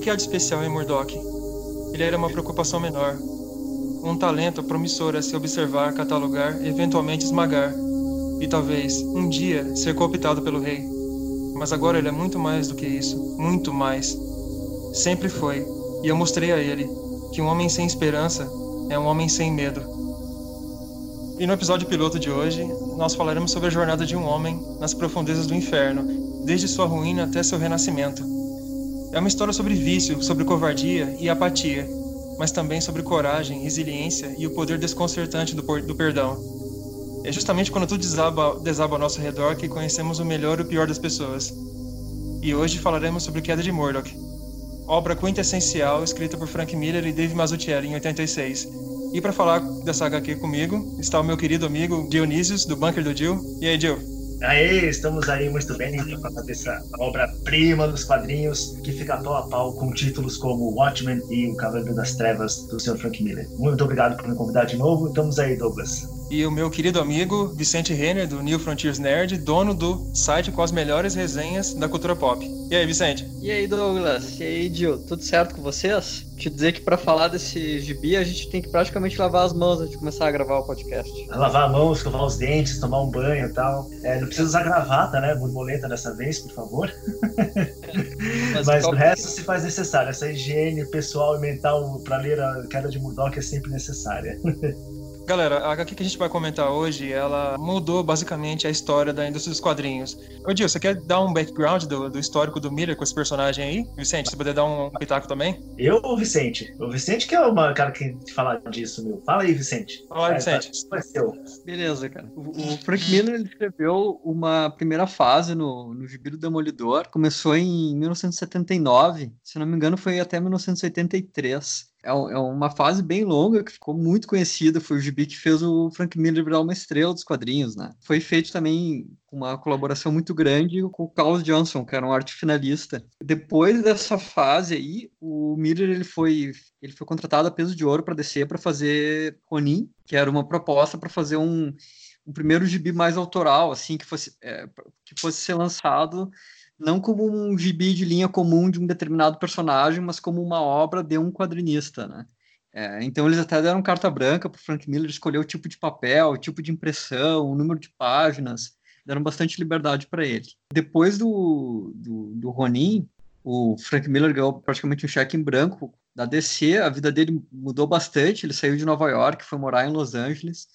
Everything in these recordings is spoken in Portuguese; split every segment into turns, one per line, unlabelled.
Que há de especial em Murdoch? Ele era uma preocupação menor, um talento promissor a se observar, catalogar eventualmente esmagar, e talvez, um dia, ser cooptado pelo rei. Mas agora ele é muito mais do que isso, muito mais. Sempre foi, e eu mostrei a ele que um homem sem esperança é um homem sem medo. E no episódio piloto de hoje, nós falaremos sobre a jornada de um homem nas profundezas do inferno, desde sua ruína até seu renascimento. É uma história sobre vício, sobre covardia e apatia, mas também sobre coragem, resiliência e o poder desconcertante do, do perdão. É justamente quando tudo desaba, desaba ao nosso redor que conhecemos o melhor e o pior das pessoas. E hoje falaremos sobre Queda de Murdoch, obra quintessencial escrita por Frank Miller e Dave Mazzucchelli em 86. E para falar dessa HQ comigo está o meu querido amigo Dionísios, do Bunker do Jill. E aí, Jill?
Aê, estamos aí muito bem para falar dessa obra-prima dos quadrinhos que fica pau a pau com títulos como Watchmen e O Cavaleiro das Trevas do Sr. Frank Miller. Muito obrigado por me convidar de novo. Estamos aí, Douglas.
E o meu querido amigo Vicente Renner, do New Frontiers Nerd, dono do site com as melhores resenhas da cultura pop. E aí, Vicente?
E aí, Douglas? E aí, Gil? Tudo certo com vocês? Te dizer que para falar desse gibi a gente tem que praticamente lavar as mãos antes de começar a gravar o podcast.
Lavar a mão, escovar os dentes, tomar um banho e tal. É, não precisa usar gravata, né? Borboleta dessa vez, por favor. Mas, Mas o resto se faz necessário. Essa higiene pessoal e mental para ler a queda de Murdoch é sempre necessária.
Galera, a HQ que a gente vai comentar hoje, ela mudou basicamente a história da indústria dos quadrinhos. Ô, Gil, você quer dar um background do, do, histórico do Miller com esse personagem aí? Vicente, você poder dar um pitaco também?
Eu ou o Vicente? O Vicente que é o cara que fala disso, meu. Fala aí, Vicente.
Fala aí, Vicente.
É, seu. Beleza, cara. O, o Frank Miller ele escreveu uma primeira fase no, no Gibi do Demolidor. Começou em 1979. Se não me engano, foi até 1983. É, é, uma fase bem longa que ficou muito conhecida. Foi o gibi que fez o Frank Miller virar uma estrela dos quadrinhos, né? Foi feito também uma colaboração muito grande com o Carl Johnson, que era um arte finalista. Depois dessa fase aí, o Miller ele foi ele foi contratado a peso de ouro para descer para fazer Ronin, que era uma proposta para fazer um, um primeiro gibi mais autoral, assim, que fosse é, que fosse ser lançado não como um gibi de linha comum de um determinado personagem, mas como uma obra de um quadrinista, né? É, então eles até deram carta branca para Frank Miller escolher o tipo de papel, o tipo de impressão, o número de páginas, deram bastante liberdade para ele. Depois do, do, do Ronin, o Frank Miller ganhou praticamente um cheque em branco da DC, a vida dele mudou bastante, ele saiu de Nova York, foi morar em Los Angeles,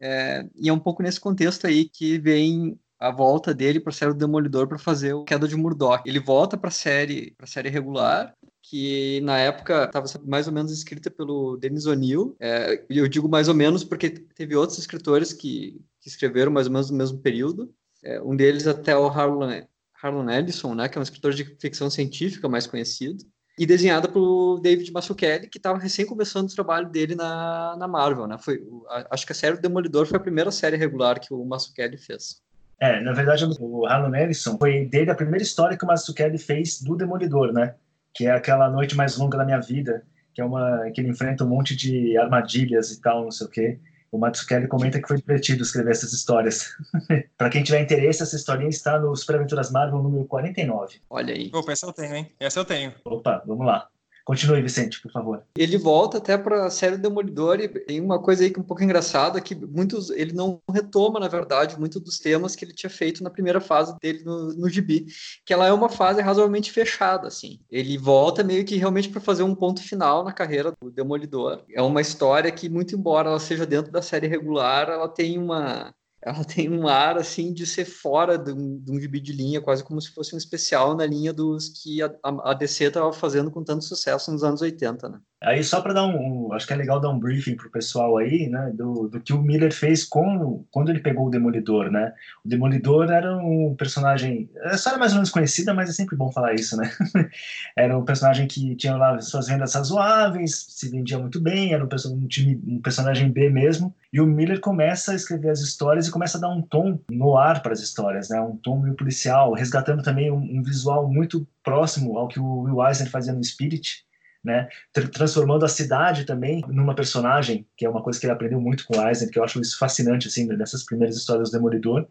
é, e é um pouco nesse contexto aí que vem a volta dele para a série do Demolidor para fazer o Queda de Murdoch. Ele volta para a série, para série regular, que na época estava mais ou menos escrita pelo Dennis O'Neill. É, eu digo mais ou menos porque teve outros escritores que, que escreveram mais ou menos no mesmo período. É, um deles até o Harlan, Harlan Ellison, né, que é um escritor de ficção científica mais conhecido. E desenhada por David Mazzucchelli, que estava recém começando o trabalho dele na, na Marvel. Né? Foi, acho que a série do Demolidor foi a primeira série regular que o Mazzucchelli fez.
É, na verdade, o Harlan Ellison foi dele a primeira história que o Mazzucchelli fez do Demolidor, né? Que é aquela noite mais longa da minha vida, que é uma que ele enfrenta um monte de armadilhas e tal, não sei o quê. O Mazzucchelli comenta que foi divertido escrever essas histórias. para quem tiver interesse, essa historinha está no Super Aventuras Marvel número 49.
Olha aí.
Opa, essa eu tenho, hein? Essa eu tenho.
Opa, vamos lá. Continue, Vicente, por favor.
Ele volta até para a série Demolidor e tem uma coisa aí que é um pouco engraçada que muitos ele não retoma, na verdade, muitos dos temas que ele tinha feito na primeira fase dele no, no gibi, que ela é uma fase razoavelmente fechada, assim. Ele volta meio que realmente para fazer um ponto final na carreira do Demolidor. É uma história que, muito embora ela seja dentro da série regular, ela tem uma ela tem um ar assim de ser fora de um, de um gibi de linha, quase como se fosse um especial na linha dos que a, a DC estava fazendo com tanto sucesso nos anos 80, né?
Aí só para dar um, acho que é legal dar um briefing pro pessoal aí, né, do, do que o Miller fez com quando ele pegou o Demolidor, né? O Demolidor era um personagem, a história mais ou menos conhecida, mas é sempre bom falar isso, né? era um personagem que tinha lá suas vendas razoáveis, se vendia muito bem, era um, um, time, um personagem B mesmo. E o Miller começa a escrever as histórias e começa a dar um tom no ar para as histórias, né? Um tom meio policial, resgatando também um, um visual muito próximo ao que o Will Eisner fazia no Spirit né? Transformando a cidade também numa personagem, que é uma coisa que ele aprendeu muito com Eisner, que eu acho isso fascinante, assim, nessas primeiras histórias do Demolidor.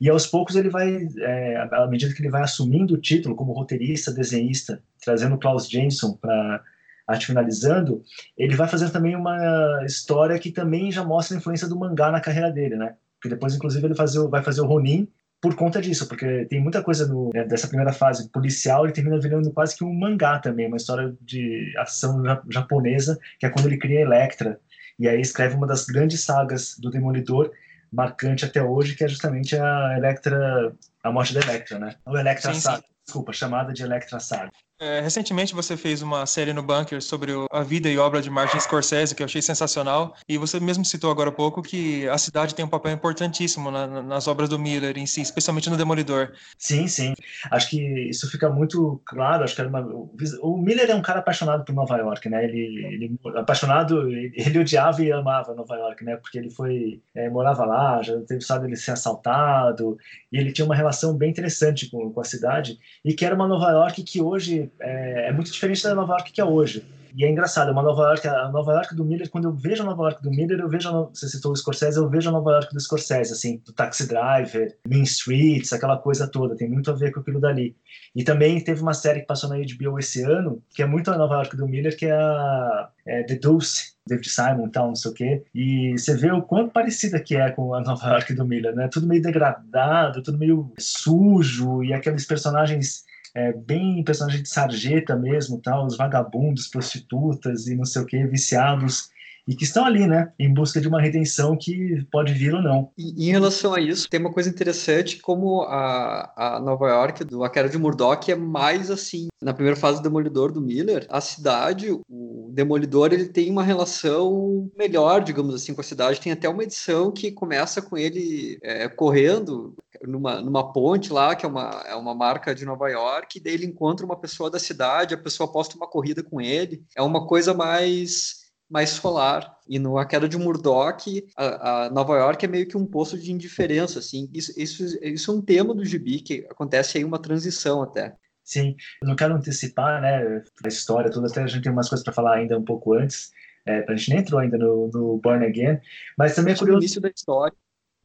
E aos poucos ele vai, é, à medida que ele vai assumindo o título como roteirista, desenhista, trazendo Klaus Jameson para arte finalizando, ele vai fazendo também uma história que também já mostra a influência do mangá na carreira dele, né? Que depois, inclusive, ele vai fazer o Ronin por conta disso, porque tem muita coisa no, né, dessa primeira fase policial, ele termina virando quase que um mangá também, uma história de ação japonesa, que é quando ele cria Electra, e aí escreve uma das grandes sagas do Demolidor, marcante até hoje, que é justamente a Electra, a morte da Electra, né? Ou Electra sim, Saga, sim. Desculpa, chamada de Electra Saga.
É, recentemente você fez uma série no Bunker sobre o, a vida e obra de Martin Scorsese, que eu achei sensacional, e você mesmo citou agora há pouco que a cidade tem um papel importantíssimo na, na, nas obras do Miller em si, especialmente no Demolidor.
Sim, sim. Acho que isso fica muito claro. Acho que uma, o Miller é um cara apaixonado por Nova York, né? Ele, ele apaixonado, ele, ele, odiava e amava Nova York, né? Porque ele foi é, morava lá, já teve sabe ele ser assaltado, e ele tinha uma relação bem interessante com, com a cidade e que era uma Nova York que hoje é, é, muito diferente da Nova York que é hoje. E é engraçado, é uma Nova York, a Nova York do Miller, quando eu vejo a Nova York do Miller, eu vejo, você citou o Scorsese, eu vejo a Nova York do Scorsese, assim, do Taxi Driver, Mean Streets, aquela coisa toda, tem muito a ver com aquilo dali. E também teve uma série que passou na HBO esse ano, que é muito a Nova York do Miller, que é a é, The Deuce, David Simon e tal, não sei o quê. E você vê o quanto parecida que é com a Nova York do Miller, né? Tudo meio degradado, tudo meio sujo, e aqueles personagens é, bem personagem de sarjeta mesmo, tal, os vagabundos, prostitutas e não sei o que, viciados e que estão ali, né, em busca de uma redenção que pode vir ou não.
E, em relação a isso, tem uma coisa interessante, como a, a Nova York, do A Queda de Murdoch, é mais assim, na primeira fase do Demolidor do Miller, a cidade, o Demolidor, ele tem uma relação melhor, digamos assim, com a cidade, tem até uma edição que começa com ele é, correndo numa, numa ponte lá, que é uma, é uma marca de Nova York, e daí ele encontra uma pessoa da cidade, a pessoa posta uma corrida com ele, é uma coisa mais mais solar. E no A Queda de Murdoch, a, a, Nova York é meio que um poço de indiferença, assim. Isso, isso, isso é um tema do gibi, que acontece aí uma transição até.
Sim, eu não quero antecipar, né, a história toda, até a gente tem umas coisas para falar ainda um pouco antes, é, a gente nem entrou ainda no, no Born Again, mas também é curioso...
O início da história.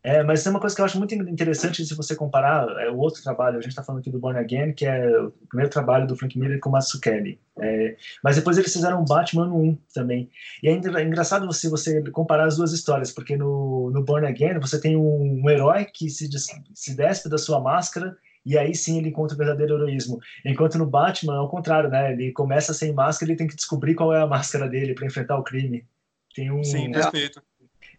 É, mas é uma coisa que eu acho muito interessante se você comparar é, o outro trabalho, a gente está falando aqui do Born Again, que é o primeiro trabalho do Frank Miller com o Kelly. É, mas depois eles fizeram Batman 1 também. E é engraçado você, você comparar as duas histórias, porque no, no Born Again você tem um, um herói que se, se despe da sua máscara e aí sim ele encontra o verdadeiro heroísmo. Enquanto no Batman, ao contrário, né? Ele começa sem máscara, ele tem que descobrir qual é a máscara dele para enfrentar o crime.
Tem um, sim, perfeito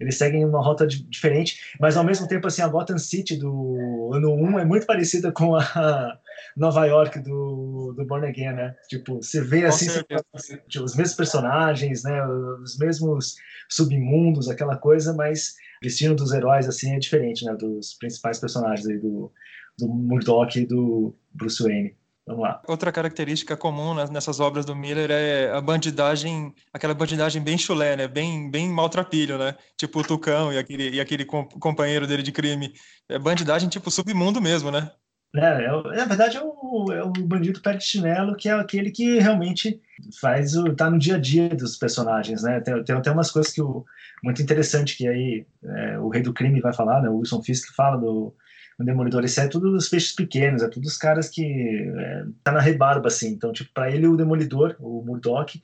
eles seguem uma rota diferente, mas ao mesmo tempo, assim, a Gotham City do ano 1 é muito parecida com a Nova York do, do Born Again, né? Tipo, você vê, assim, você, tipo, os mesmos personagens, né? Os mesmos submundos, aquela coisa, mas o destino dos heróis, assim, é diferente, né? Dos principais personagens aí, do, do Murdoch e do Bruce Wayne. Vamos lá.
Outra característica comum nessas obras do Miller é a bandidagem, aquela bandidagem bem chulé, né? Bem, bem maltrapilho, né? Tipo o Tucão e aquele, e aquele companheiro dele de crime. É bandidagem tipo submundo mesmo, né?
É, é, na verdade é o, é o bandido pé de chinelo, que é aquele que realmente faz o, tá no dia a dia dos personagens, né? Tem, tem até umas coisas que o, muito interessante que aí é, o rei do crime vai falar, né? O Wilson Fisk fala do no Demolidor. Isso é tudo os peixes pequenos, é tudo os caras que é, tá na rebarba, assim. Então, tipo, para ele o Demolidor, o Murdoch,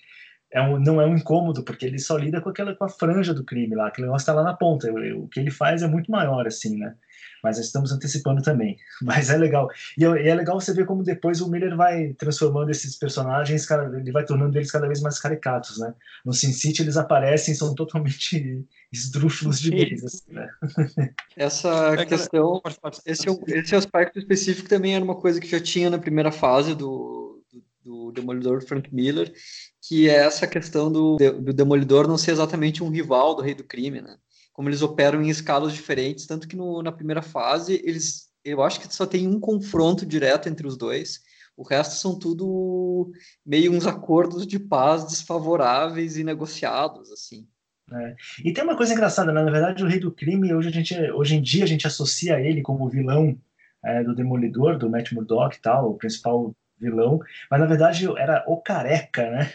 é um, não é um incômodo, porque ele só lida com aquela com a franja do crime lá, aquele negócio tá lá na ponta. O, o que ele faz é muito maior, assim, né? Mas estamos antecipando também. Mas é legal. E é legal você ver como depois o Miller vai transformando esses personagens, ele vai tornando eles cada vez mais caricatos, né? No Sin City eles aparecem e são totalmente esdrúxulos de vez, assim, né?
Essa é questão, esse, é esse aspecto específico também era uma coisa que já tinha na primeira fase do, do, do Demolidor Frank Miller, que é essa questão do, do Demolidor não ser exatamente um rival do Rei do Crime, né? Como eles operam em escalas diferentes, tanto que no, na primeira fase eles, eu acho que só tem um confronto direto entre os dois. O resto são tudo meio uns acordos de paz desfavoráveis e negociados, assim.
É. E tem uma coisa engraçada, né? na verdade, o Rei do Crime, hoje, a gente, hoje em dia, a gente associa ele como vilão é, do Demolidor, do Matt Murdock e tal, o principal vilão, mas na verdade era o Careca, né?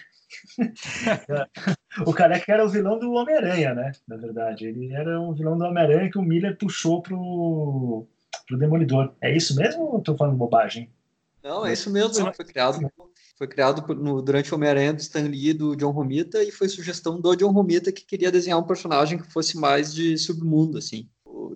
o Careca era o vilão do Homem-Aranha, né? Na verdade, ele era um vilão do Homem-Aranha que o Miller puxou pro pro Demolidor. É isso mesmo ou tô falando bobagem?
Não, é isso mesmo. Ele foi criado, foi criado no, durante o Homem-Aranha do Stan Lee do John Romita e foi sugestão do John Romita que queria desenhar um personagem que fosse mais de submundo, assim.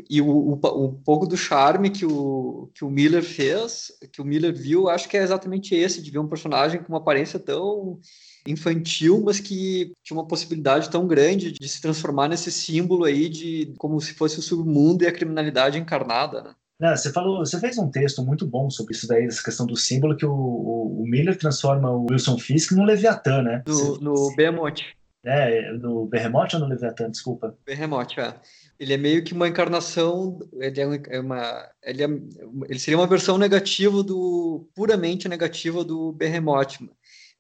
E o, o, o, pouco do charme que o, que o Miller fez, que o Miller viu, acho que é exatamente esse, de ver um personagem com uma aparência tão infantil, mas que tinha uma possibilidade tão grande de se transformar nesse símbolo aí de como se fosse o submundo e a criminalidade encarnada, né?
Não, você falou, você fez um texto muito bom sobre isso daí, essa questão do símbolo que o, o, o Miller transforma o Wilson Fisk no Leviatã, né?
No, no Behemoth.
É, no Behemoth ou no Leviatã, desculpa?
Behemoth, é. Ele é meio que uma encarnação, ele é uma, ele, é, ele seria uma versão negativa do, puramente negativa do Behemoth,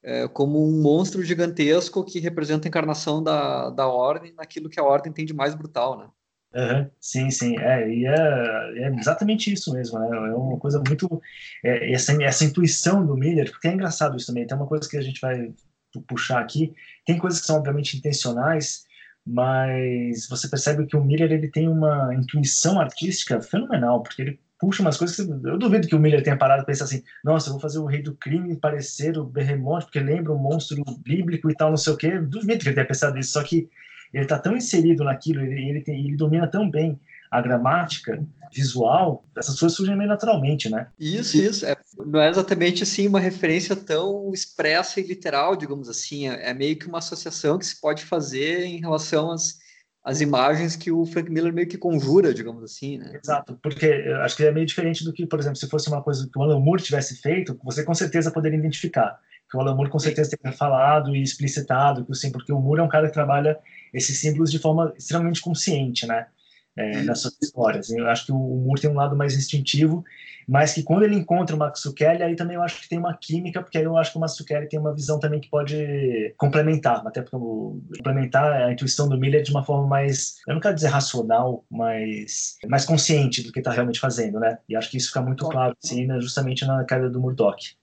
é, como um monstro gigantesco que representa a encarnação da, da Ordem naquilo que a Ordem tem de mais brutal, né?
Uhum, sim, sim, é, e é, é, exatamente isso mesmo, né? é uma coisa muito, é, essa, essa intuição do Miller, porque é engraçado isso também, tem uma coisa que a gente vai puxar aqui, tem coisas que são obviamente intencionais, mas você percebe que o Miller ele tem uma intuição artística fenomenal, porque ele puxa umas coisas que eu duvido que o Miller tenha parado e pensar assim, nossa, eu vou fazer o rei do crime parecer o Behemoth, porque lembra um monstro bíblico e tal, não sei o quê, duvido que ele tenha pensado isso, só que ele está tão inserido naquilo, ele, ele, tem, ele domina tão bem a gramática visual, essas coisas surgem meio naturalmente, né?
Isso, isso. É, não é exatamente assim uma referência tão expressa e literal, digamos assim. É, é meio que uma associação que se pode fazer em relação às, às imagens que o Frank Miller meio que conjura, digamos assim, né?
Exato, porque acho que é meio diferente do que, por exemplo, se fosse uma coisa que o Alan Moore tivesse feito, você com certeza poderia identificar. Que o Alan Moore com certeza teria falado e explicitado, que sim, porque o Moore é um cara que trabalha esses símbolos de forma extremamente consciente, né? É, nas suas histórias. Eu acho que o, o Moore tem um lado mais instintivo, mas que quando ele encontra o Kelly, aí também eu acho que tem uma química, porque aí eu acho que o Kelly tem uma visão também que pode complementar, até porque complementar a intuição do Miller de uma forma mais, eu não quero dizer racional, mas mais consciente do que está realmente fazendo, né? E acho que isso fica muito claro, assim, né, justamente na queda do Murdoch.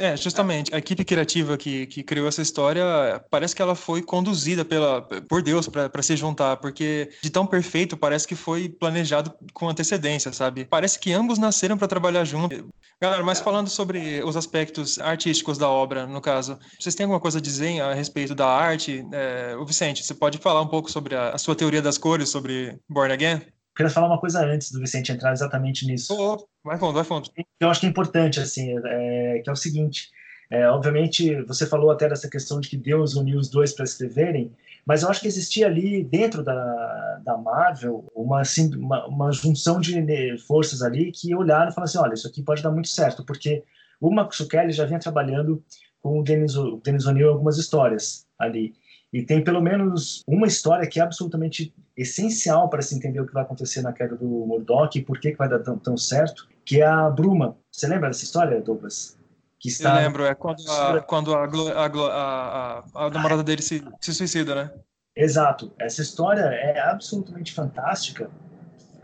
É, justamente. A equipe criativa que, que criou essa história, parece que ela foi conduzida pela, por Deus para se juntar, porque de tão perfeito parece que foi planejado com antecedência, sabe? Parece que ambos nasceram para trabalhar juntos. Galera, mas falando sobre os aspectos artísticos da obra, no caso, vocês têm alguma coisa a dizer a respeito da arte? É, o Vicente, você pode falar um pouco sobre a, a sua teoria das cores, sobre Born Again?
Queria falar uma coisa antes do Vicente entrar exatamente nisso.
Oh, vai fundo, vai fundo.
Eu acho que é importante, assim, é, que é o seguinte, é, obviamente, você falou até dessa questão de que Deus uniu os dois para escreverem, mas eu acho que existia ali, dentro da, da Marvel, uma, assim, uma, uma junção de forças ali que olharam e falaram assim, olha, isso aqui pode dar muito certo, porque o Max Kelly já vinha trabalhando com o Dennis, o Dennis O'Neill algumas histórias ali. E tem pelo menos uma história que é absolutamente essencial para se entender o que vai acontecer na queda do Murdoch e por que, que vai dar tão, tão certo, que é a Bruma. Você lembra dessa história, Douglas?
Que está... Eu lembro, é quando a, quando a, a, a, a namorada dele se, se suicida, né?
Exato. Essa história é absolutamente fantástica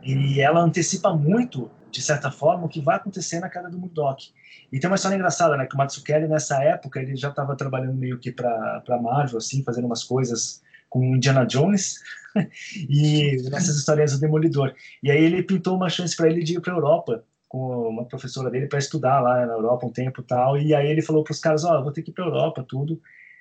e ela antecipa muito, de certa forma, o que vai acontecer na queda do Murdoch. E tem uma história engraçada, né? Que o Matsukeli, nessa época, ele já estava trabalhando meio que para Marvel, assim, fazendo umas coisas com Indiana Jones e nessas histórias do Demolidor. E aí ele pintou uma chance para ele de ir para a Europa com uma professora dele para estudar lá na Europa um tempo tal. E aí ele falou para os caras: Ó, oh, vou ter que ir para a Europa, tudo.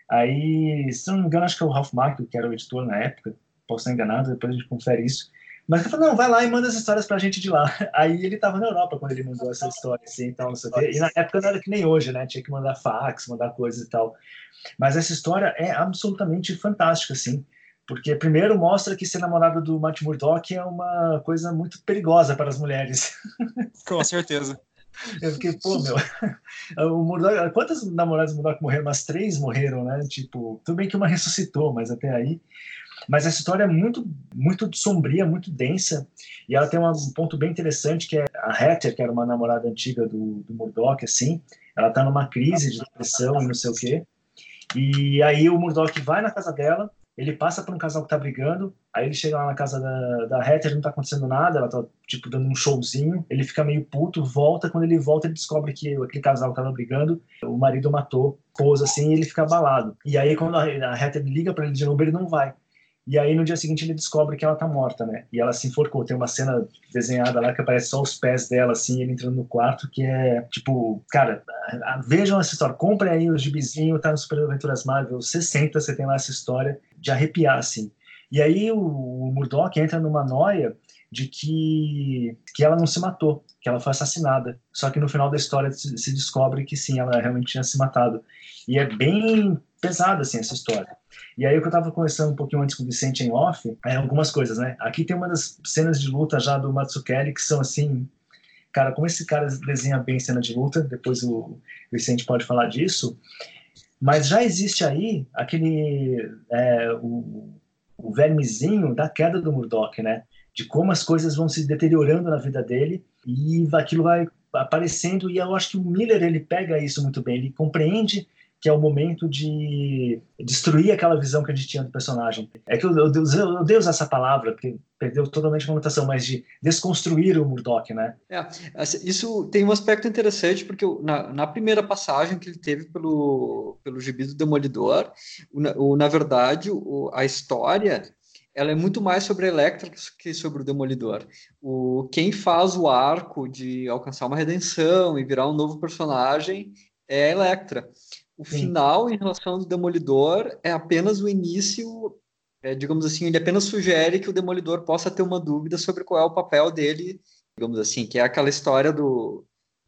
Aí, se não me engano, acho que é o Ralph Macchio, que era o editor na época, posso estar enganado, depois a gente confere isso. Mas ele falou, não, vai lá e manda as histórias pra gente de lá. Aí ele tava na Europa quando ele mandou essa história, assim, tal, não sei o quê. E na época não era que nem hoje, né? Tinha que mandar fax, mandar coisas e tal. Mas essa história é absolutamente fantástica, assim. Porque, primeiro, mostra que ser namorado do Matt Murdock é uma coisa muito perigosa para as mulheres.
Com certeza.
Eu fiquei, pô, meu. O Murdoch, quantas namoradas do Murdoch morreram? Umas três morreram, né? Tipo, tudo bem que uma ressuscitou, mas até aí. Mas essa história é muito, muito sombria, muito densa, e ela tem um ponto bem interessante, que é a Hatter, que era uma namorada antiga do, do Murdoch, assim, ela tá numa crise de depressão e não sei o quê, e aí o Murdoch vai na casa dela, ele passa por um casal que tá brigando, aí ele chega lá na casa da, da Hatter, não tá acontecendo nada, ela tá, tipo, dando um showzinho, ele fica meio puto, volta, quando ele volta ele descobre que aquele casal que tava brigando, o marido matou, pousa assim, e ele fica abalado. E aí quando a, a Hatter liga para ele de novo, ele não vai. E aí no dia seguinte ele descobre que ela tá morta, né? E ela se enforcou. Tem uma cena desenhada lá que aparece só os pés dela, assim, ele entrando no quarto, que é tipo, cara, vejam essa história, comprem aí o gibizinho, tá no Super Aventuras Marvel 60, você tem lá essa história de arrepiar, assim. E aí o, o Murdoch entra numa noia de que, que ela não se matou, que ela foi assassinada. Só que no final da história se, se descobre que sim, ela realmente tinha se matado. E é bem pesada assim essa história. E aí o que eu estava conversando um pouquinho antes com o Vicente em off, é algumas coisas, né? Aqui tem uma das cenas de luta já do Matsukeri que são assim, cara, como esse cara desenha bem cena de luta, depois o Vicente pode falar disso. Mas já existe aí aquele é, o, o vermezinho da queda do Murdoch, né? de como as coisas vão se deteriorando na vida dele e aquilo vai aparecendo e eu acho que o Miller ele pega isso muito bem, ele compreende que é o momento de destruir aquela visão que a gente tinha do personagem. É que eu, eu, odeio usar essa palavra, porque perdeu totalmente a conotação, mas de desconstruir o Murdoch, né?
É, isso tem um aspecto interessante, porque na, na primeira passagem que ele teve pelo, pelo gibi do Demolidor, o, o na verdade, o, a história ela é muito mais sobre a Electra que sobre o Demolidor. O, quem faz o arco de alcançar uma redenção e virar um novo personagem é a Electra. O Sim. final, em relação ao Demolidor, é apenas o início, é, digamos assim, ele apenas sugere que o Demolidor possa ter uma dúvida sobre qual é o papel dele, digamos assim, que é aquela história do...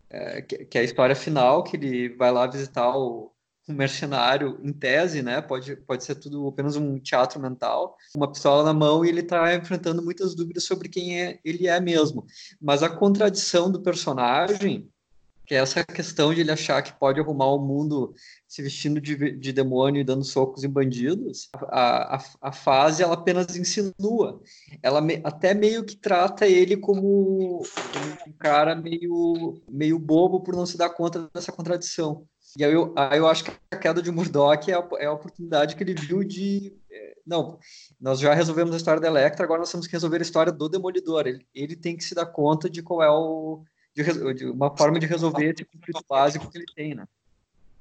É, que, que é a história final, que ele vai lá visitar o, um mercenário em tese, né? Pode, pode ser tudo apenas um teatro mental, uma pistola na mão e ele está enfrentando muitas dúvidas sobre quem é, ele é mesmo. Mas a contradição do personagem, que é essa questão de ele achar que pode arrumar o mundo se vestindo de, de demônio e dando socos em bandidos, a, a, a fase ela apenas insinua. Ela me, até meio que trata ele como, um cara meio, meio bobo por não se dar conta dessa contradição. E aí eu, aí eu acho que a queda de Murdoch é a, é a oportunidade que ele viu de. É, não, nós já resolvemos a história da Electra, agora nós temos que resolver a história do Demolidor. Ele, ele tem que se dar conta de qual é o. De, de uma forma de resolver esse conflito básico que ele tem, né?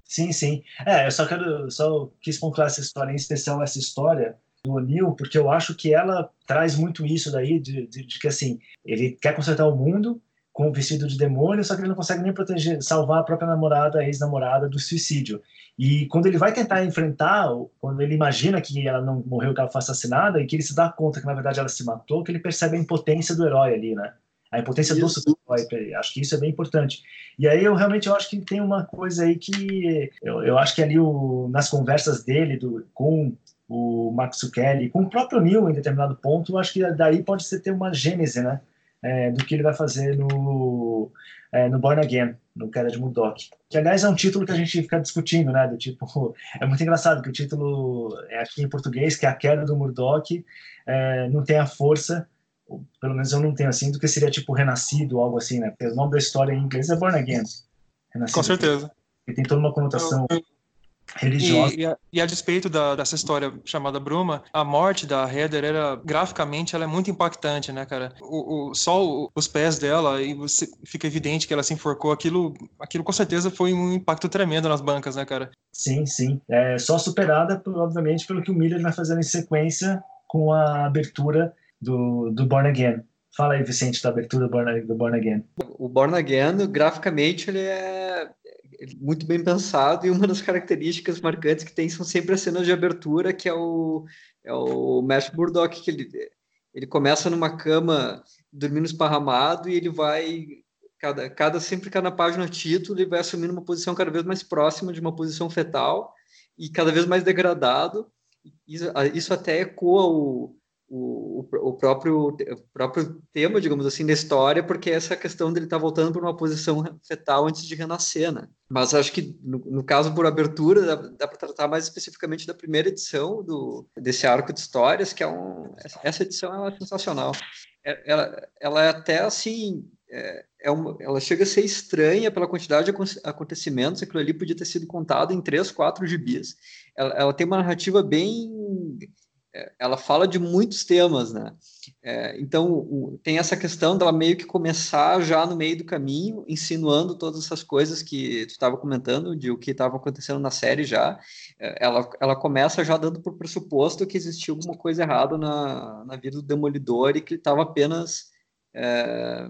Sim, sim. É, eu só quero, só quis pontuar essa história, em especial essa história do O'Neill, porque eu acho que ela traz muito isso daí, de, de, de que assim, ele quer consertar o mundo, com o vestido de demônio, só que ele não consegue nem proteger, salvar a própria namorada, ex-namorada do suicídio. E quando ele vai tentar enfrentar, quando ele imagina que ela não morreu, que ela foi assassinada, e que ele se dá conta que na verdade ela se matou, que ele percebe a impotência do herói ali, né? A impotência isso. do super-herói. Acho que isso é bem importante. E aí eu realmente eu acho que tem uma coisa aí que eu, eu acho que ali o, nas conversas dele do, com o Max Kelly, com o próprio Neil em determinado ponto, eu acho que daí pode ser ter uma gênese, né? é, do que ele vai fazer no, é, no Born Again, no Queda de Murdoch. Que, aliás, é um título que a gente fica discutindo, né? Do tipo, é muito engraçado que o título é aqui em português, que é A Queda do Murdoch, é, não tem a força, pelo menos eu não tenho assim, do que seria tipo Renascido, algo assim, né? Porque o nome da história em inglês é Born Again.
Renascido, Com certeza.
E tem toda uma conotação religiosa.
E, e, a, e a, despeito da, dessa história chamada Bruma, a morte da Heather era graficamente ela é muito impactante, né, cara? O, o só o, os pés dela e você fica evidente que ela se enforcou. Aquilo, aquilo com certeza foi um impacto tremendo nas bancas, né, cara?
Sim, sim. É só superada, obviamente, pelo que o Miller vai fazendo em sequência com a abertura do, do Born Again. Fala aí, Vicente, da abertura do Born, Again.
O Born Again, graficamente, ele é muito bem pensado e uma das características marcantes que tem são sempre as cenas de abertura, que é o, é o Matt Murdock, que ele, ele começa numa cama dormindo esparramado e ele vai cada, cada sempre cada página título ele vai assumindo uma posição cada vez mais próxima de uma posição fetal e cada vez mais degradado isso, isso até ecoa o, o, o, próprio, o próprio tema, digamos assim, da história, porque é essa questão dele estar tá voltando para uma posição fetal antes de renascer, né? Mas acho que, no, no caso, por abertura, dá, dá para tratar mais especificamente da primeira edição do, desse arco de histórias, que é um... Essa edição é sensacional. É, ela, ela é até, assim... É, é uma, ela chega a ser estranha pela quantidade de acontecimentos, aquilo ali podia ter sido contado em três, quatro gibis. Ela, ela tem uma narrativa bem ela fala de muitos temas, né? É, então, o, tem essa questão dela meio que começar já no meio do caminho, insinuando todas essas coisas que tu estava comentando, de o que estava acontecendo na série já. É, ela, ela começa já dando por pressuposto que existia alguma coisa errada na, na vida do Demolidor e que ele estava apenas. É,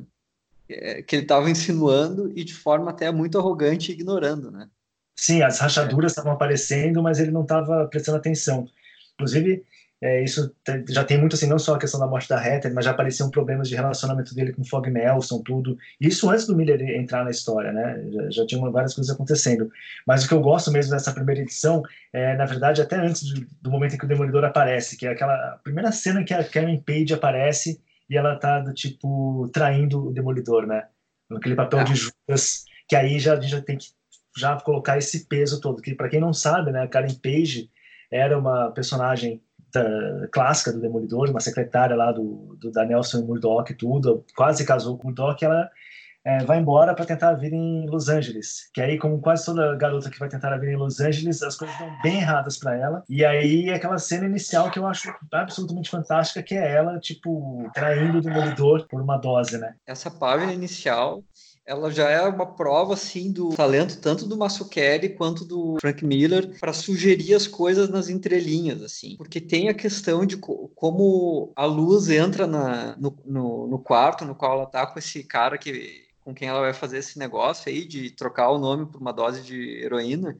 é, que ele estava insinuando e de forma até muito arrogante ignorando, né?
Sim, as rachaduras estavam aparecendo, mas ele não estava prestando atenção. Inclusive, é, isso já tem muito assim, não só a questão da morte da Heather, mas já apareciam problemas de relacionamento dele com Fog Nelson, tudo. Isso antes do Miller entrar na história, né? Já, já tinham várias coisas acontecendo. Mas o que eu gosto mesmo dessa primeira edição é, na verdade, até antes do, do momento em que o Demolidor aparece, que é aquela primeira cena que a Karen Page aparece e ela tá do tipo traindo o Demolidor, né? Aquele papel de Judas, que aí já a gente já tem que já colocar esse peso todo. Que para quem não sabe, né, a Karen Page era uma personagem clássica do Demolidor, uma secretária lá do, do da Nelson Murdoch e tudo, quase casou com o Murdoch, ela é, vai embora para tentar vir em Los Angeles. Que aí, como quase toda garota que vai tentar vir em Los Angeles, as coisas estão bem erradas para ela. E aí, aquela cena inicial que eu acho absolutamente fantástica, que é ela, tipo, traindo o Demolidor por uma dose, né?
Essa página inicial ela já é uma prova assim do talento tanto do Mazzucchelli quanto do Frank Miller para sugerir as coisas nas entrelinhas assim. Porque tem a questão de co como a luz entra na, no, no, no, quarto no qual ela tá com esse cara que com quem ela vai fazer esse negócio aí de trocar o nome por uma dose de heroína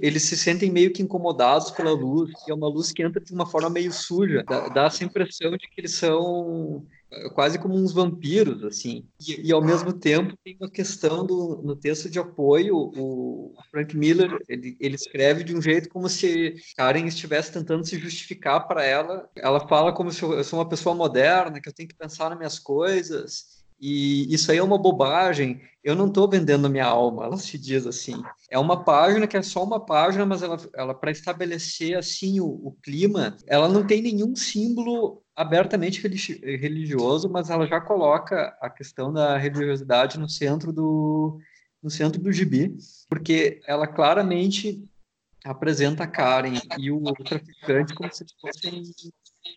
eles se sentem meio que incomodados pela luz, que é uma luz que entra de uma forma meio suja. Dá, dá essa impressão de que eles são quase como uns vampiros, assim. E, e, ao mesmo tempo tem uma questão do, no texto de apoio, o Frank Miller, ele, ele escreve de um jeito como se Karen estivesse tentando se justificar para ela. Ela fala como se eu, eu sou uma pessoa moderna, que eu tenho que pensar nas minhas coisas. E isso aí é uma bobagem. Eu não estou vendendo minha alma, ela se diz assim. É uma página que é só uma página, mas ela, ela para estabelecer assim o, o, clima, ela não tem nenhum símbolo abertamente religioso, mas ela já coloca a questão da religiosidade no centro do no centro do gibi, porque ela claramente apresenta a Karen e o traficante como se fossem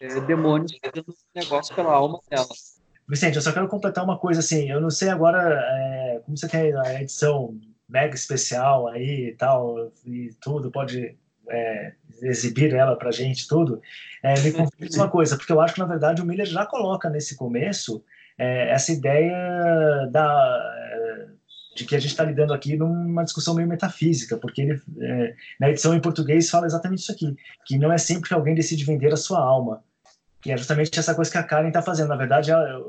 é, demônios fazendo negócio pela alma dela.
Vicente, eu só quero completar uma coisa assim. Eu não sei agora é, como você tem a edição mega especial aí e tal, e tudo, pode é, exibir ela pra gente, tudo. É, me confirma uma coisa, porque eu acho que na verdade o Miller já coloca nesse começo é, essa ideia da é, de que a gente está lidando aqui numa discussão meio metafísica, porque ele, é, na edição em português fala exatamente isso aqui, que não é sempre que alguém decide vender a sua alma, que é justamente essa coisa que a Karen está fazendo. Na verdade, ela,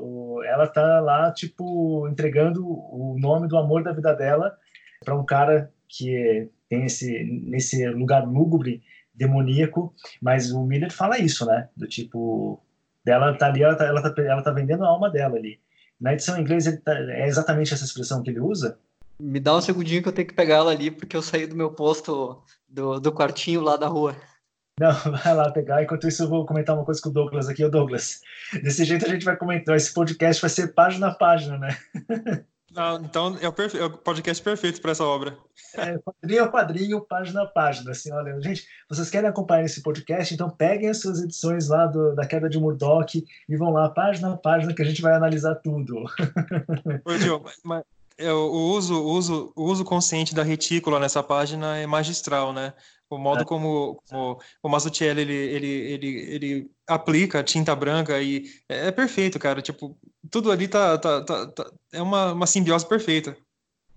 ela tá lá, tipo, entregando o nome do amor da vida dela para um cara que tem esse nesse lugar lúgubre, demoníaco, mas o Miller fala isso, né? Do tipo, dela tá ali, ela tá, ela tá, ela tá vendendo a alma dela ali. Na edição em inglês tá, é exatamente essa expressão que ele usa.
Me dá um segundinho que eu tenho que pegar ela ali, porque eu saí do meu posto do, do quartinho lá da rua.
Não, vai lá pegar. Enquanto isso, eu vou comentar uma coisa com o Douglas aqui. O Douglas, desse jeito a gente vai comentar. Esse podcast vai ser página a página, né?
Não, então é o, perfe... é o podcast perfeito para essa obra.
É, quadrinho a quadrinho, página a página. Assim, olha, gente, vocês querem acompanhar esse podcast? Então peguem as suas edições lá do, da queda de Murdoch e vão lá página a página que a gente vai analisar tudo.
Ô, Diogo, mas o uso, o uso, o uso consciente da retícula nessa página é magistral, né? O modo é. como, como o Mazzucchelli ele, ele, ele, ele aplica tinta branca e é, é perfeito, cara. Tipo, tudo ali tá, tá, tá, tá é uma, uma simbiose perfeita.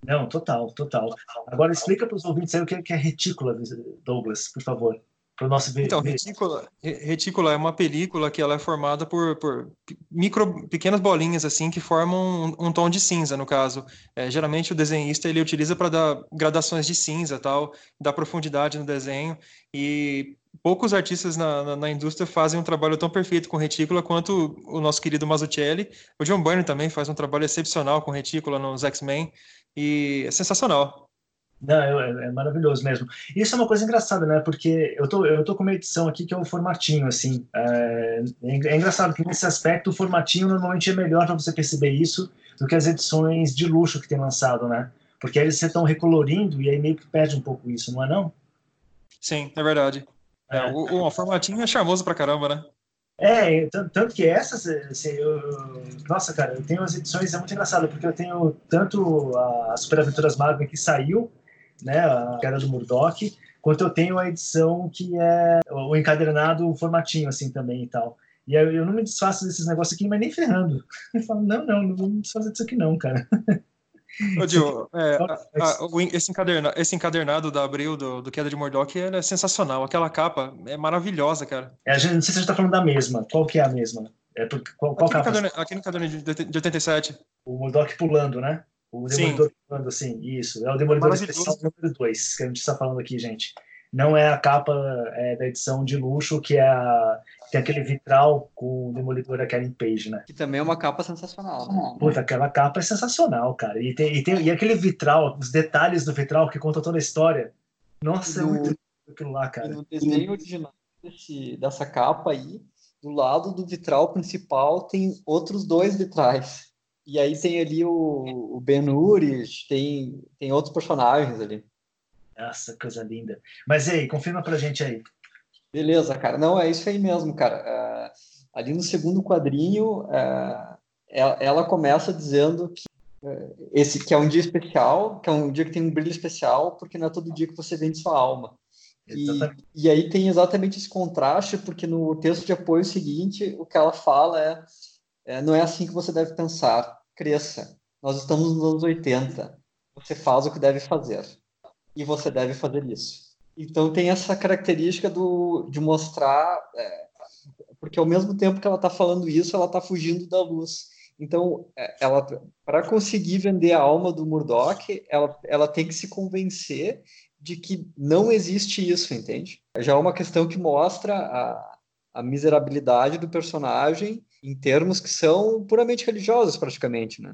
Não, total, total. Agora explica para os ouvintes aí o que é retícula, Douglas, por favor para o nosso
Então, retícula, retícula é uma película que ela é formada por, por micro, pequenas bolinhas assim que formam um, um tom de cinza, no caso. É, geralmente o desenhista ele utiliza para dar gradações de cinza, tal, dar profundidade no desenho e poucos artistas na, na, na, indústria fazem um trabalho tão perfeito com retícula quanto o nosso querido Mazzucchelli. O John Byrne também faz um trabalho excepcional com retícula nos X-Men e é sensacional.
Não, é, é, maravilhoso mesmo. Isso é uma coisa engraçada, né? Porque eu tô, eu tô com uma edição aqui que é o formatinho, assim. É, é engraçado que nesse aspecto o formatinho normalmente é melhor para você perceber isso do que as edições de luxo que tem lançado, né? Porque aí eles estão recolorindo e aí meio que perde um pouco isso, não é não?
Sim, é verdade. É, o, o formatinho é charmoso pra caramba, né?
É, tanto que essas, assim, eu, nossa, cara, eu tenho as edições, é muito engraçado, porque eu tenho tanto a Super Aventuras Magnum que saiu, né, a queda do Murdoch, quanto eu tenho a edição que é o encadernado formatinho, assim, também e tal. E eu, eu não me desfaço desses negócios aqui, mas nem ferrando. Eu falo, não, não, não vou me desfazer disso aqui não, cara.
Ô, Dio, é, a, a, esse, encadernado, esse encadernado da Abril, do, do Queda de Murdoch, é sensacional. Aquela capa é maravilhosa, cara.
É, gente, não sei se a gente tá falando da mesma. Qual que é a mesma? É, qual, qual
aqui? No caderno, aqui no de, de 87.
O Murdoch pulando, né? O Demolidor Sim. pulando, assim, isso. É o Demolidor especial número 2 que a gente está falando aqui, gente não é a capa é, da edição de luxo, que é a, tem aquele vitral com o Demolidor a Karen Page, né?
Que também é uma capa sensacional. Né?
Puta, aquela capa é sensacional, cara. E, tem, e, tem, e aquele vitral, os detalhes do vitral que conta toda a história. Nossa, é muito aquilo lá, cara.
no desenho original desse, dessa capa aí, do lado do vitral principal tem outros dois vitrais. E aí tem ali o, o Ben Urich, tem, tem outros personagens ali.
Nossa, coisa linda. Mas e aí, confirma pra gente aí.
Beleza, cara. Não, é isso aí mesmo, cara. Uh, ali no segundo quadrinho, uh, ela, ela, começa dizendo que uh, esse que é um dia especial, que é um dia que tem um brilho especial, porque não é todo dia que você vende sua alma. E, e, aí tem exatamente esse contraste, porque no texto de apoio seguinte, o que ela fala é, é não é assim que você deve pensar, cresça. Nós estamos nos anos 80. Você faz o que deve fazer e você deve fazer isso. Então tem essa característica do, de mostrar, é, porque ao mesmo tempo que ela está falando isso, ela está fugindo da luz. Então, é, ela para conseguir vender a alma do Murdoch, ela, ela tem que se convencer de que não existe isso, entende? Já é uma questão que mostra a, a miserabilidade do personagem em termos que são puramente religiosos, praticamente, né?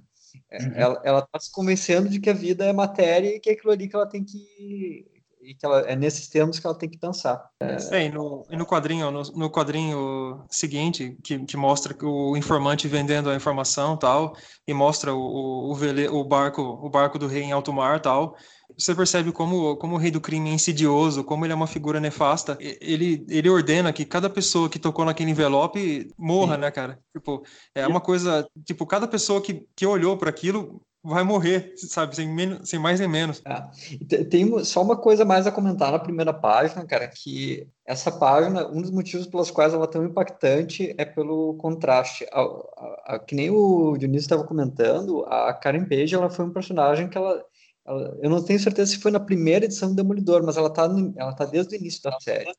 É, uhum. Ela, ela tá se convencendo de que a vida é matéria e que é aquilo ali que ela tem que e que ela, é nesses termos que ela tem que pensar.
É, é e, no, e no quadrinho, no, no quadrinho seguinte, que, que, mostra o informante vendendo a informação tal, e mostra o, o, o, vele, o barco o barco do rei em alto mar tal, você percebe como, como o rei do crime é insidioso, como ele é uma figura nefasta. Ele, ele ordena que cada pessoa que tocou naquele envelope morra, Sim. né, cara? Tipo, é uma coisa. Tipo, cada pessoa que, que olhou para aquilo vai morrer, sabe? Sem, menos, sem mais nem menos.
É. Tem só uma coisa mais a comentar na primeira página, cara, que essa página, um dos motivos pelos quais ela é tão impactante é pelo contraste. A, a, a, que nem o Dionísio estava comentando, a Karen Page, ela foi um personagem que ela eu não tenho certeza se foi na primeira edição do Demolidor, mas ela tá, ela tá desde o início da série.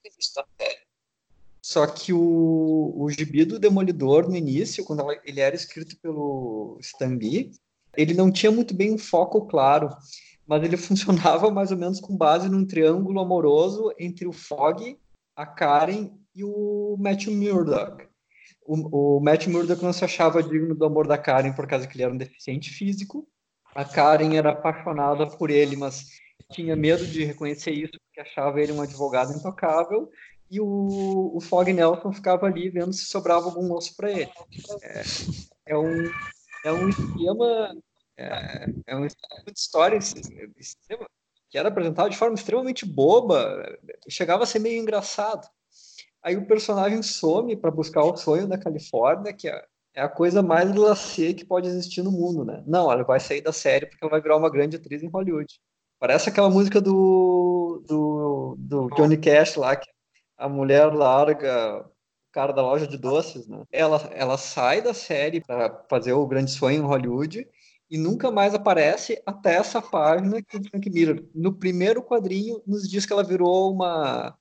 Só que o, o gibi do Demolidor, no início, quando ela, ele era escrito pelo Stan Lee, ele não tinha muito bem um foco claro, mas ele funcionava mais ou menos com base num triângulo amoroso entre o Fog, a Karen e o Matthew Murdock. O, o Matt Murdock não se achava digno do amor da Karen por causa que ele era um deficiente físico, a Karen era apaixonada por ele, mas tinha medo de reconhecer isso porque achava ele um advogado intocável. E o, o Fog Nelson ficava ali vendo se sobrava algum osso para ele. É, é, um, é um esquema, é, é um esquema de história que era apresentado de forma extremamente boba, chegava a ser meio engraçado. Aí o personagem some para buscar o sonho da Califórnia, que é é a coisa mais glacê que pode existir no mundo, né? Não, ela vai sair da série porque ela vai virar uma grande atriz em Hollywood. Parece aquela música do, do, do Johnny Cash lá, que a mulher larga o cara da loja de doces, né? Ela, ela sai da série para fazer o grande sonho em Hollywood e nunca mais aparece até essa página que o Frank Miller, no primeiro quadrinho, nos diz que ela virou uma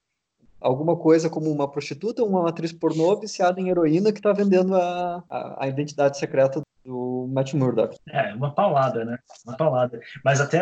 alguma coisa como uma prostituta, uma atriz pornô viciada em heroína que está vendendo a, a, a, identidade secreta do Matt Murdock.
É, uma paulada, né? Uma paulada. Mas até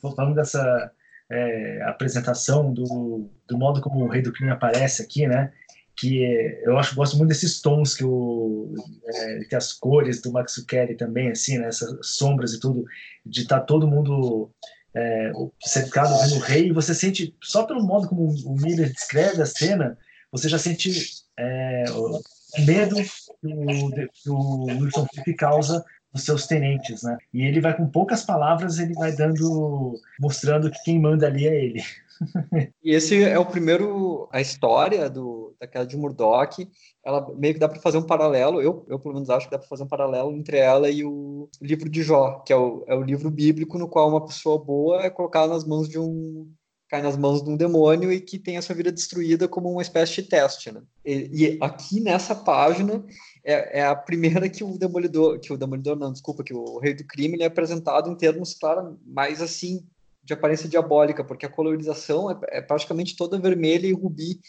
falando dessa é, apresentação do, do modo como o Rei do Crime aparece aqui, né? Que eu acho gosto muito desses tons que o é, que as cores do Max Kelly também, assim, né? Essas sombras e tudo, de estar tá todo mundo é, cercado vendo o rei, você sente, só pelo modo como o Miller descreve a cena, você já sente é, o medo que o, que o Wilson Fife causa os seus tenentes, né? E ele vai com poucas palavras, ele vai dando, mostrando que quem manda ali é ele.
e esse é o primeiro, a história do daquela de Murdoch, ela meio que dá para fazer um paralelo, eu, eu pelo menos acho que dá para fazer um paralelo entre ela e o livro de Jó, que é o, é o livro bíblico no qual uma pessoa boa é colocada nas mãos de um cai nas mãos de um demônio e que tem a sua vida destruída como uma espécie de teste, né? E, e aqui nessa página é, é, a primeira que o demolidor, que o demolidor não, desculpa, que o rei do crime ele é apresentado em termos claro, mais assim de aparência diabólica, porque a colorização é, é praticamente toda vermelha e rubi.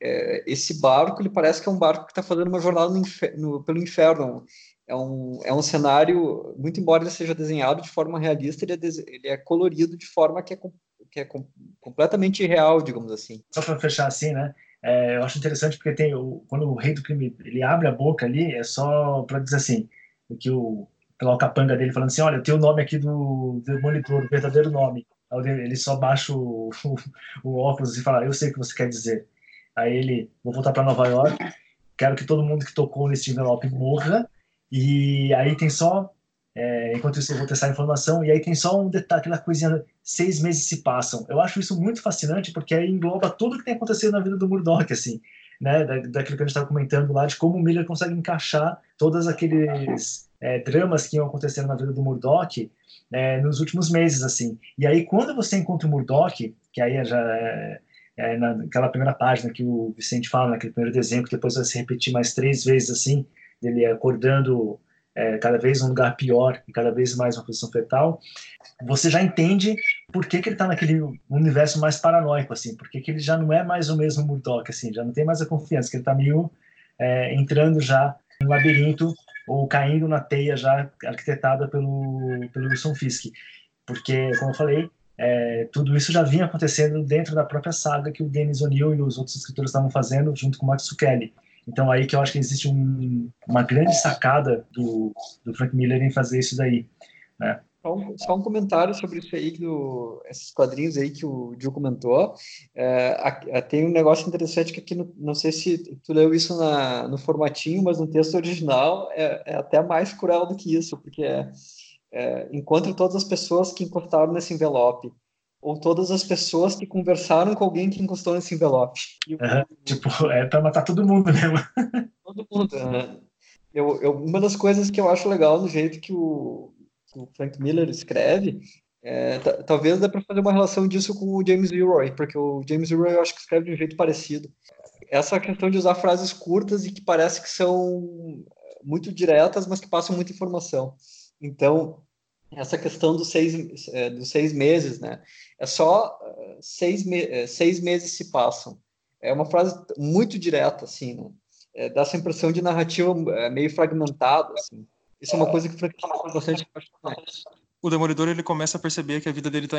É, esse barco ele parece que é um barco que está fazendo uma jornada no no, pelo inferno. É um, é um cenário, muito embora ele seja desenhado de forma realista, ele é, ele é colorido de forma que é que é com, completamente irreal, digamos assim.
Só para fechar assim, né? É, eu acho interessante porque tem o, quando o rei do crime ele abre a boca ali, é só para dizer assim, que o pela capanga dele falando assim, olha, tem o nome aqui do, monitor, o verdadeiro nome. Ele só baixa o, o, o, óculos e fala, eu sei o que você quer dizer. Aí ele, vou voltar para Nova York, quero que todo mundo que tocou nesse envelope morra. E aí tem só é, enquanto isso, eu vou testar a informação. E aí tem só um detalhe, aquela coisinha, seis meses se passam. Eu acho isso muito fascinante, porque aí engloba tudo que tem acontecido na vida do Murdoch, assim, né? Da, daquilo que a gente estava comentando lá, de como o Miller consegue encaixar todos aqueles é, dramas que iam acontecendo na vida do Murdoch é, nos últimos meses, assim. E aí, quando você encontra o Murdoch, que aí já é, é, naquela primeira página que o Vicente fala, naquele primeiro desenho, que depois vai se repetir mais três vezes, assim, ele acordando é, cada vez um lugar pior e cada vez mais uma posição fetal, você já entende por que, que ele está naquele universo mais paranoico, assim, porque que ele já não é mais o mesmo Murdoch, assim, já não tem mais a confiança, que ele está meio é, entrando já no labirinto ou caindo na teia já arquitetada pelo, pelo Wilson Fisk. Porque, como eu falei, é, tudo isso já vinha acontecendo dentro da própria saga que o Dennis O'Neill e os outros escritores estavam fazendo junto com o Max Kelly. Então aí que eu acho que existe um, uma grande sacada do, do, Frank Miller em fazer isso daí, né?
Só um, só um comentário sobre isso aí, do, esses quadrinhos aí que o Gil comentou. É, a, tem um negócio interessante que aqui, no, não sei se tu leu isso na, no formatinho, mas no texto original é, é até mais cruel do que isso, porque é, é, encontre todas as pessoas que encostaram nesse envelope ou todas as pessoas que conversaram com alguém que encostou nesse envelope.
Uhum, tipo, é para matar todo mundo mesmo.
Todo mundo. Uhum. Eu, eu, uma das coisas que eu acho legal no jeito que o, que o Frank Miller escreve, é, talvez dê para fazer uma relação disso com o James Leroy, porque o James Leroy eu acho que escreve de um jeito parecido. Essa questão de usar frases curtas e que parece que são muito diretas, mas que passam muita informação. Então, essa questão dos seis, é, dos seis meses, né? É só é, seis, me é, seis meses se passam. É uma frase muito direta, assim, né? É, dá essa impressão de narrativa meio fragmentada, assim. Isso é uma coisa que Frank bastante
o Demolidor ele começa a perceber que a vida dele está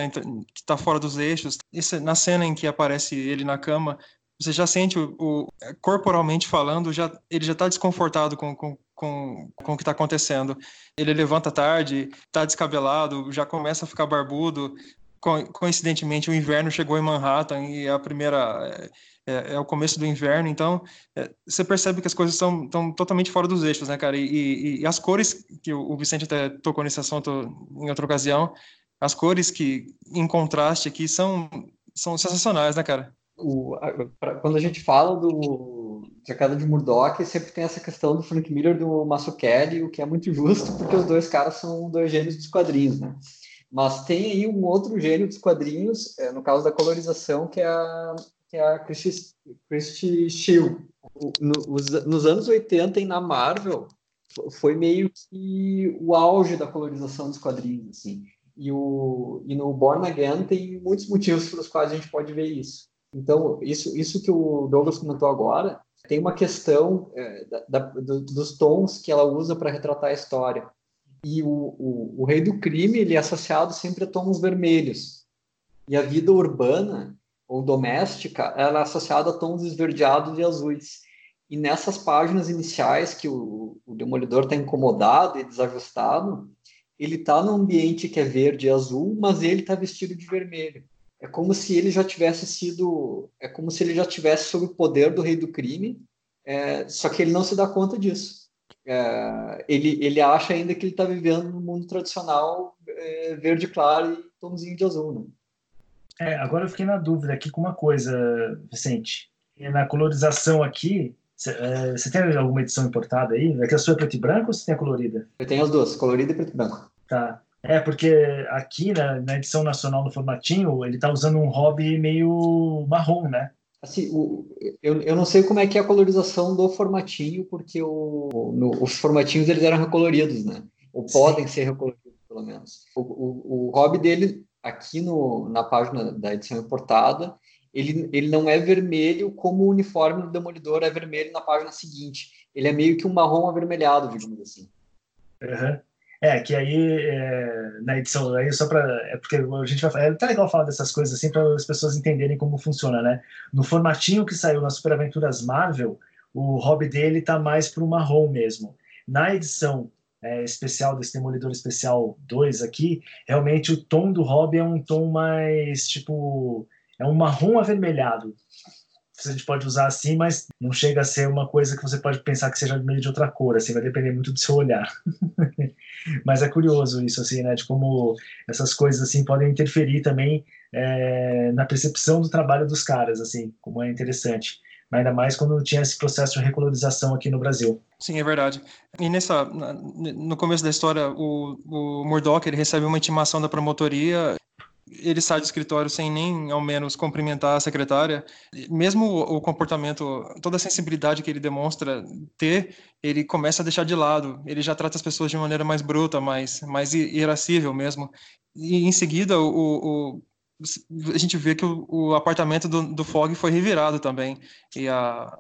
tá fora dos eixos. Na cena em que aparece ele na cama, você já sente o, o corporalmente falando, já ele já está desconfortado com, com, com, com o que está acontecendo. Ele levanta tarde, está descabelado, já começa a ficar barbudo. Co coincidentemente, o inverno chegou em Manhattan e é a primeira é, é, é o começo do inverno, então é, você percebe que as coisas estão totalmente fora dos eixos, né, cara? E, e, e as cores que o, Vicente até tocou nesse assunto em outra ocasião, as cores que em contraste aqui são são sensacionais, né, cara?
o, pra, quando a gente fala do Jacada de Murdoch, sempre tem essa questão do Frank Miller do Kelly, o que é muito justo, porque os dois caras são dois gênios dos quadrinhos, né? Mas tem aí um outro gênio dos quadrinhos, é, no caso da colorização, que é a, que é a Christie, Christie Shield. No, nos anos 80 e na Marvel, foi meio que o auge da colorização dos quadrinhos, assim. E, o, e no Born Again tem muitos motivos pelos quais a gente pode ver isso. Então, isso, isso que o Douglas comentou agora, tem uma questão é, da, da, dos tons que ela usa para retratar a história. E o, o, o, rei do crime ele é associado sempre a tons vermelhos. E a vida urbana ou doméstica ela é associada a tons esverdeados e azuis. E nessas páginas iniciais que o, o Demolidor está incomodado e desajustado, ele está num ambiente que é verde e azul, mas ele está vestido de vermelho é como se ele já tivesse sido, é como se ele já tivesse sob o poder do rei do crime, é, só que ele não se dá conta disso. É, ele, ele acha ainda que ele está vivendo no mundo tradicional é, verde claro e tomzinho de azul, né?
É, agora eu fiquei na dúvida aqui com uma coisa, Vicente. Na colorização aqui, você é, tem alguma edição importada aí? É que a sua é preto e branco ou você tem a colorida?
Eu tenho as duas, colorida e preto e branco.
Tá. É, porque aqui na, na edição nacional no formatinho, ele tá usando um hobby meio marrom, né?
Assim, o, eu, eu não sei como é que é a colorização do formatinho, porque o, no, os formatinhos eles eram recoloridos, né? Ou podem Sim. ser recoloridos, pelo menos. O, o, o hobby dele, aqui no, na página da edição importada, ele, ele não é vermelho como o uniforme do Demolidor é vermelho na página seguinte. Ele é meio que um marrom avermelhado, digamos assim.
Uhum. É, que aí é, na edição aí só para é porque a gente vai é até legal falar dessas coisas assim para as pessoas entenderem como funciona, né? No formatinho que saiu nas Super Aventuras Marvel, o hobby dele tá mais para o marrom mesmo. Na edição é, especial desse Demolidor Especial 2 aqui, realmente o tom do hobby é um tom mais tipo é um marrom avermelhado. A gente pode usar assim, mas não chega a ser uma coisa que você pode pensar que seja meio de outra cor, assim, vai depender muito do seu olhar. mas é curioso isso, assim, né, de como essas coisas, assim, podem interferir também é, na percepção do trabalho dos caras, assim, como é interessante ainda mais quando tinha esse processo de recolorização aqui no Brasil.
Sim, é verdade. E nessa, no começo da história, o, o Murdoch ele recebe uma intimação da promotoria ele sai do escritório sem nem ao menos cumprimentar a secretária, mesmo o, comportamento, toda a sensibilidade que ele demonstra ter, ele começa a deixar de lado. Ele já trata as pessoas de maneira mais bruta, mais, mais irascível mesmo. E em seguida, o, o a gente vê que o, o apartamento do, do Fog foi revirado também. E a,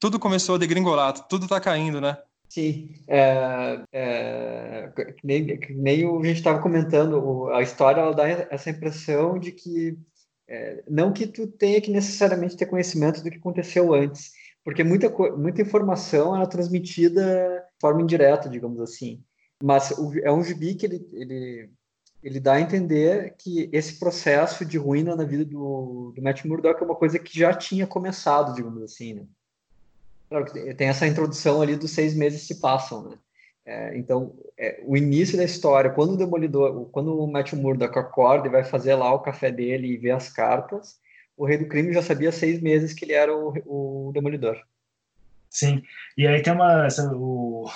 tudo começou a degringolar, tudo está caindo, né?
Sim, é, é, nem, nem a gente estava comentando, a história ela dá essa impressão de que é, não que tu tenha que necessariamente ter conhecimento do que aconteceu antes, porque muita, muita informação é transmitida de forma indireta, digamos assim. Mas o, é um gibi que ele, ele, ele dá a entender que esse processo de ruína na vida do, do Matt Murdock é uma coisa que já tinha começado, digamos assim, né? Claro que tem essa introdução ali dos seis meses se passam, né? É, então, é, o início da história, quando o Demolidor, quando o Matthew Murdock acorda e vai fazer lá o café dele e ver as cartas, o Rei do Crime já sabia seis meses que ele era o, o Demolidor.
Sim, e aí tem uma. O,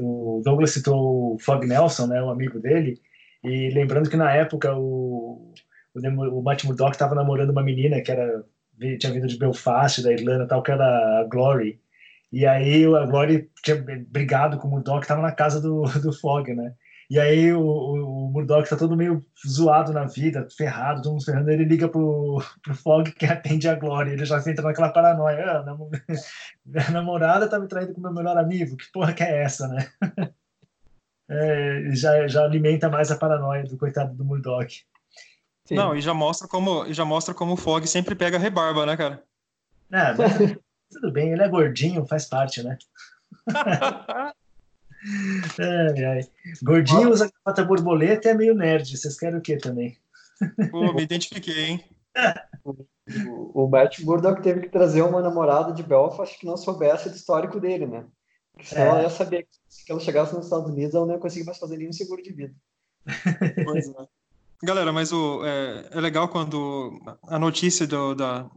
o Douglas citou o Fog Nelson, né, o amigo dele, e lembrando que na época o, o, o Matt Murdock estava namorando uma menina que era tinha vindo de Belfast, da Irlanda, tal, que era a Glory. E aí o Glory tinha brigado com o Murdoch, estava na casa do, do Fog, né? E aí o, o, o Murdoch tá todo meio zoado na vida, ferrado, todo mundo ferrando, ele liga pro, pro Fog que atende a Glória, ele já entra naquela paranoia, ah, minha namorada tá me traindo com meu melhor amigo, que porra que é essa, né? É, já, já alimenta mais a paranoia do coitado do Murdoch.
Sim. Não, e já mostra como já mostra como o Fog sempre pega a rebarba, né, cara?
É, mas, tudo bem, ele é gordinho, faz parte, né? ai, ai. Gordinho usa gravata borboleta e é meio nerd. Vocês querem o quê também?
Pô, me identifiquei, hein?
o, o Matt Murdock teve que trazer uma namorada de Belfast que não soubesse do histórico dele, né? Porque senão é. ela ia saber que se ela chegasse nos Estados Unidos, ela não ia conseguir mais fazer nenhum seguro de vida.
Pois é. Galera, mas o, é, é legal quando a notícia do, da,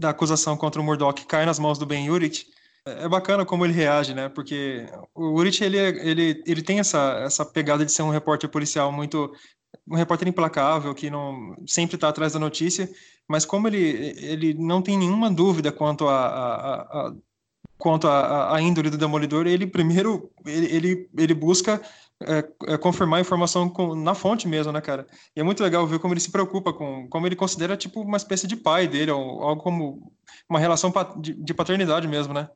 da acusação contra o Murdoch cai nas mãos do Ben Urich, é bacana como ele reage, né? Porque o Urich, ele, é, ele, ele tem essa, essa pegada de ser um repórter policial muito... um repórter implacável, que não sempre está atrás da notícia, mas como ele, ele não tem nenhuma dúvida quanto a, a, a quanto à índole do Demolidor, ele primeiro ele, ele, ele busca é, é confirmar a informação com, na fonte mesmo, né, cara? E é muito legal ver como ele se preocupa com, como ele considera tipo uma espécie de pai dele, ou algo como uma relação de, de paternidade mesmo, né?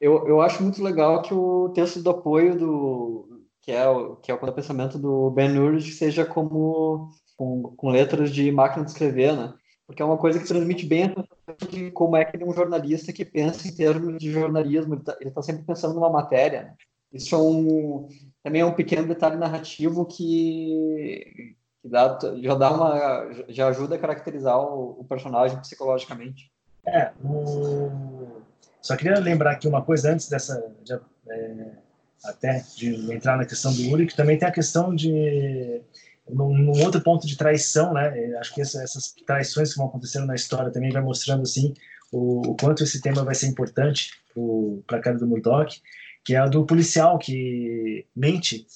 Eu, eu acho muito legal que o texto do apoio do que é o que é o pensamento do Ben Urich seja como com, com letras de máquina de escrever, né? Porque é uma coisa que transmite bem a de como é que ele é um jornalista que pensa em termos de jornalismo, ele está tá sempre pensando numa matéria. Né? Isso é um, também é um pequeno detalhe narrativo que, que dá, já dá uma já ajuda a caracterizar o, o personagem psicologicamente.
É, o... só queria lembrar aqui uma coisa antes dessa de, é, até de entrar na questão do Uri, que também tem a questão de num, outro ponto de traição, né? Acho que essa, essas traições que vão acontecendo na história também vai mostrando assim o, o quanto esse tema vai ser importante para a cara do Murdoch, que é a do policial que mente,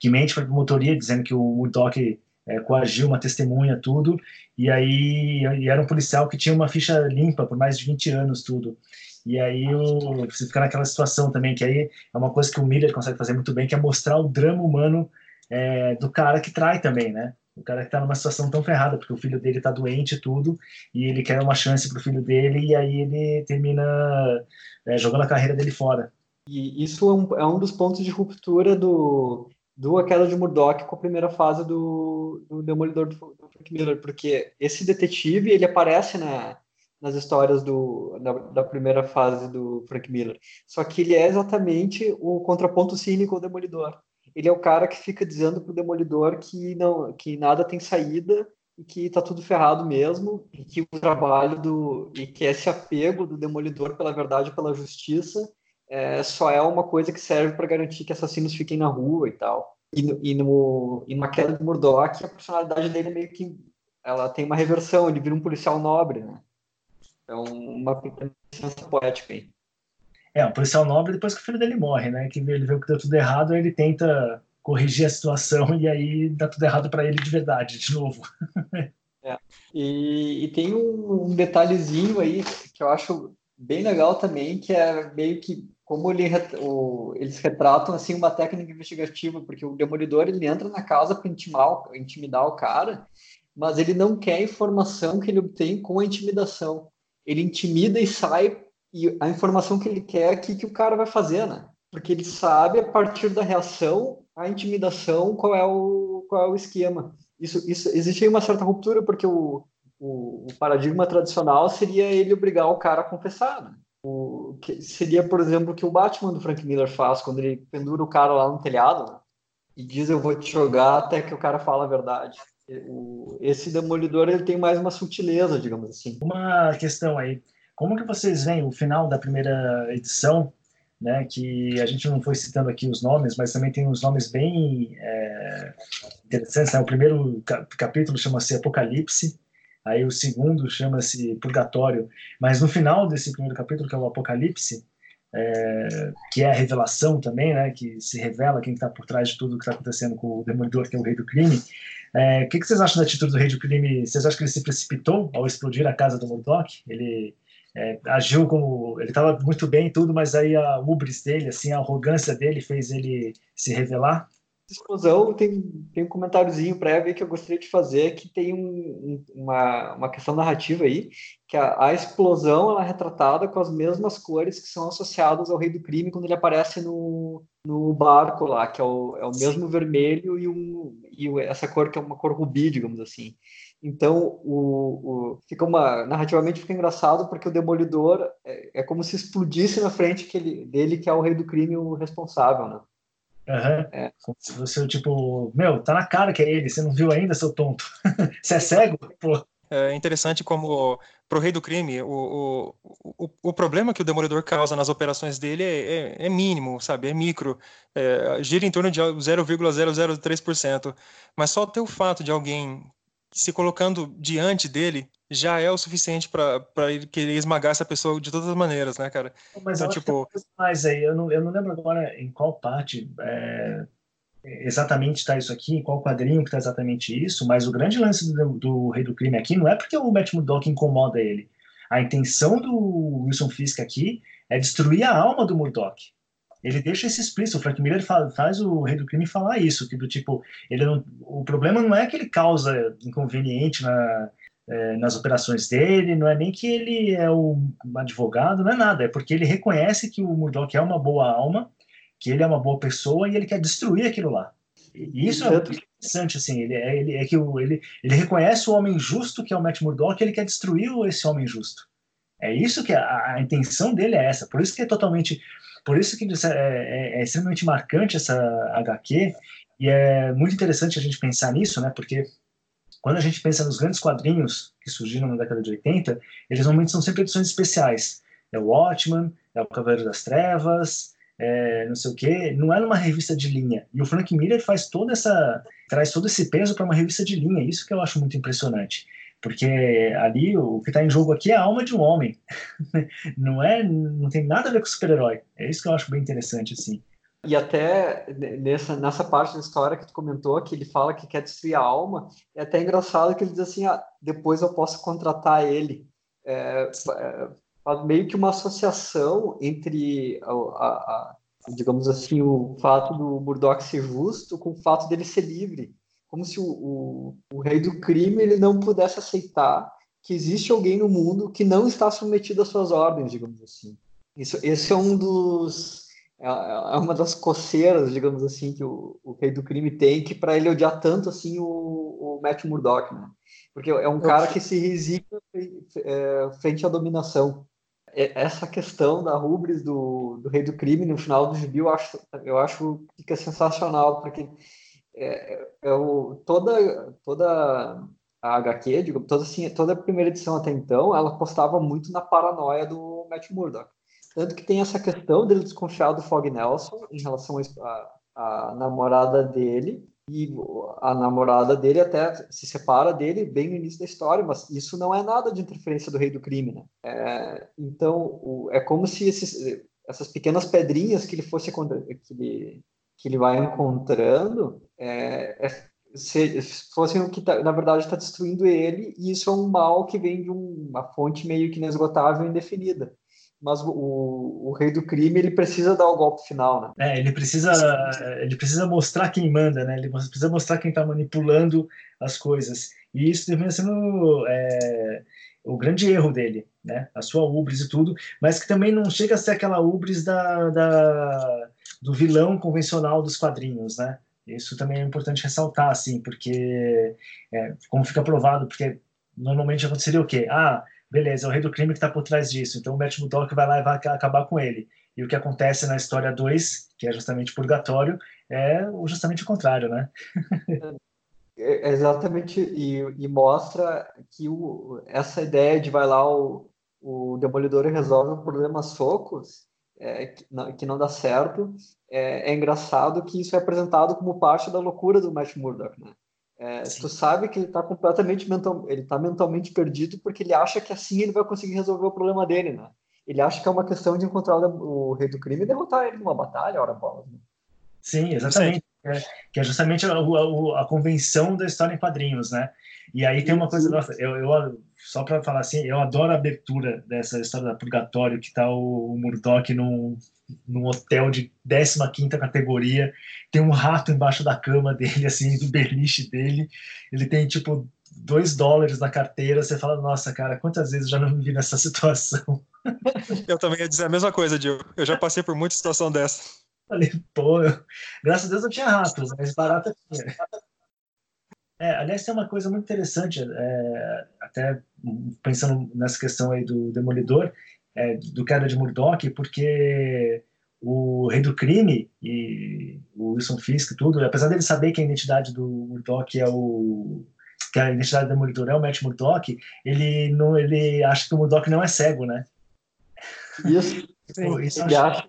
que mente para a promotoria dizendo que o Murdoch é, coagiu uma testemunha, tudo, e aí e era um policial que tinha uma ficha limpa por mais de 20 anos, tudo. E aí o, você fica naquela situação também, que aí é uma coisa que o Miller consegue fazer muito bem, que é mostrar o drama humano é, do cara que trai também, né? O cara que tá numa situação tão ferrada, porque o filho dele tá doente e tudo, e ele quer uma chance pro filho dele, e aí ele termina é, jogando a carreira dele fora.
E isso é um, é um dos pontos de ruptura do, do A Queda de Murdoch com a primeira fase do, do Demolidor do, do Frank Miller, porque esse detetive, ele aparece na, nas histórias do, da, da, primeira fase do Frank Miller, só que ele é exatamente o contraponto cínico ao Demolidor. Ele é o cara que fica dizendo pro Demolidor que, não, que nada tem saída e que tá tudo ferrado mesmo, e que o trabalho do... e que esse apego do Demolidor pela verdade pela justiça é, só é uma coisa que serve para garantir que assassinos fiquem na rua e tal. E, no, e, no, e na queda de Murdoch, a personalidade dele é meio que. Ela tem uma reversão, ele vira um policial nobre, né? Então, uma licença poética aí.
É, um policial nobre depois que o filho dele morre, né? Que ele vê que deu tudo errado, ele tenta corrigir a situação e aí dá tudo errado para ele de verdade, de novo.
é. E, e, tem um, um detalhezinho aí que eu acho bem legal também, que é meio que como ele, o, eles retratam assim uma técnica investigativa, porque o demolidor ele entra na casa para intimidar, intimidar o cara, mas ele não quer a informação que ele obtém com a intimidação. Ele intimida e sai, e a informação que ele quer é que, que o cara vai fazer, né? Porque ele sabe, a partir da reação, a intimidação, qual é o, qual é o esquema. Isso, isso, existe aí uma certa ruptura, porque o, o, o paradigma tradicional seria ele obrigar o cara a confessar, né? O, que seria, por exemplo, o que o Batman do Frank Miller faz quando ele pendura o cara lá no telhado né? e diz eu vou te jogar até que o cara fala a verdade. O, esse Demolidor ele tem mais uma sutileza, digamos assim.
Uma questão aí, como que vocês veem o final da primeira edição, né, que a gente não foi citando aqui os nomes, mas também tem uns nomes bem é, interessantes. Né? O primeiro capítulo chama-se Apocalipse, Aí o segundo chama-se Purgatório, mas no final desse primeiro capítulo, que é o Apocalipse, é, que é a revelação também, né, que se revela quem está por trás de tudo que está acontecendo com o Demolidor, que é o rei do crime. É, o que, que, vocês acham da atitude do rei do crime? Vocês acham que ele se precipitou ao explodir a casa do Murdoch? Ele é, agiu como ele estava muito bem e tudo, mas aí a ubris dele, assim, a arrogância dele fez ele se revelar?
Explosão, tem, tem um comentáriozinho prévio que eu gostaria de fazer, que tem um, uma, uma questão narrativa aí, que a, a, explosão ela é retratada com as mesmas cores que são associadas ao rei do crime quando ele aparece no, no barco lá, que é o, é o mesmo vermelho e, um, e essa cor que é uma cor rubi, digamos assim. Então, o, o, fica uma narrativamente fica engraçado porque o demolidor é, é como se explodisse na frente que ele, dele, que é o rei do crime, o responsável, né?
Uhum. É. Se você, tipo, meu, tá na cara que é ele, você não viu ainda, seu tonto? você é cego? Pô.
É interessante como, pro rei do crime, o, o, o, o problema que o Demolidor causa nas operações dele é, é, é mínimo, sabe? É micro. É, gira em torno de 0,003%. Mas só ter o fato de alguém se colocando diante dele já é o suficiente para ele querer esmagar essa pessoa de todas as maneiras, né, cara?
Mas então, tipo... mais aí, eu não, eu não lembro agora em qual parte é, exatamente está isso aqui, em qual quadrinho que está exatamente isso, mas o grande lance do, do, Rei do Crime aqui não é porque o Matt Murdock incomoda ele. A intenção do Wilson Fisk aqui é destruir a alma do Murdock ele deixa isso explícito. O Frank Miller faz o Rei do Crime falar isso, que do tipo, ele não, o problema não é que ele causa inconveniente na, é, nas operações dele, não é nem que ele é um advogado, não é nada, é porque ele reconhece que o Murdoch é uma boa alma, que ele é uma boa pessoa e ele quer destruir aquilo lá. E isso é muito interessante, assim, ele é, ele, é que o, ele, ele reconhece o homem justo que é o Matt Murdock e ele quer destruir esse homem justo. É isso que a, a intenção dele é essa, por isso que é totalmente por isso que é, é, é extremamente marcante essa HQ, e é muito interessante a gente pensar nisso, né? Porque quando a gente pensa nos grandes quadrinhos que surgiram na década de 80, eles normalmente são sempre edições especiais. É o Watchman, é o Cavaleiro das Trevas, é, não sei o quê, não é numa revista de linha. E o Frank Miller faz toda essa, traz todo esse peso para uma revista de linha. Isso que eu acho muito impressionante. Porque ali o que está em jogo aqui é a alma de um homem. não é, não tem nada a ver com super-herói. É isso que eu acho bem interessante assim.
E até nessa, nessa parte da história que tu comentou, que ele fala que quer destruir a alma, é até engraçado que ele diz assim, ah, depois eu posso contratar ele. É, é, meio que uma associação entre, a, a, a, digamos assim, o fato do Murdoch ser justo com o fato dele ser livre. Como se o, o, o rei do crime ele não pudesse aceitar que existe alguém no mundo que não está submetido às suas ordens, digamos assim. Isso, esse é um dos é, é uma das coceiras, digamos assim, que o, o rei do crime tem, que para ele odiar tanto assim o, o Matt Murdock, né? Porque é um cara que se resigna é, frente à dominação. Essa questão da rubris do, do rei do crime no final do gibi, eu acho, eu acho que fica sensacional, porque é, é o, toda, toda a HQ, digo, toda, assim, toda a primeira edição até então, ela apostava muito na paranoia do Matt Murdock. Tanto que tem essa questão dele desconfiar do Fog Nelson em relação à namorada dele, e a namorada dele até se separa dele bem no início da história, mas isso não é nada de interferência do rei do crime, né? É, então, o, é como se esses, essas pequenas pedrinhas que ele fosse que ele, que ele vai encontrando é, é, se, fossem o que tá, na verdade está destruindo ele, e isso é um mal que vem de uma fonte meio que inesgotável e indefinida mas o, o, rei do crime ele precisa dar o golpe final, né?
É, ele precisa ele precisa mostrar quem manda, né? Ele precisa mostrar quem está manipulando as coisas. E isso termina sendo é, o grande erro dele, né? A sua ubris e tudo, mas que também não chega a ser aquela ubris da, da do vilão convencional dos quadrinhos, né? Isso também é importante ressaltar, assim, porque é, como fica provado, porque normalmente aconteceria o quê? Ah, beleza, é o rei do crime que está por trás disso. Então o Matt Murdock vai lá e vai acabar com ele. E o que acontece na história 2, que é justamente purgatório, é justamente o contrário, né?
É, é exatamente, e, e, mostra que o, essa ideia de vai lá o, o Demolidor resolve um problema socos, é, que, não, que, não, dá certo, é, é, engraçado que isso é apresentado como parte da loucura do Matt Murdock, né? É, tu sabe que ele está completamente mental, ele tá mentalmente perdido porque ele acha que assim ele vai conseguir resolver o problema dele, né? Ele acha que é uma questão de encontrar o rei do crime e derrotar ele numa batalha, hora bola. Né?
Sim, exatamente. É, que é justamente a, a, a, convenção da história em quadrinhos, né? E aí tem uma coisa, nossa, eu, eu só para falar assim, eu adoro a abertura dessa história da Purgatório, que tá o, o Murdoch num, num hotel de 15 categoria, tem um rato embaixo da cama dele, assim, do beliche dele, ele tem, tipo, dois dólares na carteira, você fala, nossa, cara, quantas vezes eu já não me vi nessa situação?
Eu também ia dizer a mesma coisa, Diogo. Eu já passei por muita situação dessa.
Falei, pô, eu... graças a Deus não tinha ratos, mas barata tinha. É, aliás, tem uma coisa muito interessante, é, até pensando nessa questão aí do Demolidor, é, do Queda de Murdoch, porque o Rei do Crime e o Wilson Fisk e tudo, apesar dele saber que a identidade do Murdoch é o que a identidade do Demolidor é o Matt Murdock, ele não ele acha que o Murdoch não é cego, né?
Isso. Isso ele, acha,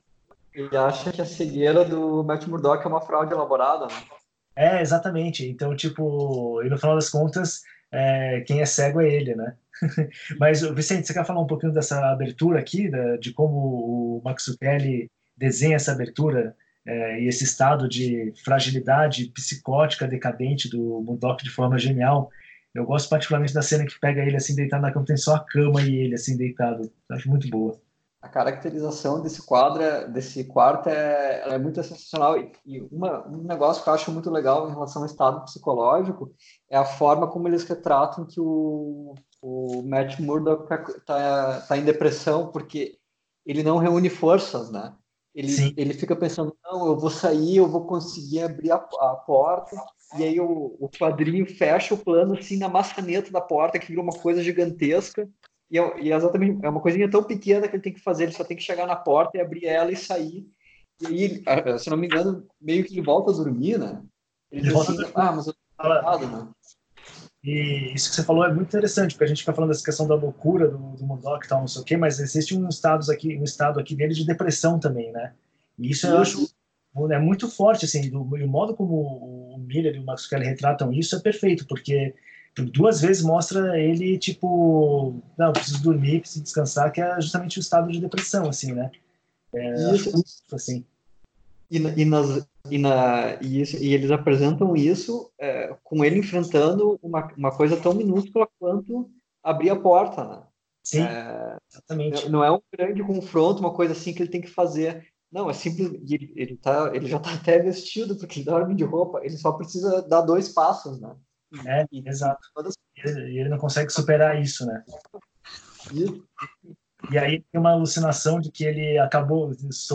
ele acha que a cegueira do Matt Murdock é uma fraude elaborada, né?
É, exatamente. Então, tipo, e no final das contas, é, quem é cego é ele, né? Mas, Vicente, você quer falar um pouquinho dessa abertura aqui, da, de como o Max Zucchelli desenha essa abertura é, e esse estado de fragilidade psicótica decadente do Murdoch de forma genial? Eu gosto particularmente da cena que pega ele assim deitado na cama, tem só a cama e ele assim deitado. acho muito boa
a caracterização desse quadro, é, desse quarto é, é muito sensacional. E uma, um negócio que eu acho muito legal em relação ao estado psicológico é a forma como eles retratam que o, o Matt Murdock está tá, tá em depressão porque ele não reúne forças, né? Ele, ele fica pensando, não, eu vou sair, eu vou conseguir abrir a, a porta, e aí o, o quadrinho fecha o plano assim na maçaneta da porta, que vira uma coisa gigantesca, e é, e é, exatamente, é uma coisinha tão pequena que ele tem que fazer, ele só tem que chegar na porta e abrir ela e sair. E aí, se não me engano, meio que ele volta a dormir, né? Ele, ele diz assim, ah, mas eu tô errado, né?
E isso que você falou é muito interessante, porque a gente fica falando dessa questão da loucura do, do Murdoch e tal, não sei o quê, mas existe um estado aqui, um estado aqui dele de depressão também, né? E isso eu acho é muito forte, assim, do, e o modo como o Miller e o Max Kelly retratam isso é perfeito, porque duas vezes mostra ele, tipo, não, preciso dormir, preciso descansar, que é justamente o estado de depressão, assim, né? É, isso. assim.
E, e, nas, e, na, e, isso, e eles apresentam isso é, com ele enfrentando uma, uma coisa tão minúscula quanto abrir a porta, né?
Sim, é, exatamente.
Não é um grande confronto, uma coisa assim que ele tem que fazer. Não, é simples. Ele, ele, tá, ele já está até vestido, porque ele dorme de roupa. Ele só precisa dar dois passos, né?
É, e, exato. E ele, ele não consegue superar isso, né? E aí tem uma alucinação de que ele acabou,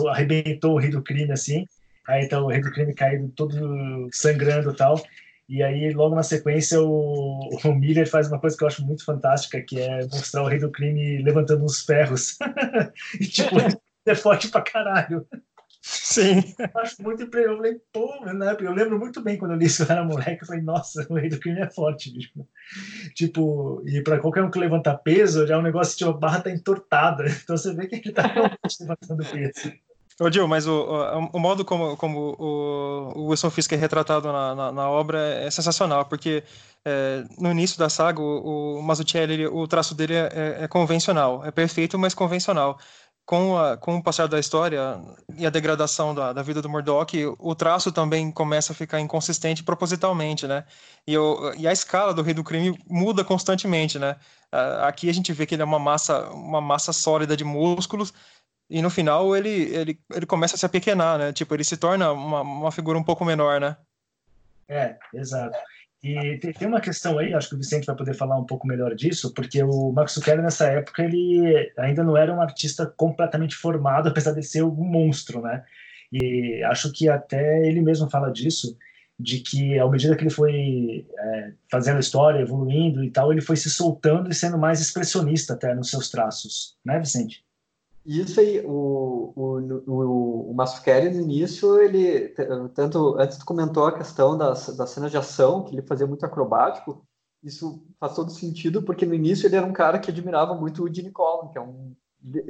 arrebentou o rei do crime, assim. Aí então o rei do crime caído todo sangrando e tal. E aí, logo na sequência, o, o Miller faz uma coisa que eu acho muito fantástica, que é mostrar o rei do crime levantando uns ferros. e, tipo, é forte pra caralho.
Sim.
Eu acho muito Eu falei, pô, né? Eu lembro muito bem quando eu li isso, eu era moleque, eu falei, nossa, o rei do crime é forte, bicho. Tipo, e pra qualquer um que levanta peso, já é um negócio, tipo, a barra tá entortada. Então você vê que ele tá levantando peso.
Ô, Gil, mas o, o, o, modo como, como o, o Wilson Fisk é retratado na, na, na obra é sensacional, porque é, no início da saga, o, o Mazzucchelli, o traço dele é, é, é, convencional, é perfeito, mas convencional. Com, a, com o passar da história e a degradação da, da vida do Murdoch, o traço também começa a ficar inconsistente propositalmente, né? E, o, e a escala do Rei do Crime muda constantemente, né? Aqui a gente vê que ele é uma massa, uma massa sólida de músculos, e no final ele, ele, ele começa a se apequenar, né? Tipo, ele se torna uma, uma figura um pouco menor, né?
É, exato. E tem uma questão aí, acho que o Vicente vai poder falar um pouco melhor disso, porque o Max Zucchelli nessa época ele ainda não era um artista completamente formado, apesar de ser um monstro, né? E acho que até ele mesmo fala disso, de que à medida que ele foi é, fazendo história, evoluindo e tal, ele foi se soltando e sendo mais expressionista até nos seus traços, né, Vicente?
Isso aí, o, o, o, o Massuccheri no início, ele, tanto, antes tu comentou a questão das, das cenas de ação, que ele fazia muito acrobático, isso faz todo sentido, porque no início ele era um cara que admirava muito o Gene Colan, que é um,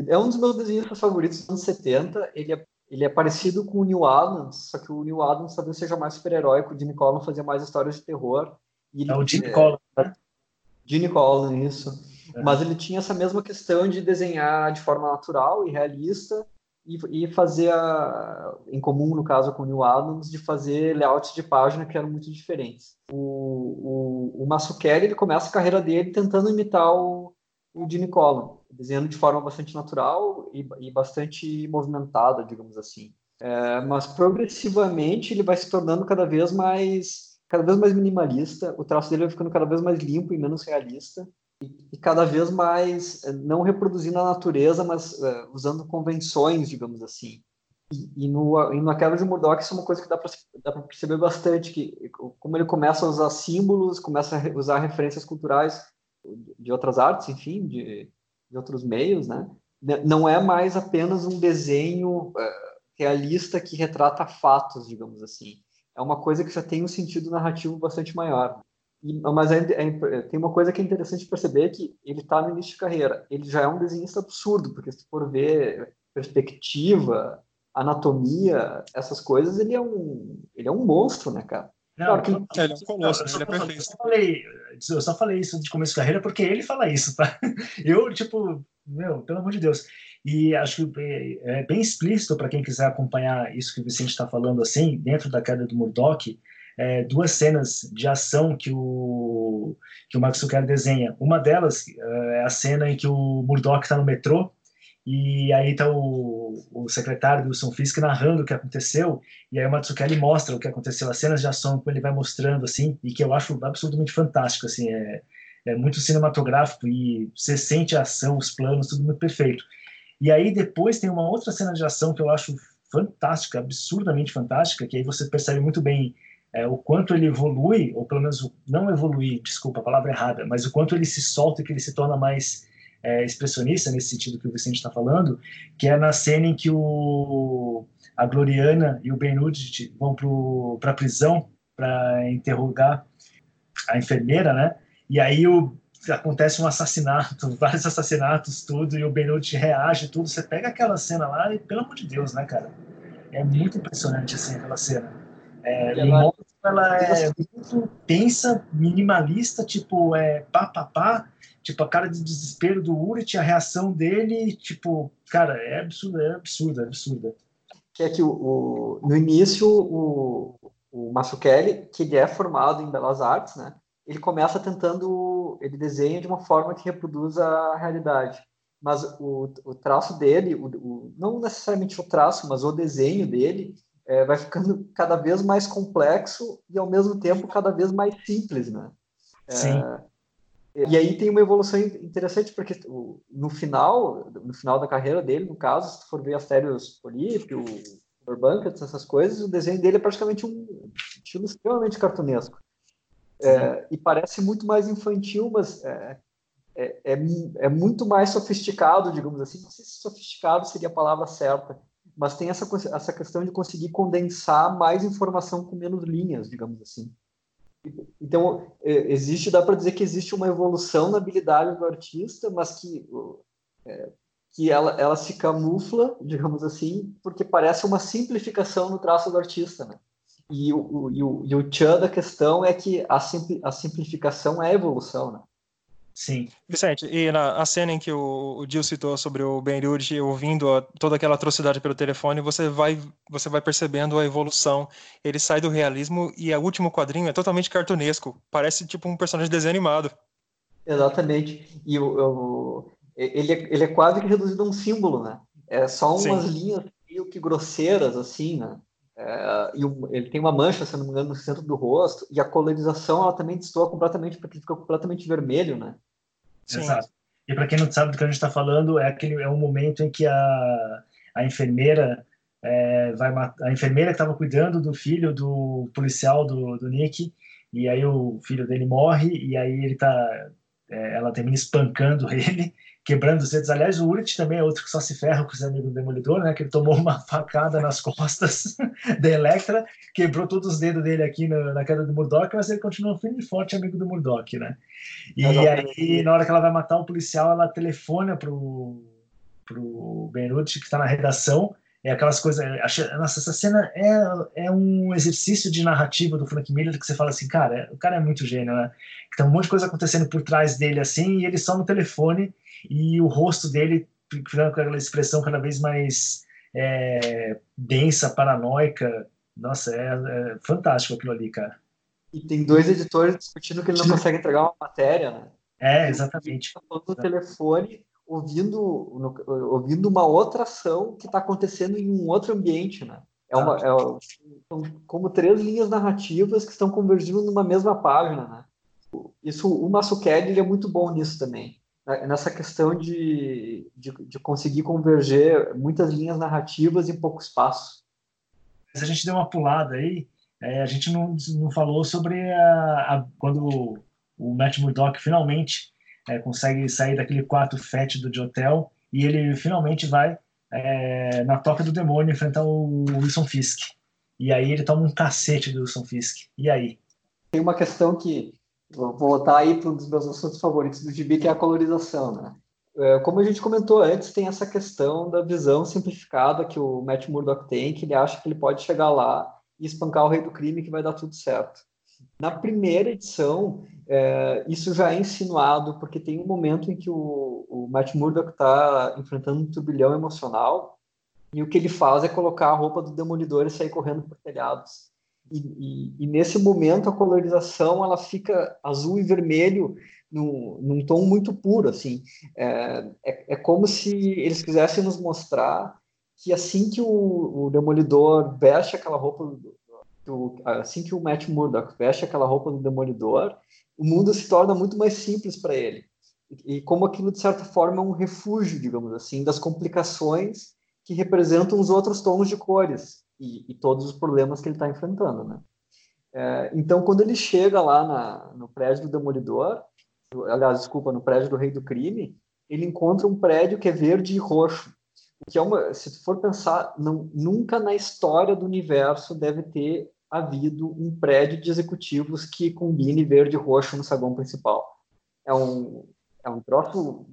é um dos meus desenhos favoritos dos anos 70, ele é, ele é parecido com o Neil Adams, só que o Neil Adams talvez seja mais super-heróico, o Gene Colan fazia mais histórias de terror.
Ele, é o Gene é, Colan, né?
Gene Colan, isso. É. Mas ele tinha essa mesma questão de desenhar de forma natural e realista e, e fazer, a, em comum no caso com o Neil Adams, de fazer layouts de página que eram muito diferentes. O, o, o ele começa a carreira dele tentando imitar o, o Gene Colan, desenhando de forma bastante natural e, e bastante movimentada, digamos assim. É, mas progressivamente ele vai se tornando cada vez mais cada vez mais minimalista, o traço dele vai ficando cada vez mais limpo e menos realista e, cada vez mais eh, não reproduzindo a natureza, mas uh, usando convenções, digamos assim. E, e, no, e na de Murdoch isso é uma coisa que dá para perceber bastante, que como ele começa a usar símbolos, começa a usar referências culturais de outras artes, enfim, de, de outros meios, né? Não é mais apenas um desenho uh, realista que retrata fatos, digamos assim. É uma coisa que já tem um sentido narrativo bastante maior. Mas é, é, tem uma coisa que é interessante perceber que ele está no início de carreira. Ele já é um desenhista absurdo, porque se for ver perspectiva, anatomia, essas coisas, ele é um, ele é um monstro, né, cara?
Não, claro que... ele é um colosso, ele é perfeito. Eu só,
falei, eu só falei isso de começo de carreira porque ele fala isso, tá? Eu, tipo, meu, pelo amor de Deus. E acho que é, é bem explícito para quem quiser acompanhar isso que o Vicente está falando, assim, dentro da queda do Murdoch, é, duas cenas de ação que o, que o Max Zucker desenha. Uma delas é a cena em que o Murdoch está no metrô e aí está o, o secretário do Wilson Fisk narrando o que aconteceu, e aí o Matsukelli mostra o que aconteceu, as cenas de ação que ele vai mostrando, assim, e que eu acho absolutamente fantástico, assim, é, é muito cinematográfico e você sente a ação, os planos, tudo muito perfeito. E aí depois tem uma outra cena de ação que eu acho fantástica, absurdamente fantástica, que aí você percebe muito bem é, o quanto ele evolui, ou pelo menos não evolui, desculpa, a palavra errada, mas o quanto ele se solta e que ele se torna mais é, expressionista, nesse sentido que o Vicente está falando, que é na cena em que o, a Gloriana e o Benudit vão para a prisão para interrogar a enfermeira, né? E aí o, acontece um assassinato, vários assassinatos, tudo, e o Benudit reage, tudo. Você pega aquela cena lá e, pelo amor de Deus, né, cara? É muito impressionante assim aquela cena. É, ela... é muito tensa, minimalista, tipo, é pá, pá, pá, tipo, a cara de desespero do Urit, a reação dele, tipo, cara, é absurda, é absurda, é absurda.
Que é que o, o no início, o, o Kelly, que ele é formado em Belas Artes, né, ele começa tentando, ele desenha de uma forma que reproduz a realidade mas o, o traço dele, o, o, não necessariamente o traço, mas o desenho dele, é, vai ficando cada vez mais complexo e ao mesmo tempo cada vez mais simples, né?
É, Sim.
E aí tem uma evolução interessante porque no final, no final da carreira dele, no caso, se tu for ver Astérios Polipe, o Urbancats, essas coisas, o desenho dele é praticamente um estilo extremamente cartunesco. É, e parece muito mais infantil, mas é, é, é, é, muito mais sofisticado, digamos assim. Não sei se sofisticado seria a palavra certa, mas tem essa, essa questão de conseguir condensar mais informação com menos linhas, digamos assim. Então, é, existe, dá para dizer que existe uma evolução na habilidade do artista, mas que, é, que ela, ela se camufla, digamos assim, porque parece uma simplificação no traço do artista, né? E o, e o, e o tchan da questão é que a, simpli, a simplificação é a evolução, né?
Sim.
Vicente, e na a cena em que o, o Gil citou sobre o Ben Rudy ouvindo a, toda aquela atrocidade pelo telefone, você vai, você vai percebendo a evolução. Ele sai do realismo e o último quadrinho é totalmente cartunesco. Parece tipo um personagem de desenho animado.
Exatamente. E o, o ele, é, ele é quase que reduzido a um símbolo, né? É só umas Sim. linhas meio que grosseiras, assim, né? É, e o, ele tem uma mancha, se não me engano, no centro do rosto, e a colorização ela também destoa completamente, porque ele fica completamente vermelho, né?
Sim. Exato. E para quem não sabe do que a gente está falando, é aquele é um momento em que a, a enfermeira é, vai a enfermeira que estava cuidando do filho do policial do, do Nick e aí o filho dele morre e aí ele tá é, ela termina espancando ele quebrando os dedos. Aliás, o Urit também é outro que só se ferra com os amigos do Demolidor, né? Que ele tomou uma facada nas costas da Electra, quebrou todos os dedos dele aqui na, na queda do Murdoch, mas ele continua firme e forte amigo do Murdoch, né? E aí, na hora que ela vai matar o policial, ela telefona pro, pro Benruti, que está na redação, é aquelas coisas. Nossa, essa cena é, é um exercício de narrativa do Frank Miller que você fala assim, cara, é, o cara é muito gênio, né? Tem um monte de coisa acontecendo por trás dele assim, e ele só no telefone e o rosto dele ficando com aquela expressão cada vez mais é, densa, paranoica. Nossa, é, é, fantástico aquilo ali, cara.
E tem dois editores discutindo que ele não consegue entregar uma matéria, né?
É, exatamente.
Ele tá falando no telefone, ouvindo, no, ouvindo uma outra ação que está acontecendo em um outro ambiente, né? É uma, é, são como três linhas narrativas que estão convergindo numa mesma página, né? Isso, o Masuked, ele é muito bom nisso também. Nessa questão de, de, de, conseguir converger muitas linhas narrativas em pouco espaço.
Mas a gente deu uma pulada aí, é, a gente não, não falou sobre a, a, quando o Matt Murdock finalmente é, consegue sair daquele quarto fétido de hotel e ele finalmente vai é, na toca do demônio enfrentar o Wilson Fisk. E aí ele toma um cacete do Wilson Fisk. E aí?
Tem uma questão que Vou voltar aí para um dos meus assuntos favoritos do gibi, que é a colorização, né? É, como a gente comentou antes, tem essa questão da visão simplificada que o Matt Murdock tem, que ele acha que ele pode chegar lá e espancar o rei do crime que vai dar tudo certo. Na primeira edição, é, isso já é insinuado, porque tem um momento em que o, o Matt Murdock está enfrentando um turbilhão emocional e o que ele faz é colocar a roupa do Demolidor e sair correndo por telhados. E, e, e, nesse momento a colorização ela fica azul e vermelho num, num tom muito puro assim. É, é, é, como se eles quisessem nos mostrar que assim que o, o demolidor veste aquela roupa do, assim que o Matt Murdock veste aquela roupa do demolidor o mundo se torna muito mais simples para ele. E, e como aquilo de certa forma é um refúgio digamos assim das complicações que representam os outros tons de cores e, e todos os problemas que ele está enfrentando, né? É, então, quando ele chega lá na, no prédio do Demolidor, aliás, desculpa, no prédio do Rei do Crime, ele encontra um prédio que é verde e roxo. Que é uma, se tu for pensar, não, nunca na história do universo deve ter havido um prédio de executivos que combine verde e roxo no saguão principal. É um, é um troço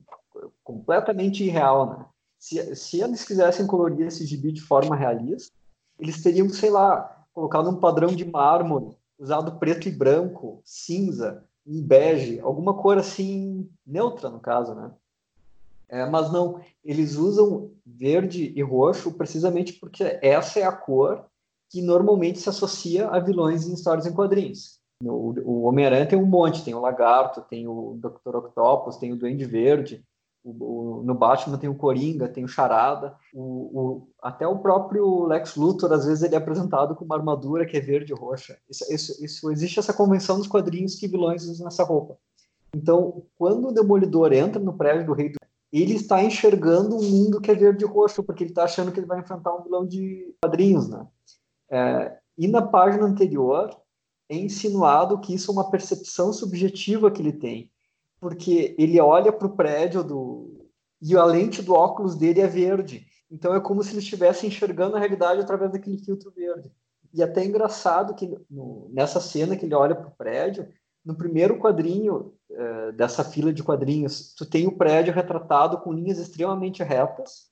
completamente irreal, né? Se, se eles quisessem colorir esse gibi de forma realista, eles teriam, sei lá, colocado um padrão de mármore, usado preto e branco, cinza, um bege, alguma cor assim neutra no caso, né? É, mas não, eles usam verde e roxo precisamente porque essa é a cor que normalmente se associa a vilões em histórias em quadrinhos. O, o Homem-Aranha tem um monte, tem o Lagarto, tem o Dr. Octopus, tem o Duende Verde, o, no Batman tem o Coringa, tem o Charada, o, até o próprio Lex Luthor, às vezes ele é apresentado com uma armadura que é verde e roxa. Isso, isso, isso, existe essa convenção nos quadrinhos que vilões usam essa roupa. Então, quando o Demolidor entra no prédio do Rei do ele está enxergando um mundo que é verde e roxo, porque ele está achando que ele vai enfrentar um vilão de quadrinhos, né? É, e na página anterior é insinuado que isso é uma percepção subjetiva que ele tem, porque ele olha para o prédio do e a lente do óculos dele é verde, então é como se ele estivesse enxergando a realidade através daquele filtro verde. E até é engraçado que no, nessa cena que ele olha para o prédio, no primeiro quadrinho uh, dessa fila de quadrinhos, tu tem o prédio retratado com linhas extremamente retas,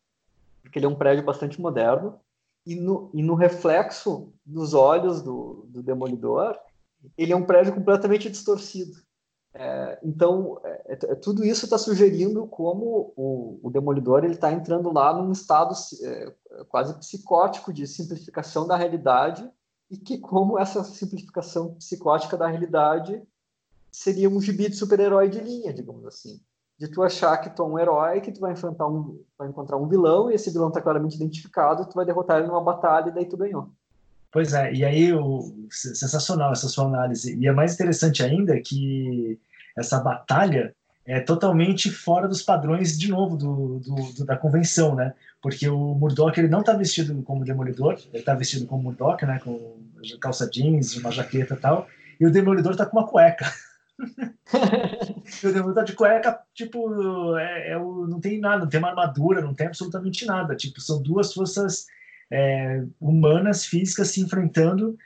porque ele é um prédio bastante moderno, e no, e no reflexo dos olhos do, do Demolidor, ele é um prédio completamente distorcido. É, então, é, é, tudo isso está sugerindo como o, o Demolidor está entrando lá num estado é, quase psicótico de simplificação da realidade e que como essa simplificação psicótica da realidade seria um gibi de super-herói de linha, digamos assim. De tu achar que tu é um herói, que tu vai enfrentar um, vai encontrar um vilão, e esse vilão está claramente identificado, tu vai derrotar ele numa batalha e daí tu ganhou.
Pois é, e aí o, sensacional essa sua análise. E é mais interessante ainda que essa batalha é totalmente fora dos padrões, de novo, do, do, do da convenção, né? Porque o Murdoch, ele não está vestido como Demolidor, ele está vestido como Murdoch, né? Com calça jeans, uma jaqueta e tal, e o Demolidor está com uma cueca. o Demolidor tá de cueca, tipo, é, é não tem nada, não tem uma armadura, não tem absolutamente nada. Tipo, são duas forças é, humanas, físicas se enfrentando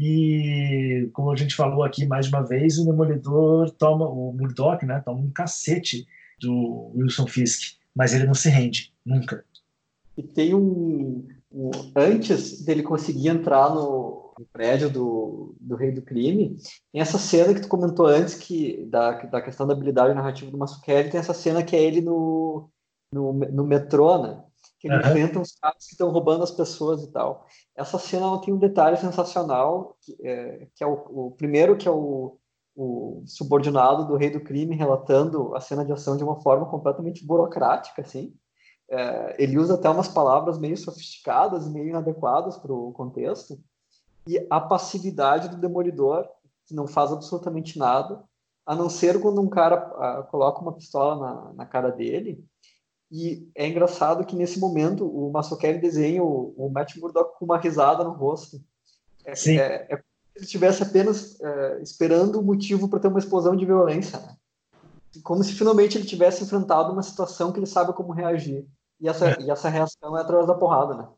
e, como a gente falou aqui mais uma vez, o Demolidor toma, o Murdoch, né, toma um cacete do Wilson Fisk, mas ele não se rende, nunca.
E tem um, um antes dele conseguir entrar no, no prédio do, do Rei do Crime, tem essa cena que tu comentou antes, que da, da questão da habilidade narrativa do Mazzucchelli, tem essa cena que é ele no, no, no metrô, né? Que uhum. enfrenta uns caras que estão roubando as pessoas e tal. Essa cena tem um detalhe sensacional, que é, que é o, o primeiro, que é o, o subordinado do rei do crime relatando a cena de ação de uma forma completamente burocrática, assim. É, ele usa até umas palavras meio sofisticadas, meio inadequadas para o contexto, e a passividade do demolidor, que não faz absolutamente nada, a não ser quando um cara uh, coloca uma pistola na, na, cara dele. E é engraçado que nesse momento o Massokelli desenha o, o Matt Murdock com uma risada no rosto. É, Sim. é, é como se ele estivesse apenas é, esperando o motivo para ter uma explosão de violência. Né? Como se finalmente ele tivesse enfrentado uma situação que ele sabe como reagir. E essa, é. e essa reação é através da porrada, né?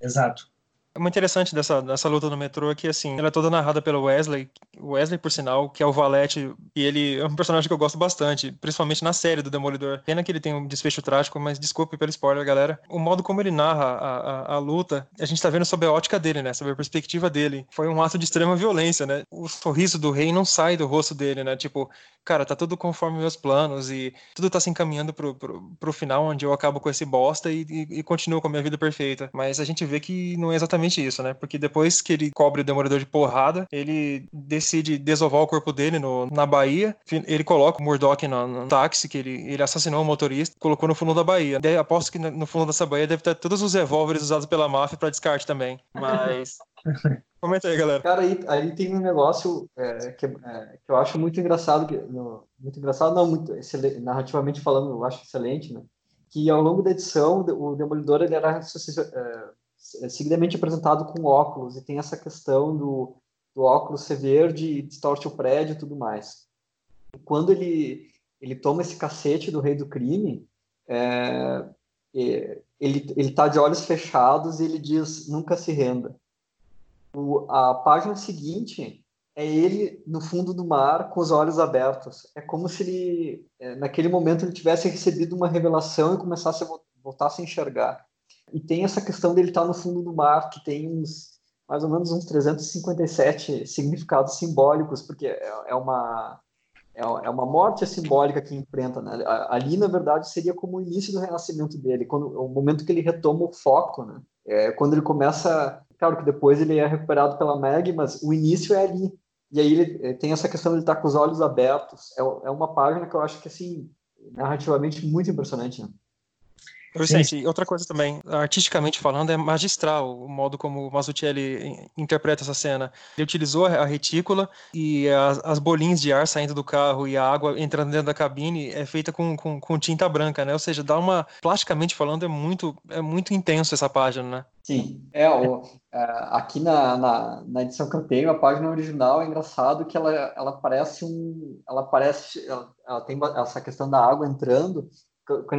Exato.
O interessante dessa, dessa luta no metrô é que, assim, ela é toda narrada pelo Wesley. Wesley, por sinal, que é o Valete, e ele é um personagem que eu gosto bastante, principalmente na série do Demolidor. Pena que ele tem um desfecho trágico, mas desculpe pelo spoiler, galera. O modo como ele narra a, a, a luta, a gente tá vendo sob a ótica dele, né? Sob a perspectiva dele. Foi um ato de extrema violência, né? O sorriso do rei não sai do rosto dele, né? Tipo, cara, tá tudo conforme meus planos e tudo tá se encaminhando pro, pro, pro final, onde eu acabo com esse bosta e, e, e continuo com a minha vida perfeita. Mas a gente vê que não é exatamente exatamente isso, né? Porque depois que ele cobre o Demolidor de porrada, ele decide desovar o corpo dele no, na Bahia. Ele coloca o Murdoch no, no táxi, que ele, ele assassinou o motorista, colocou no fundo da Bahia. Daí, aposto que no fundo dessa Bahia deve ter todos os revólveres usados pela máfia para descarte também. Mas. Comenta aí, galera.
Cara, aí, aí tem um negócio é, que, é, que, eu acho muito engraçado, que, no, muito engraçado, não, muito excelente, narrativamente falando, eu acho excelente, né? Que ao longo da edição, o Demolidor ele era seguidamente apresentado com óculos e tem essa questão do, do óculos ser verde distorce o prédio e tudo mais. E quando ele ele toma esse cacete do rei do crime, é, é, ele ele está de olhos fechados e ele diz nunca se renda. O, a página seguinte é ele no fundo do mar com os olhos abertos. É como se ele, é, naquele momento, ele tivesse recebido uma revelação e começasse a voltar a enxergar. E tem essa questão dele estar no fundo do mar, que tem uns mais ou menos uns 357 significados simbólicos, porque é, é uma é, é uma morte simbólica que enfrenta, né? Ali, na verdade, seria como o início do renascimento dele, quando o momento que ele retoma o foco, né? É quando ele começa, claro que depois ele é recuperado pela Meg, mas o início é ali. E aí ele eh, tem essa questão de estar com os olhos abertos. É, é uma página que eu acho que assim narrativamente muito impressionante. Né?
Vicente, outra coisa também, artisticamente falando, é magistral o modo como o Mazzucchelli interpreta essa cena. Ele utilizou a retícula e as, as bolinhas de ar saindo do carro e a água entrando dentro da cabine é feita com, com, com, tinta branca, né? Ou seja, dá uma, plasticamente falando, é muito, é muito intenso essa página, né?
Sim, é, o, é, aqui na, na, na, edição que eu tenho, a página original é engraçado que ela, ela parece um, ela parece, ela, ela tem essa questão da água entrando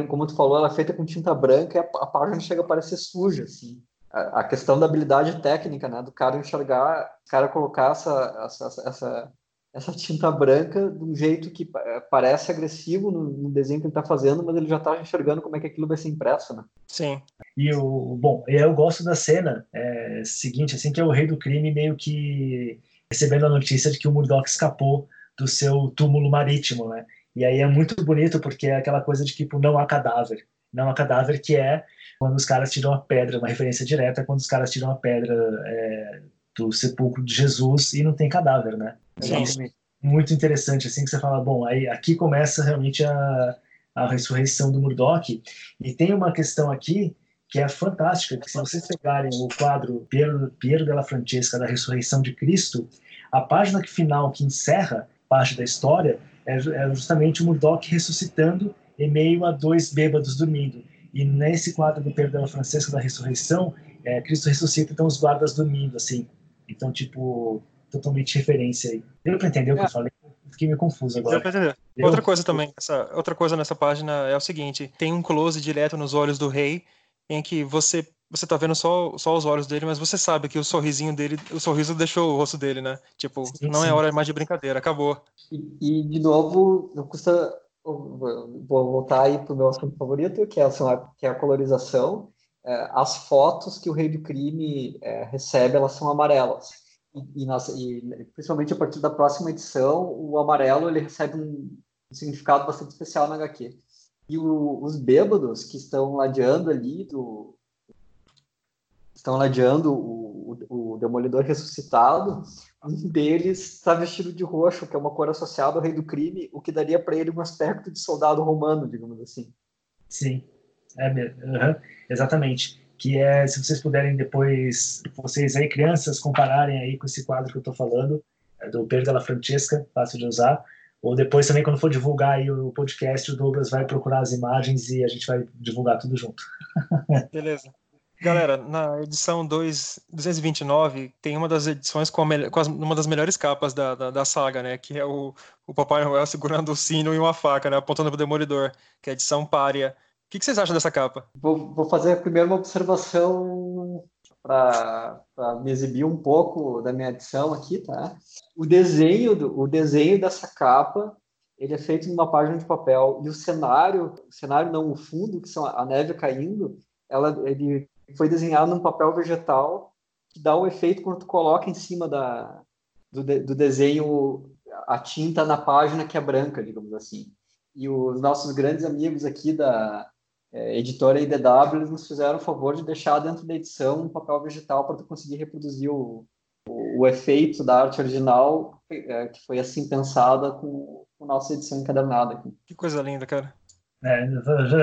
como tu falou, ela é feita com tinta branca e a, a página chega a parecer suja, assim. A, a, questão da habilidade técnica, né, do cara enxergar, o cara colocar essa, essa, essa, essa tinta branca de um jeito que é, parece agressivo no, no desenho que ele está fazendo, mas ele já está enxergando como é que aquilo vai ser impresso, né?
Sim.
E o bom, eu gosto da cena é, seguinte, assim que é o rei do crime meio que recebendo a notícia de que o Murdoch escapou do seu túmulo marítimo, né? E aí é muito bonito porque é aquela coisa de tipo, não há cadáver. Não há cadáver que é quando os caras tiram a pedra, uma referência direta quando os caras tiram a pedra é, do sepulcro de Jesus e não tem cadáver, né?
Exatamente.
muito interessante, assim, que você fala, bom, aí aqui começa realmente a, a ressurreição do Murdoch. E tem uma questão aqui que é fantástica, que se vocês pegarem o quadro Piero, Piero della Francesca da ressurreição de Cristo, a página final que encerra parte da história é, é justamente o Murdoch ressuscitando em meio a dois bêbados dormindo. E nesse quadro do Pedro della Francesca da ressurreição, é, Cristo ressuscita, então os guardas dormindo, assim. Então, tipo, totalmente referência aí. Deu para entender é. o que eu é. falei? Fiquei meio confuso agora. Deu
pra entender. Deu? Outra coisa também, essa, outra coisa nessa página é o seguinte: tem um close direto nos olhos do rei, em que você você tá vendo só, só os olhos dele, mas você sabe que o sorrisinho dele, o sorriso deixou o rosto dele, né? Tipo, sim, não é sim. é hora mais de brincadeira, acabou.
E, e, de novo, não custa. Vou voltar aí pro meu assunto favorito, que é, assim, a, que é a colorização. É, as fotos que o rei do crime é, recebe, elas são amarelas. E, e, nossa, e, principalmente a partir da próxima edição, o amarelo ele recebe um, um significado bastante especial na HQ. E o, os bêbados que estão ladeando ali do, estão ladeando o, o, o Demolidor ressuscitado, um deles está vestido de roxo, que é uma cor associada ao rei do crime, o que daria para ele um aspecto de soldado romano, digamos assim.
Sim, é, uhum, exatamente. Que é, se vocês puderem depois, vocês aí, crianças, compararem aí com esse quadro que eu estou falando, é do Pedro della Francesca, fácil de usar, ou depois também, quando for divulgar aí o podcast, o Douglas vai procurar as imagens e a gente vai divulgar tudo junto.
Beleza. Galera, na edição 2, 229 tem uma das edições com, a, com as, uma das melhores capas da, da, da, saga, né? Que é o, o Papai Noel segurando o sino e uma faca, né? Apontando pro Demolidor, que é a edição párea. O que, que vocês acham dessa capa?
Vou, vou fazer primeiro uma observação para me exibir um pouco da minha edição aqui, tá? O desenho, do, o desenho dessa capa ele é feito numa página de papel e o cenário, o cenário não o fundo, que são a neve caindo, ela, ele foi desenhado num papel vegetal que dá o efeito quando tu coloca em cima da, do, de, do desenho a tinta na página que é branca, digamos assim. E os nossos grandes amigos aqui da é, editora IDW nos fizeram o favor de deixar dentro da edição um papel vegetal para tu conseguir reproduzir o, o, o, efeito da arte original é, que foi assim pensada com, com nossa edição encadernada aqui.
Que coisa linda, cara.
É,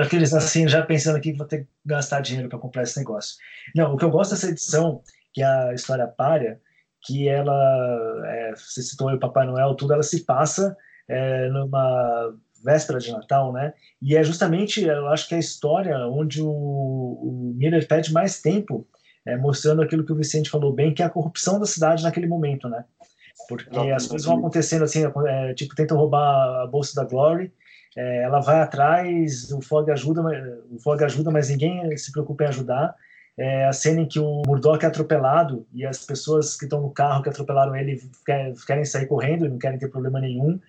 aqueles assim, já pensando aqui que vou ter que gastar dinheiro para comprar esse negócio. Não, o que eu gosto dessa edição, que é a história párea, que ela, é, você citou o Papai Noel, tudo, ela se passa é, numa véspera de Natal, né? E é justamente, eu acho que é a história onde o, o Miller pede mais tempo, é, mostrando aquilo que o Vicente falou bem, que é a corrupção da cidade naquele momento, né? Porque as coisas vão acontecendo assim, é, tipo, tentam roubar a bolsa da Glory, é, ela vai atrás, o Fog ajuda, o Fog ajuda, mas ninguém se preocupa em ajudar. É, a cena em que o Murdoch é atropelado e as pessoas que estão no carro que atropelaram ele querem sair correndo e não querem ter problema nenhum.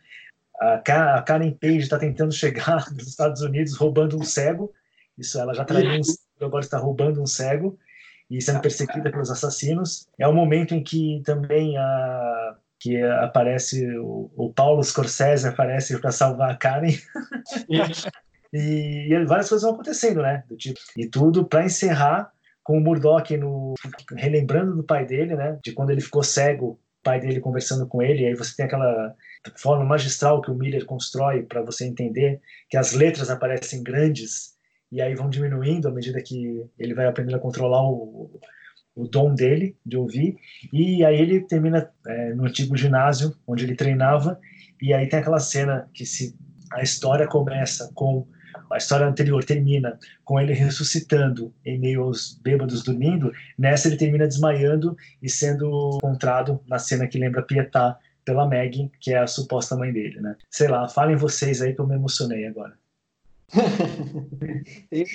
A Karen Page está tentando chegar nos Estados Unidos roubando um cego. Isso ela já traria uns agora está roubando um cego e sendo perseguida pelos assassinos. É o momento em que também a que aparece o, o Paulo Scorsese aparece para salvar a Karen. e, e, várias coisas vão acontecendo, né? Tipo, e tudo para encerrar com o Murdoch no, relembrando do pai dele, né? De quando ele ficou cego, o pai dele conversando com ele. E aí você tem aquela forma magistral que o Miller constrói para você entender que as letras aparecem grandes e aí vão diminuindo à medida que ele vai aprendendo a controlar o, o dom dele de ouvir. E aí ele termina é, no antigo ginásio onde ele treinava. E aí tem aquela cena que se a história começa com a história anterior termina com ele ressuscitando em meio aos bêbados dormindo, nessa ele termina desmaiando e sendo encontrado na cena que lembra Pietá pela Maggie, que é a suposta mãe dele, né? Sei lá, falem vocês aí que eu me emocionei agora.
tem,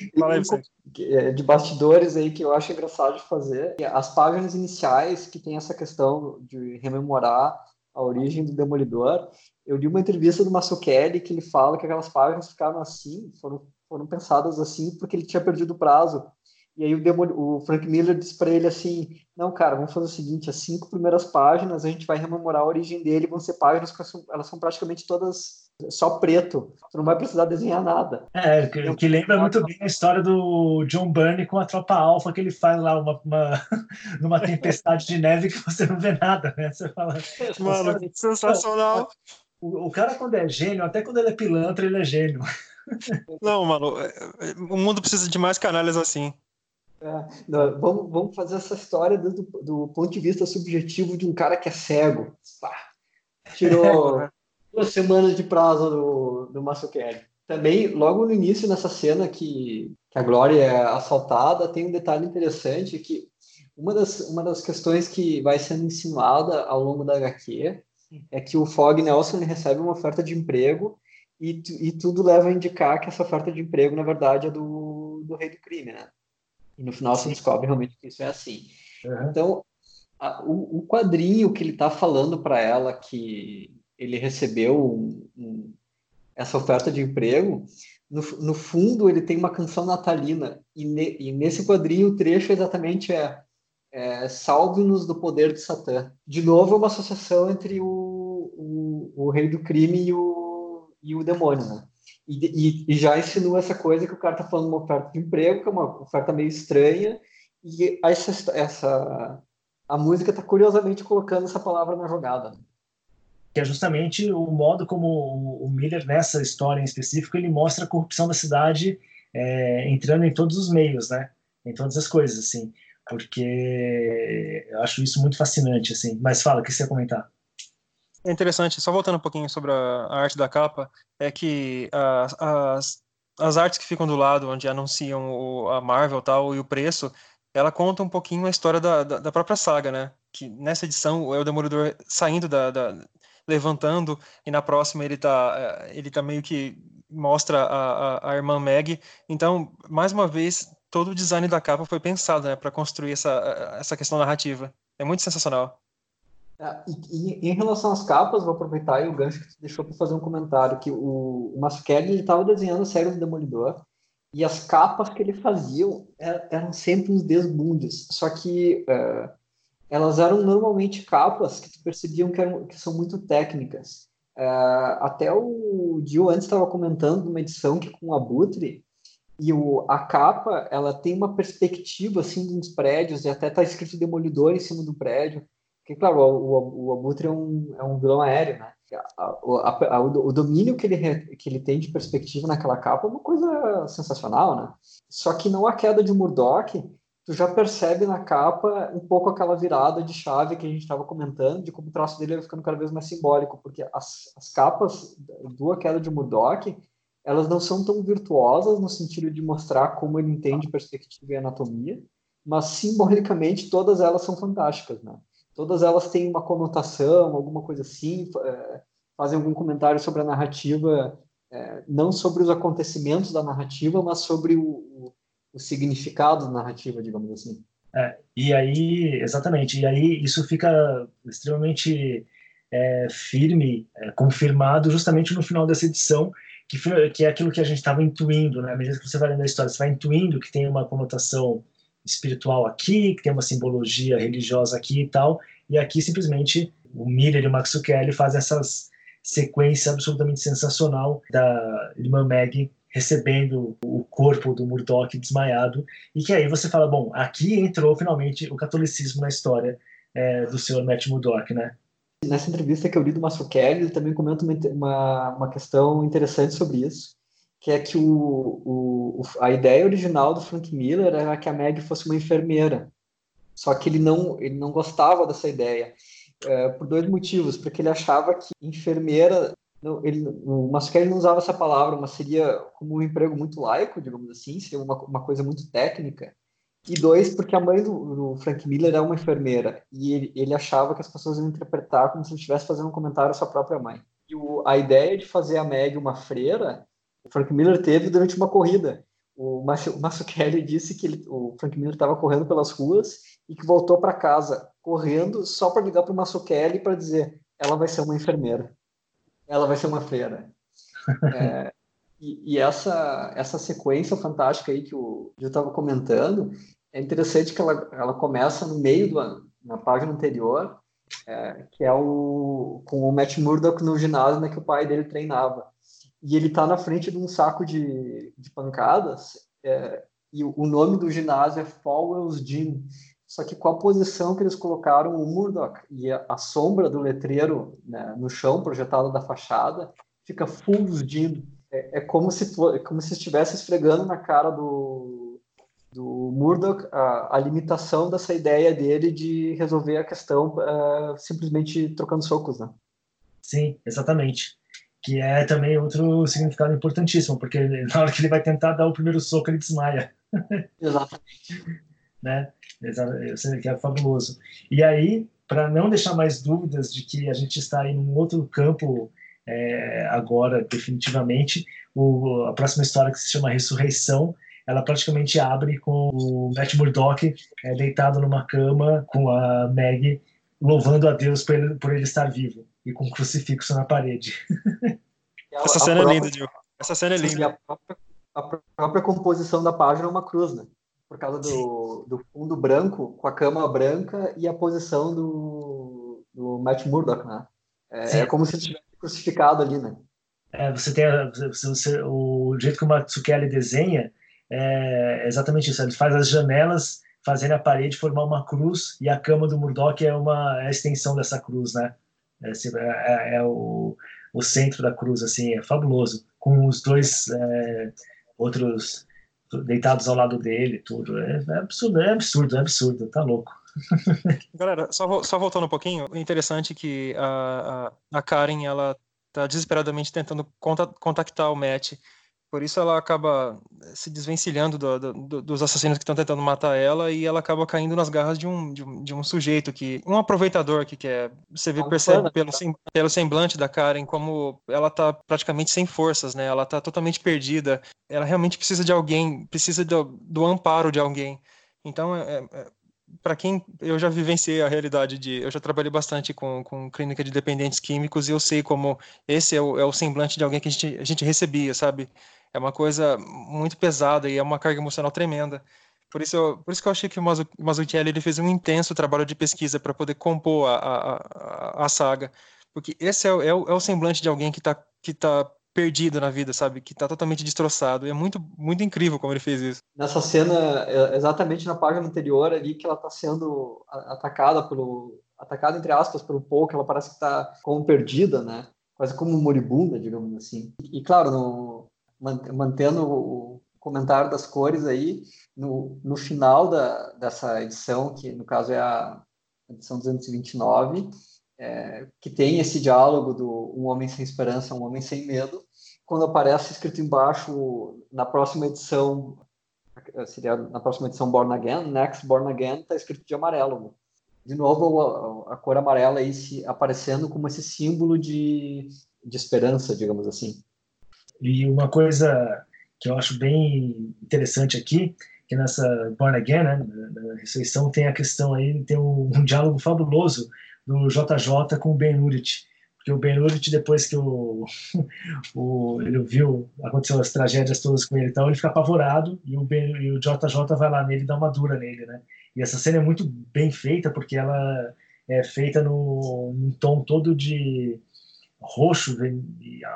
é, de bastidores aí que eu acho engraçado de fazer. As páginas iniciais que tem essa questão de rememorar a origem do Demolidor. Eu li uma entrevista do Kelly que ele fala que aquelas páginas ficaram assim, foram, foram pensadas assim porque ele tinha perdido o prazo e aí o, o Frank Miller disse para ele assim, não, cara, vamos fazer o seguinte, as cinco primeiras páginas a gente vai rememorar a origem dele, vão ser páginas que elas são praticamente todas só preto, você não vai precisar desenhar nada.
É, que, que lembra muito bem a história do John Byrne com a tropa alfa, que ele faz lá uma, uma numa tempestade de neve que você não vê nada, né? Você fala...
Mano, sensacional!
O, o cara, quando é gênio, até quando ele é pilantra, ele é gênio.
Não, mano, é, o mundo precisa de mais canalhas assim.
É, não, vamos, vamos fazer essa história do, do, ponto de vista subjetivo de um cara que é cego. Pá, tirou duas semanas de prazo do, do Masukeri. Também, logo no início, nessa cena que, que a Glória é assaltada, tem um detalhe interessante que uma das, uma das questões que vai sendo insinuada ao longo da HQ é que o Fog Nelson recebe uma oferta de emprego e, e tudo leva a indicar que essa oferta de emprego, na verdade, é do, do rei do crime, né? E no final se descobre realmente que isso é assim. Uhum. Então, a, o, o, quadrinho que ele está falando para ela que ele recebeu um, um, essa oferta de emprego, no, no, fundo ele tem uma canção natalina e, ne, e nesse quadrinho o trecho exatamente é, é Salve-nos do poder de Satã. De novo, é uma associação entre o, o, o rei do crime e o, e o demônio, né? E, e, e, já insinua essa coisa que o cara tá falando uma oferta de emprego, que é uma oferta meio estranha, e essa, essa a música tá curiosamente colocando essa palavra na jogada.
Que é justamente o modo como o Miller, nessa história em específico, ele mostra a corrupção da cidade é, entrando em todos os meios, né? Em todas as coisas, assim. Porque eu acho isso muito fascinante, assim. Mas fala, o que você ia comentar?
É interessante, só voltando um pouquinho sobre a, arte da capa, é que as, as, as, artes que ficam do lado, onde anunciam o, a Marvel tal, e o preço, ela conta um pouquinho a história da, da, da própria saga, né? Que nessa edição é o Demolidor saindo da, da, levantando, e na próxima ele tá, é, ele tá meio que mostra a, a, a irmã Meg. Então, mais uma vez, todo o design da capa foi pensado, né, para construir essa, essa questão narrativa. É muito sensacional.
É, e, e, em relação às capas, vou aproveitar e o gancho que deixou para fazer um comentário, que o, o Masquerade estava desenhando a série do Demolidor, e as capas que ele fazia eram, eram sempre uns desbundes, só que uh, elas eram normalmente capas que tu percebiam que, eram, que são muito técnicas. Uh, até o Dio antes estava comentando numa edição que com o Abutre, e o, a capa ela tem uma perspectiva assim uns prédios, e até está escrito Demolidor em cima do prédio, porque, claro, o, o, o Abutre é um, é um vilão aéreo, né? A, a, a, o, domínio que ele, que ele tem de perspectiva naquela capa é uma coisa sensacional, né? Só que não a queda de Murdoch, tu já percebe na capa um pouco aquela virada de chave que a gente estava comentando, de como o traço dele vai ficando cada vez mais simbólico, porque as, as capas do A Queda de Murdoch, elas não são tão virtuosas no sentido de mostrar como ele entende perspectiva e anatomia, mas simbolicamente todas elas são fantásticas, né? todas elas têm uma conotação, alguma coisa assim, é, fazem algum comentário sobre a narrativa, é, não sobre os acontecimentos da narrativa, mas sobre o, o, significado da narrativa, digamos assim.
É, e aí, exatamente, e aí isso fica extremamente é, firme, é, confirmado justamente no final dessa edição, que, que é aquilo que a gente estava intuindo, né? À medida que você vai lendo a história, você vai intuindo que tem uma conotação espiritual aqui, que tem uma simbologia religiosa aqui e tal, e aqui simplesmente o Miller e o Max Kelly fazem essas sequência absolutamente sensacional da irmã Maggie recebendo o corpo do Murdoch desmaiado, e que aí você fala, bom, aqui entrou finalmente o catolicismo na história é, do senhor Matt Murdoch, né?
Nessa entrevista que eu li do Kelly, ele também comenta uma, uma questão interessante sobre isso, que é que o, o, a ideia original do Frank Miller era que a Meg fosse uma enfermeira, só que ele não, ele não gostava dessa ideia, é, por dois motivos, porque ele achava que enfermeira não, ele, o Masquerade não usava essa palavra, mas seria como um emprego muito laico, digamos assim, seria uma, uma coisa muito técnica. E dois, porque a mãe do, do Frank Miller é uma enfermeira e ele, ele, achava que as pessoas iam interpretar como se ele estivesse fazendo um comentário à sua própria mãe. E o, a ideia de fazer a Meg uma freira, o Frank Miller teve durante uma corrida. O Kelly disse que ele, o Frank Miller estava correndo pelas ruas e que voltou para casa correndo só para ligar para o Kelly para dizer ela vai ser uma enfermeira ela vai ser uma freira. É, e, e, essa, essa sequência fantástica aí que o Gil estava comentando, é interessante que ela, ela começa no meio do na página anterior, é, que é o com o Matt Murdock no ginásio né, que o pai dele treinava. E ele está na frente de um saco de, de pancadas, é, e o, o nome do ginásio é Fowell's Gym, só que com a posição que eles colocaram o Murdoch e a, a sombra do letreiro né, no chão projetado da fachada fica fulgindo. É, é como se é como se estivesse esfregando na cara do, do Murdoch a, a limitação dessa ideia dele de resolver a questão uh, simplesmente trocando socos, né?
Sim, exatamente. Que é também outro significado importantíssimo, porque na hora que ele vai tentar dar o primeiro soco, ele desmaia.
Exatamente.
Né? que é fabuloso. E aí, para não deixar mais dúvidas de que a gente está em um outro campo é, agora, definitivamente, o, a próxima história que se chama Ressurreição, ela praticamente abre com o Matt Murdock é, deitado numa cama com a Meg louvando a Deus por ele, por ele estar vivo e com um crucifixo na parede.
Essa cena própria, é linda, Gil. Essa cena é linda.
A própria, a própria composição da página é uma cruz, né? Por causa do, do fundo branco, com a cama branca e a posição do, do Matt Murdock, né? É, é como se ele tivesse crucificado ali, né?
É, você tem a, você, você, o jeito que o Matsukeli desenha é exatamente isso. Ele faz as janelas fazendo a parede formar uma cruz e a cama do Murdoch é uma é a extensão dessa cruz, né? É, é, é o, o centro da cruz, assim, é fabuloso. Com os dois é, outros deitados ao lado dele, tudo. É, é, absurdo, é absurdo, é absurdo, tá louco.
Galera, só, só voltando um pouquinho, interessante é que a, a, a Karen, ela tá desesperadamente tentando contactar o Matt por isso ela acaba se desvencilhando do, do, dos assassinos que estão tentando matar ela e ela acaba caindo nas garras de um, de um, de um sujeito que. Um aproveitador que quer. Você vê, percebe pelo, pelo semblante da Karen como ela tá praticamente sem forças, né? Ela tá totalmente perdida. Ela realmente precisa de alguém, precisa do, do amparo de alguém. Então, é, é, é para quem eu já vivenciei a realidade de eu já trabalhei bastante com, com clínica de dependentes químicos e eu sei como esse é o, é o semblante de alguém que a gente, a gente recebia sabe é uma coisa muito pesada e é uma carga emocional tremenda. Por isso, eu, por isso que eu achei que o Mazzucchelli ele fez um intenso trabalho de pesquisa para poder compor a, a, a, saga. Porque esse é, é, o, é o semblante de alguém que está que tá perdido na vida, sabe? Que está totalmente destroçado. E é muito, muito incrível como ele fez isso.
Nessa cena, é, exatamente na página anterior ali, que ela está sendo atacada pelo... Atacada, entre aspas, pelo Paul, que ela parece que está como perdida, né? Quase como moribunda, digamos assim. E, claro, no, mantendo o comentário das cores aí, no, no final da, dessa edição, que no caso é a edição 229, é, que tem esse diálogo do um homem sem esperança, um homem sem medo, quando aparece escrito embaixo na próxima edição, seria na próxima edição Born Again, Next Born Again, está escrito de amarelo. De novo, a, a, cor amarela aí se, aparecendo como esse símbolo de, de esperança, digamos assim.
E uma coisa que eu acho bem interessante aqui, que nessa Born Again, né, na ressurreição, tem a questão aí, tem um, um diálogo fabuloso do JJ com o Ben Urich, porque o Ben Urich, depois que o, o, ele viu, aconteceu as tragédias todas com ele então ele fica apavorado e o, ben, e o JJ vai lá nele e dá uma dura nele, né? E essa cena é muito bem feita, porque ela é feita no, num tom todo de roxo,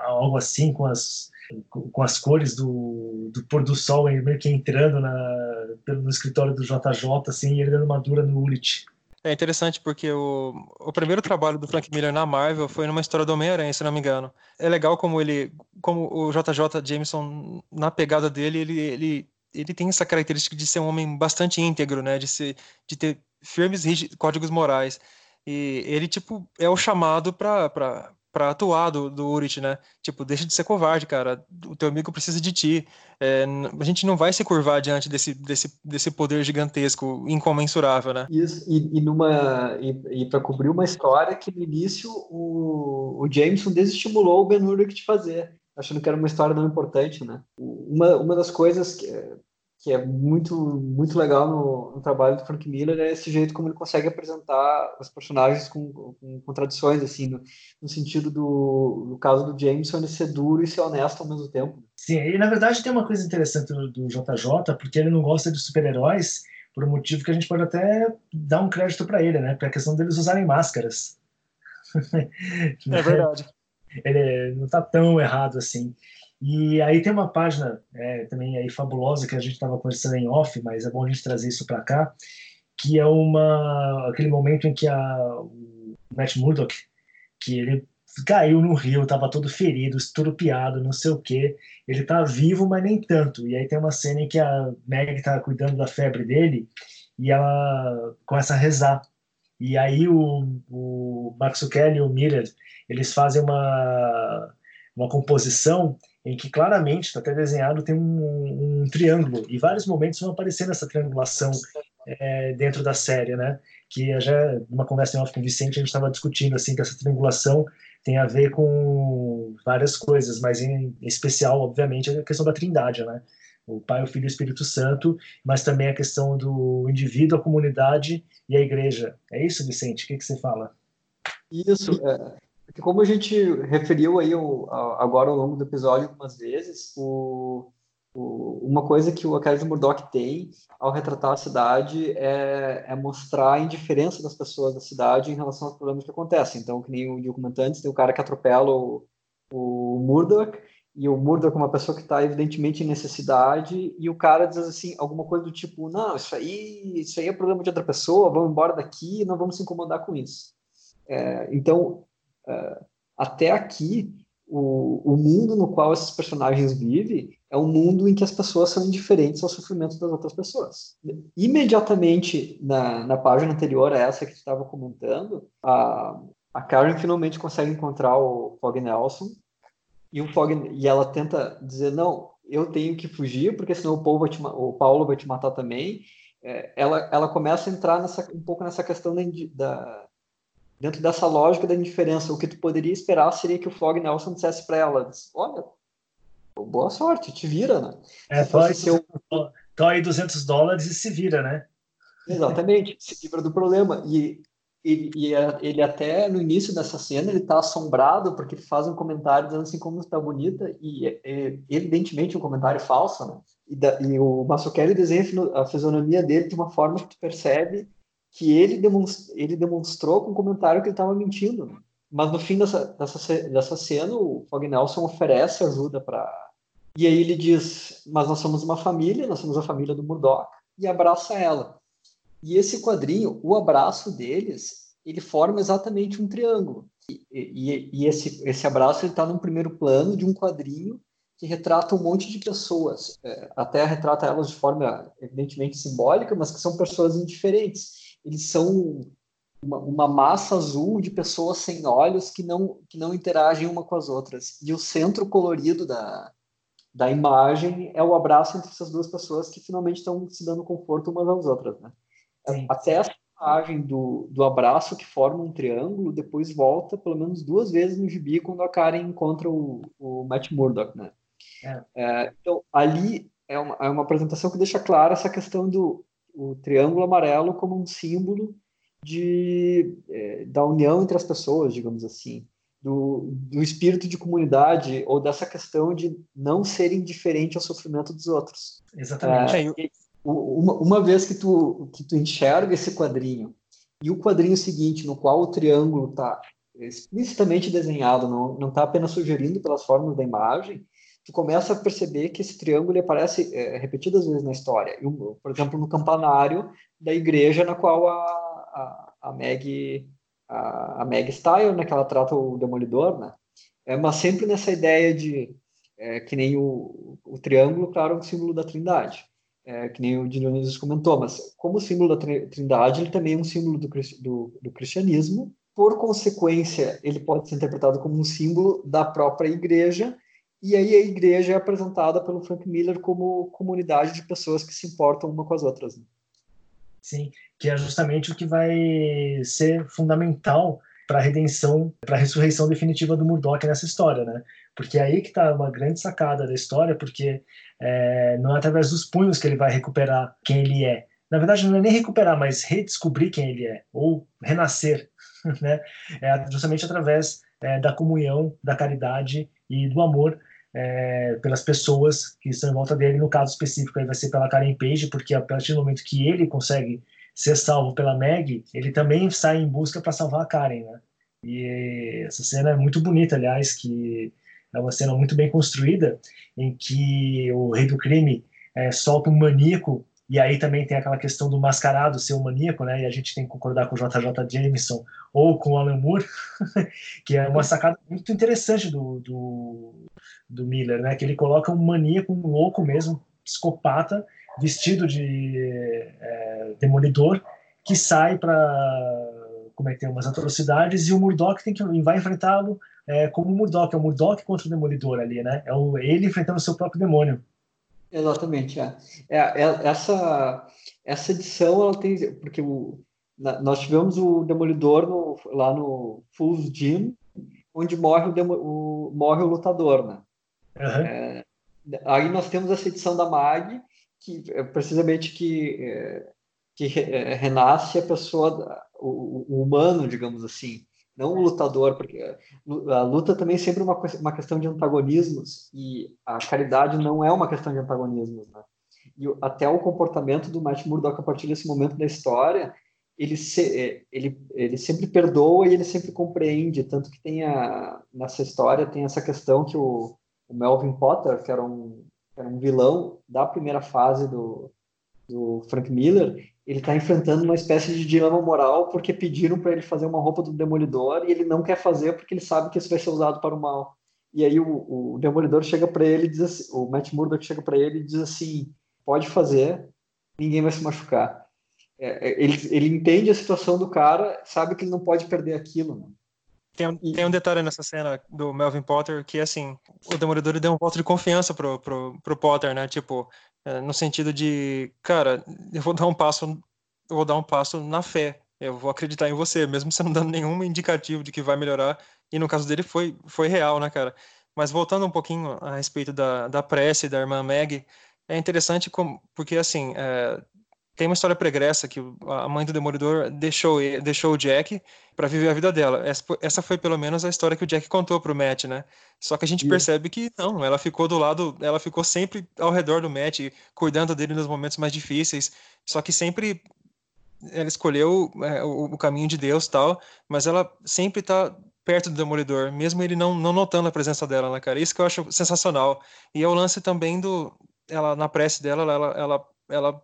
algo assim, com as, com as cores do, do pôr do sol, meio que entrando na, no escritório do JJ, assim, e ele dando uma dura no Ulrich.
É interessante porque o, o primeiro trabalho do Frank Miller na Marvel foi numa história do Homem-Aranha, se não me engano. É legal como ele, como o JJ Jameson, na pegada dele, ele, ele, ele tem essa característica de ser um homem bastante íntegro, né? De, ser, de ter firmes códigos morais. E ele, tipo, é o chamado para para atuar do, do Urit, né? Tipo, deixa de ser covarde, cara. O teu amigo precisa de ti. É, a gente não vai se curvar diante desse, desse, desse poder gigantesco, incomensurável, né?
Isso, e, e numa e, e para cobrir uma história que no início o, o Jameson desestimulou o Ben Urich de fazer, achando que era uma história não importante, né? Uma, uma das coisas que que é muito muito legal no, no, trabalho do Frank Miller é esse jeito como ele consegue apresentar os personagens com, com contradições assim no, no, sentido do no caso do Jameson ele ser duro e ser honesto ao mesmo tempo.
Sim e na verdade tem uma coisa interessante do, do JJ porque ele não gosta de super-heróis por um motivo que a gente pode até dar um crédito para ele né? Para a questão deles usarem máscaras.
É verdade.
Ele não está tão errado assim e aí tem uma página é, também aí fabulosa que a gente estava conversando em off, mas é bom a gente trazer isso para cá, que é uma aquele momento em que a, o Matt Murdock, que ele caiu no rio, estava todo ferido, estrupiado, não sei o que. Ele tá vivo, mas nem tanto. E aí tem uma cena em que a Meg tá cuidando da febre dele e ela começa a rezar. E aí o, o Max Kelly e o Miller, eles fazem uma uma composição em que claramente está até desenhado tem um, um, triângulo e vários momentos vão aparecer nessa triangulação é, dentro da série, né? Que já numa conversa em off com o Vicente a gente estava discutindo assim que essa triangulação tem a ver com várias coisas, mas em especial, obviamente, a questão da Trindade, né? O Pai, o Filho e o Espírito Santo, mas também a questão do indivíduo, a comunidade e a igreja. É isso, Vicente? O que, que você fala?
Isso. É, como a gente referiu aí o, a, agora ao longo do episódio algumas vezes, o, o, uma coisa que o Academy Murdoch tem ao retratar a cidade é, é, mostrar a indiferença das pessoas da cidade em relação aos problemas que acontecem. Então, que nem o antes, tem o cara que atropela o, o Murdoch, e o Murdoch é uma pessoa que está evidentemente em necessidade, e o cara diz assim, alguma coisa do tipo, não, isso aí, isso aí é problema de outra pessoa, vamos embora daqui, não vamos se incomodar com isso. É, então, uh, até aqui, o, o mundo no qual esses personagens vivem é um mundo em que as pessoas são indiferentes ao sofrimento das outras pessoas. Imediatamente na, na página anterior a essa que estava comentando, a, a Karen finalmente consegue encontrar o Fog Nelson e o Fog e ela tenta dizer não, eu tenho que fugir porque senão o Paulo vai te, o Paulo vai te matar também. É, ela, ela começa a entrar nessa, um pouco nessa questão da dentro dessa lógica da indiferença, o que tu poderia esperar seria que o Flog Nelson dissesse para ela, olha, boa sorte, te vira, né?
É, pode seu... aí 200 dólares e se vira, né?
Exatamente, se livra do problema. E, e, e, ele até, no início dessa cena, ele tá assombrado porque faz um comentário dizendo assim como está bonita e é, evidentemente um comentário falso, né? E, da, e o Massuchelli desenha a fisionomia dele de uma forma que tu percebe que ele, demonstrou, ele demonstrou com o comentário que ele estava mentindo. Mas no fim dessa, dessa, dessa cena, o Fog Nelson oferece ajuda para. E aí ele diz: Mas nós somos uma família, nós somos a família do Murdoch, e abraça ela. E esse quadrinho, o abraço deles, ele forma exatamente um triângulo. E, e, e esse, esse abraço está num primeiro plano de um quadrinho que retrata um monte de pessoas. É, até retrata elas de forma evidentemente simbólica, mas que são pessoas indiferentes eles são uma, uma, massa azul de pessoas sem olhos que não, que não interagem uma com as outras. E o centro colorido da, da imagem é o abraço entre essas duas pessoas que finalmente estão se dando conforto umas às outras. Né? Até essa imagem do, do abraço que forma um triângulo depois volta pelo menos duas vezes no gibi quando a Karen encontra o, o Matt Murdock. Né? É. É, então, ali é uma, é uma apresentação que deixa clara essa questão do o triângulo amarelo como um símbolo de, é, da união entre as pessoas, digamos assim, do, do espírito de comunidade ou dessa questão de não ser indiferente ao sofrimento dos outros.
Exatamente.
É, uma, uma vez que tu, que tu enxerga esse quadrinho e o quadrinho seguinte, no qual o triângulo está explicitamente desenhado, não está apenas sugerindo pelas formas da imagem, tu começa a perceber que esse triângulo aparece é, repetidas vezes na história. por exemplo, no campanário da igreja na qual a, a, a Meg a, a Meg Style, né, que ela trata o Demolidor, né? É, mas sempre nessa ideia de é, que nem o, o triângulo, claro, é um símbolo da Trindade, é, que nem o Dionísio comentou, mas como símbolo da Trindade, ele também é um símbolo do, do, do cristianismo. Por consequência, ele pode ser interpretado como um símbolo da própria igreja e aí a igreja é apresentada pelo Frank Miller como comunidade de pessoas que se importam uma com as outras. Né?
Sim, que é justamente o que vai ser fundamental para a redenção, para a ressurreição definitiva do Murdoch nessa história, né? Porque é aí que está uma grande sacada da história, porque é, não é através dos punhos que ele vai recuperar quem ele é. Na verdade, não é nem recuperar, mas redescobrir quem ele é, ou renascer, né? É justamente através é, da comunhão, da caridade e do amor é, pelas pessoas que estão em volta dele. No caso específico, aí vai ser pela Karen Page, porque a partir do momento que ele consegue ser salvo pela Meg, ele também sai em busca para salvar a Karen, né? E essa cena é muito bonita, aliás, que é uma cena muito bem construída, em que o rei do crime é, solta um maníaco e aí também tem aquela questão do mascarado ser um maníaco, né? E a gente tem que concordar com o JJ Jameson ou com o Alan Moore, que é uma sacada muito interessante do, do, do Miller, né? Que ele coloca um maníaco, um louco mesmo, psicopata, vestido de é, demolidor, que sai para cometer umas atrocidades e o Murdoch tem que vai enfrentá-lo é, como o Murdoch, é o Murdoch contra o demolidor ali, né? É o, ele enfrentando o seu próprio demônio.
Exatamente, é. é, é essa, essa edição, ela tem. Porque o, na, nós tivemos o Demolidor no, lá no Fool's Gym, onde morre o, demo, o, morre o lutador, né? Uhum. É, aí nós temos essa edição da MAG, que é precisamente que, é, que renasce a pessoa, o, o humano, digamos assim não o lutador, porque a luta também é sempre uma, uma questão de antagonismos e a caridade não é uma questão de antagonismos, né? E até o comportamento do Matt Murdock a partir desse momento da história, ele, se, é, ele, ele sempre perdoa e ele sempre compreende, tanto que tem a, nessa história tem essa questão que o, o Melvin Potter, que era um, era um vilão da primeira fase do, do Frank Miller, ele está enfrentando uma espécie de dilema moral porque pediram para ele fazer uma roupa do Demolidor e ele não quer fazer porque ele sabe que isso vai ser usado para o mal. E aí o, o Demolidor chega para ele e diz assim, o Matt Murdock chega para ele e diz assim, pode fazer, ninguém vai se machucar. É, é, ele, ele entende a situação do cara, sabe que ele não pode perder aquilo.
Tem um, tem um detalhe nessa cena do Melvin Potter que, assim, o Demolidor deu um voto de confiança pro, pro, pro Potter, né? Tipo, é, no sentido de, cara, eu vou dar um passo, eu vou dar um passo na fé. Eu vou acreditar em você, mesmo você não dando nenhum indicativo de que vai melhorar. E no caso dele foi, foi real, né, cara? Mas voltando um pouquinho a respeito da, da prece da irmã Meg, é interessante como, porque, assim, é, tem uma história pregressa que a mãe do Demolidor deixou, deixou o Jack para viver a vida dela. Essa foi pelo menos a história que o Jack contou pro Matt, né? Só que a gente percebe que não, ela ficou do lado, ela ficou sempre ao redor do Matt, cuidando dele nos momentos mais difíceis. Só que sempre ela escolheu é, o, o, caminho de Deus tal, mas ela sempre tá perto do Demolidor, mesmo ele não, não notando a presença dela, né, cara? Isso que eu acho sensacional. E é o lance também do ela na prece dela, ela, ela, ela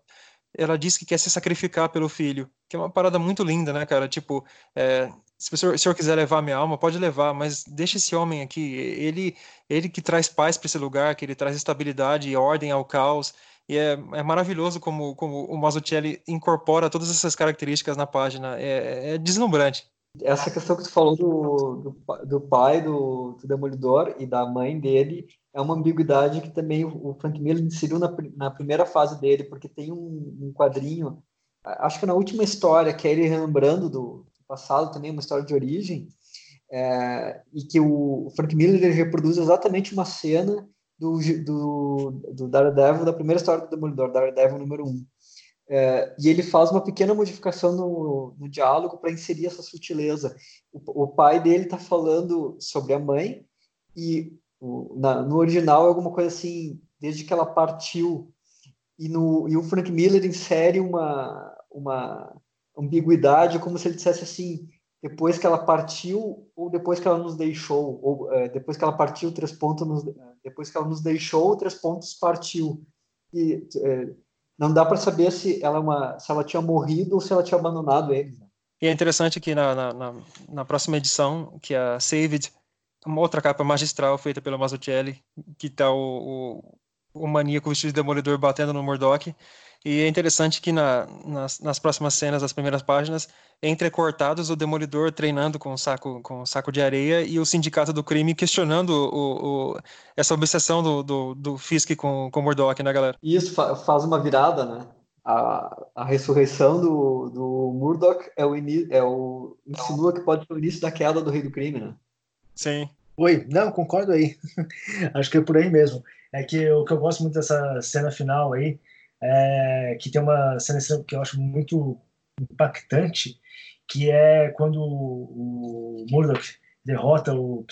ela diz que quer se sacrificar pelo filho, que é uma parada muito linda, né, cara? Tipo, é, se o senhor, se o senhor quiser levar minha alma, pode levar, mas deixa esse homem aqui, ele, ele que traz paz para esse lugar, que ele traz estabilidade e ordem ao caos. E é, é maravilhoso como, como o Mazzucchelli incorpora todas essas características na página. É, é deslumbrante.
Essa questão que tu falou do, do, do pai do, do, Demolidor e da mãe dele é uma ambiguidade que também o Frank Miller inseriu na, na primeira fase dele, porque tem um, um, quadrinho, acho que na última história, que é ele relembrando do, passado também, uma história de origem, é, e que o Frank Miller reproduz exatamente uma cena do, do, do Daredevil, da primeira história do Demolidor, Daredevil número 1. é, e ele faz uma pequena modificação no, no diálogo para inserir essa sutileza. O, o pai dele está falando sobre a mãe e o, na, no original é alguma coisa assim, desde que ela partiu. E, no, e o Frank Miller insere uma, uma ambiguidade, como se ele dissesse assim, depois que ela partiu ou depois que ela nos deixou, ou é, depois que ela partiu, três pontos, nos, depois que ela nos deixou, três pontos partiu. E é, não dá para saber se ela, é uma, se ela tinha morrido ou se ela tinha abandonado eles. Né?
E é interessante que na, na, na, próxima edição, que é a Saved, uma outra capa magistral feita pelo Mazzucchelli, que está o, o, o maníaco vestido de demolidor batendo no Murdoch, e é interessante que na, nas, nas, próximas cenas, das primeiras páginas, entrecortados o Demolidor treinando com um saco, com um saco de areia e o Sindicato do Crime questionando o, o, essa obsessão do, do, do Fisk com, com o Murdoch, né, galera?
Isso fa faz uma virada, né? A, a ressurreição do, do Murdoch é o, é o insinua que pode ser o início da queda do Rei do Crime, né?
Sim.
Oi, não, concordo aí. Acho que é por aí mesmo. É que o que eu gosto muito dessa cena final aí é, que tem uma cena que eu acho muito impactante, que é quando o, Murdoch derrota o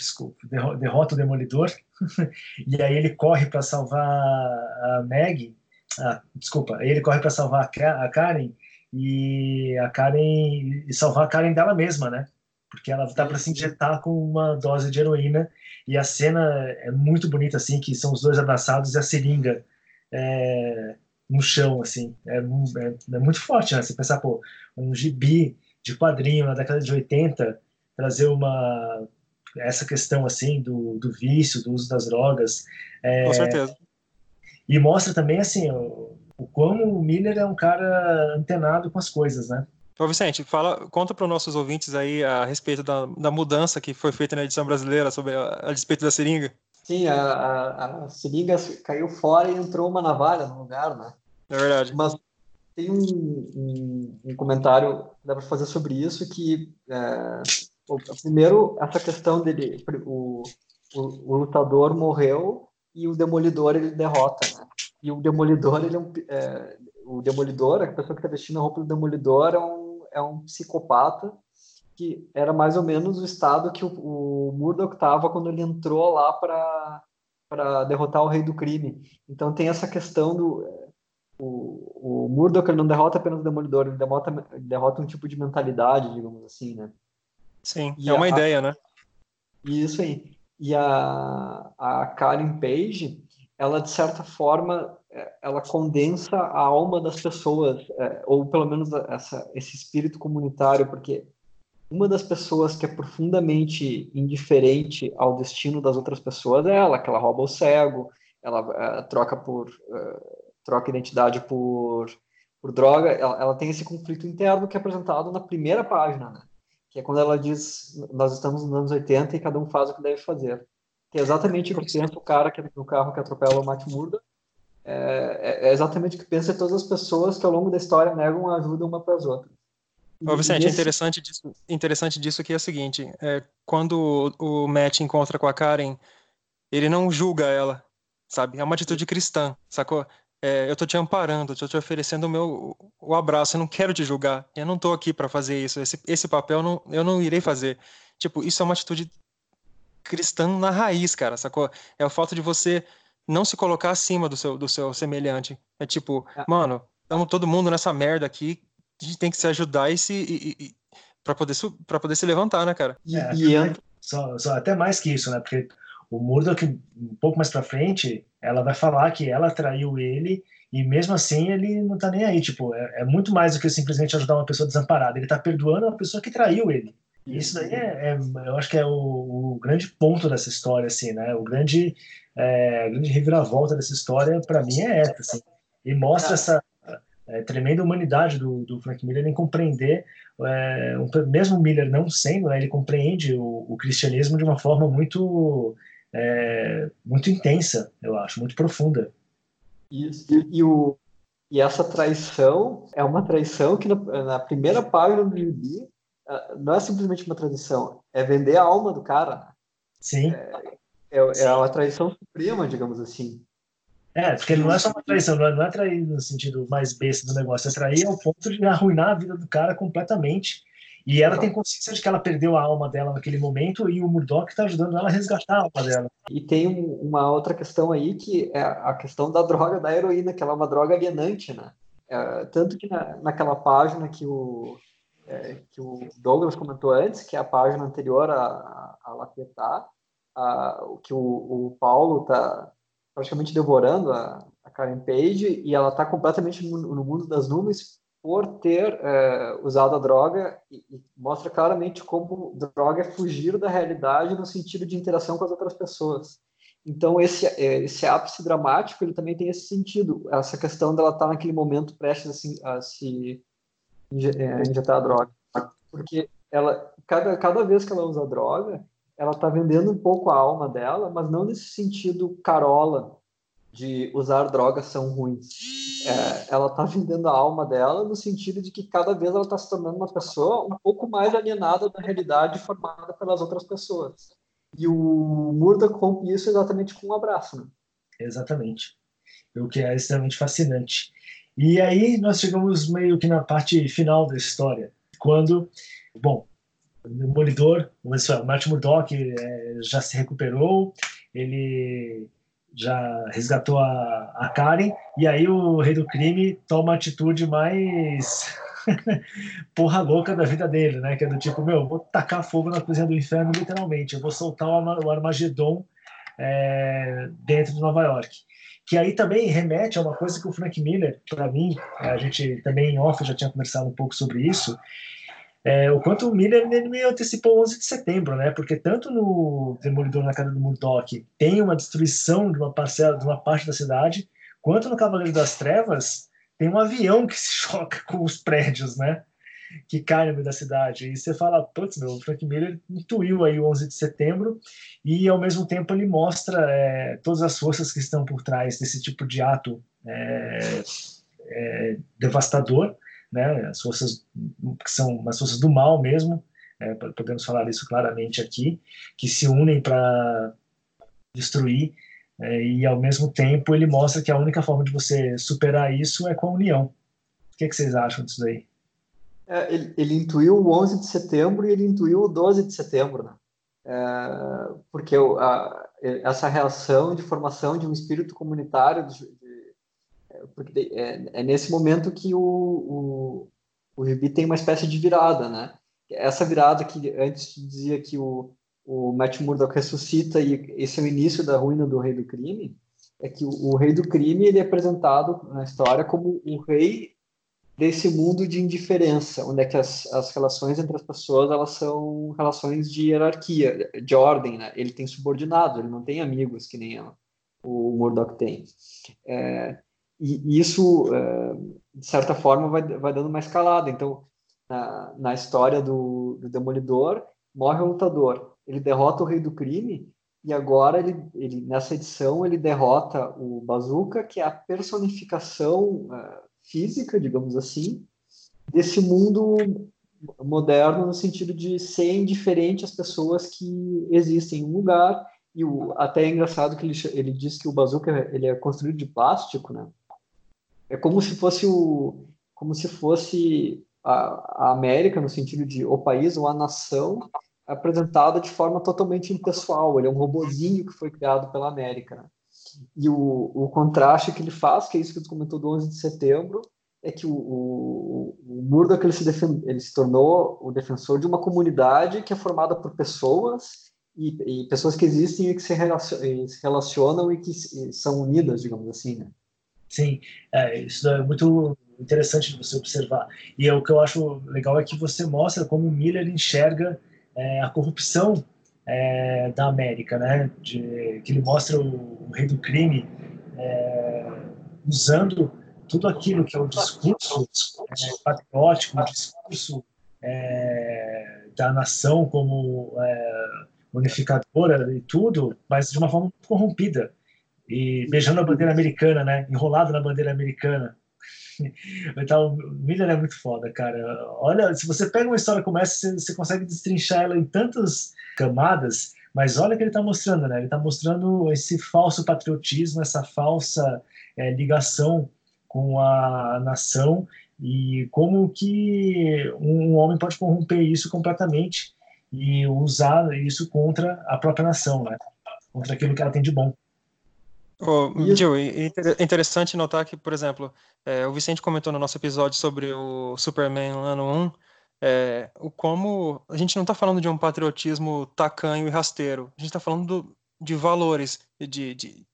derrota o Demolidor e aí ele corre para salvar a Meg, ah, desculpa, aí ele corre para salvar a Karen e a Karen e salvar a Karen dela mesma, né? Porque ela tá para se injetar com uma dose de heroína e a cena é muito bonita assim, que são os dois abraçados e a seringa é, no chão, assim. É, é, é, muito forte, né? Você pensar, pô, um gibi de quadrinho na década de 80, trazer uma essa questão, assim, do, do vício, do uso das drogas.
É, Com certeza.
E mostra também, assim, o, o como o Miller é um cara antenado com as coisas, né?
Ô Vicente, fala, conta para os nossos ouvintes aí a respeito da, da mudança que foi feita na edição brasileira sobre a, a despeito da seringa.
Sim, a, a, a seringa caiu fora e entrou uma navalha no lugar, né?
É verdade.
Mas tem um, um, um comentário que dá para fazer sobre isso que é, o, primeiro essa questão dele o, o, o, lutador morreu e o demolidor ele derrota né? e o demolidor ele é, um, é o demolidor a pessoa que está vestindo a roupa do demolidor é um, é um psicopata que era mais ou menos o estado que o, o Murdoch estava quando ele entrou lá para para derrotar o rei do crime. Então tem essa questão do o, o Murdoch ele não derrota apenas o Demolidor, ele derrota, derrota um tipo de mentalidade, digamos assim, né?
Sim, e é uma a, ideia, né?
Isso aí. E a, a Karen Page, ela de certa forma, ela condensa a alma das pessoas, é, ou pelo menos essa, esse espírito comunitário, porque uma das pessoas que é profundamente indiferente ao destino das outras pessoas é ela, que ela rouba o cego, ela é, troca por uh, troca identidade por, por droga, ela, ela, tem esse conflito interno que é apresentado na primeira página, né? que é quando ela diz, nós estamos nos anos 80 e cada um faz o que deve fazer. Que é exatamente o que pensa o cara que é no carro que atropela o Matt Murda, é, é, é, exatamente o que pensa todas as pessoas que ao longo da história negam ajuda uma para as outras.
Ô, Vicente, esse... interessante disso, interessante disso que é o seguinte, é, quando o, o Matt encontra com a Karen, ele não julga ela, sabe? É uma atitude cristã, sacou? é, eu tô te amparando, tô te oferecendo o meu o abraço, eu não quero te julgar, eu não tô aqui para fazer isso, esse, esse papel não, eu não irei fazer. Tipo, isso é uma atitude cristã na raiz, cara, sacou? É o fato de você não se colocar acima do seu, do seu semelhante. É tipo, é. mano, estamos todo mundo nessa merda aqui, a gente tem que se ajudar e se. E, e, para poder, para poder se levantar, né, cara?
É, e, e só, só, até mais que isso, né? Porque o Murdoch, um pouco mais para frente, ela vai falar que ela traiu ele e mesmo assim ele não tá nem aí. Tipo, é, é muito mais do que simplesmente ajudar uma pessoa desamparada. Ele tá perdoando a pessoa que traiu ele. E isso daí é, é eu acho que é o, o, grande ponto dessa história, assim, né? O grande, é, grande reviravolta dessa história, para mim, é essa, assim. E mostra essa é, tremenda humanidade do, do Frank Miller em compreender, é, um, mesmo Miller não sendo, né, ele compreende o, o cristianismo de uma forma muito é, muito intensa, eu acho, muito profunda.
Isso. E, e, o, e essa traição é uma traição que na, na primeira página do gibi é, não é simplesmente uma traição, é vender a alma do cara.
Sim.
É, é, é uma traição suprema, digamos assim.
É, porque não é só uma traição, não é, não é trair no sentido mais besta do negócio, é trair ao ponto de arruinar a vida do cara completamente. E ela tem consciência de que ela perdeu a alma dela naquele momento e o Murdoch está ajudando ela a resgatar a alma dela.
E tem uma outra questão aí que é a questão da droga da heroína, que ela é uma droga alienante, né? É, tanto que na, naquela página que o, é, que o Douglas comentou antes, que é a página anterior a, a, a Lapetá, a, que o, o Paulo está praticamente devorando a, a Karen Page e ela está completamente no, no, mundo das nuvens por ter é, usado a droga e, e, mostra claramente como droga é fugir da realidade no sentido de interação com as outras pessoas. Então esse é, esse ápice dramático ele também tem esse sentido, essa questão dela estar tá naquele momento prestes assim, a se é, injetar a droga, porque ela cada cada vez que ela usa a droga ela está vendendo um pouco a alma dela, mas não nesse sentido carola de usar drogas são ruins. É, ela está vendendo a alma dela no sentido de que cada vez ela está se tornando uma pessoa um pouco mais alienada da realidade formada pelas outras pessoas. E o Murdoch rompe isso exatamente com um abraço. Né?
Exatamente. O que é extremamente fascinante. E aí nós chegamos meio que na parte final da história, quando, bom, Demolidor, o Matt Murdock é, já se recuperou, ele já resgatou a, a Karen, e aí o Rei do Crime toma a atitude mais porra louca da vida dele, né? Que é do tipo, meu, vou tacar fogo na cozinha do inferno, literalmente, eu vou soltar o Armagedon é, dentro de Nova York. Que aí também remete a uma coisa que o Frank Miller, para mim, a gente também em off já tinha conversado um pouco sobre isso, é, o quanto o Miller ele me antecipou 11 de setembro, né? Porque tanto no Demolidor na Casa do Murdoch tem uma destruição de uma parcela, de uma parte da cidade, quanto no Cavaleiro das Trevas tem um avião que se choca com os prédios, né? Que cai no meio da cidade. E você fala, putz, meu, o Frank Miller intuiu aí o 11 de setembro e ao mesmo tempo ele mostra é, todas as forças que estão por trás desse tipo de ato é, é, devastador né, as forças que são as forças do mal mesmo, é, podemos falar isso claramente aqui, que se unem para destruir é, e ao mesmo tempo ele mostra que a única forma de você superar isso é com a união. O que, é que vocês acham disso daí?
É, ele, ele, intuiu o 11 de setembro e ele intuiu o 12 de setembro, né? É, porque a, essa reação de formação de um espírito comunitário, porque é, é nesse momento que o, o, o Gibi tem uma espécie de virada, né? Essa virada que antes dizia que o, o Matt Murdock ressuscita e esse é o início da ruína do Rei do Crime, é que o, o Rei do Crime ele é apresentado na história como o rei desse mundo de indiferença, onde é que as, as relações entre as pessoas elas são relações de hierarquia, de ordem, né? Ele tem subordinados, ele não tem amigos que nem ela, o Murdoch tem. É, e isso, é, de certa forma, vai, vai dando uma escalada. Então, na, na história do, do Demolidor, morre o lutador, ele derrota o Rei do Crime, e agora, ele, ele nessa edição, ele derrota o Bazooka, que é a personificação uh, física, digamos assim, desse mundo moderno no sentido de ser indiferente às pessoas que existem em um lugar e o, até é engraçado que ele, ele diz que o bazooka ele é construído de plástico, né? É como se fosse o como se fosse a, a América no sentido de o país ou a nação apresentada de forma totalmente impessoal. Ele é um robozinho que foi criado pela América. Né? E o, o contraste que ele faz, que é isso que tu comentou do 11 de setembro, é que o, o, o Murdoch ele se, defend, ele se tornou o defensor de uma comunidade que é formada por pessoas e, e pessoas que existem e que se relacionam, se relacionam e que são unidas, digamos assim, né?
Sim, é, isso é muito interessante de você observar. E é, o que eu acho legal é que você mostra como Miller enxerga é, a corrupção é, da América, né? De, que ele mostra o, o rei do crime é, usando tudo aquilo que é o discurso é, patriótico, o discurso da nação como unificadora e tudo, mas de uma forma corrompida e beijando a bandeira americana, né? Enrolado na bandeira americana. Então, Miller é muito foda, cara. Olha, se você pega uma história como essa, você, você consegue destrinchar ela em tantas camadas, Mas olha o que ele está mostrando, né? Ele está mostrando esse falso patriotismo, essa falsa é, ligação com a nação e como que um homem pode corromper isso completamente e usar isso contra a própria nação, né? Contra aquilo que ela tem de bom.
Oh, Gil, é interessante notar que, por exemplo, é, o Vicente comentou no nosso episódio sobre o Superman ano 1, é, o como a gente não está falando de um patriotismo tacanho e rasteiro, a gente está falando do, de valores, de, de,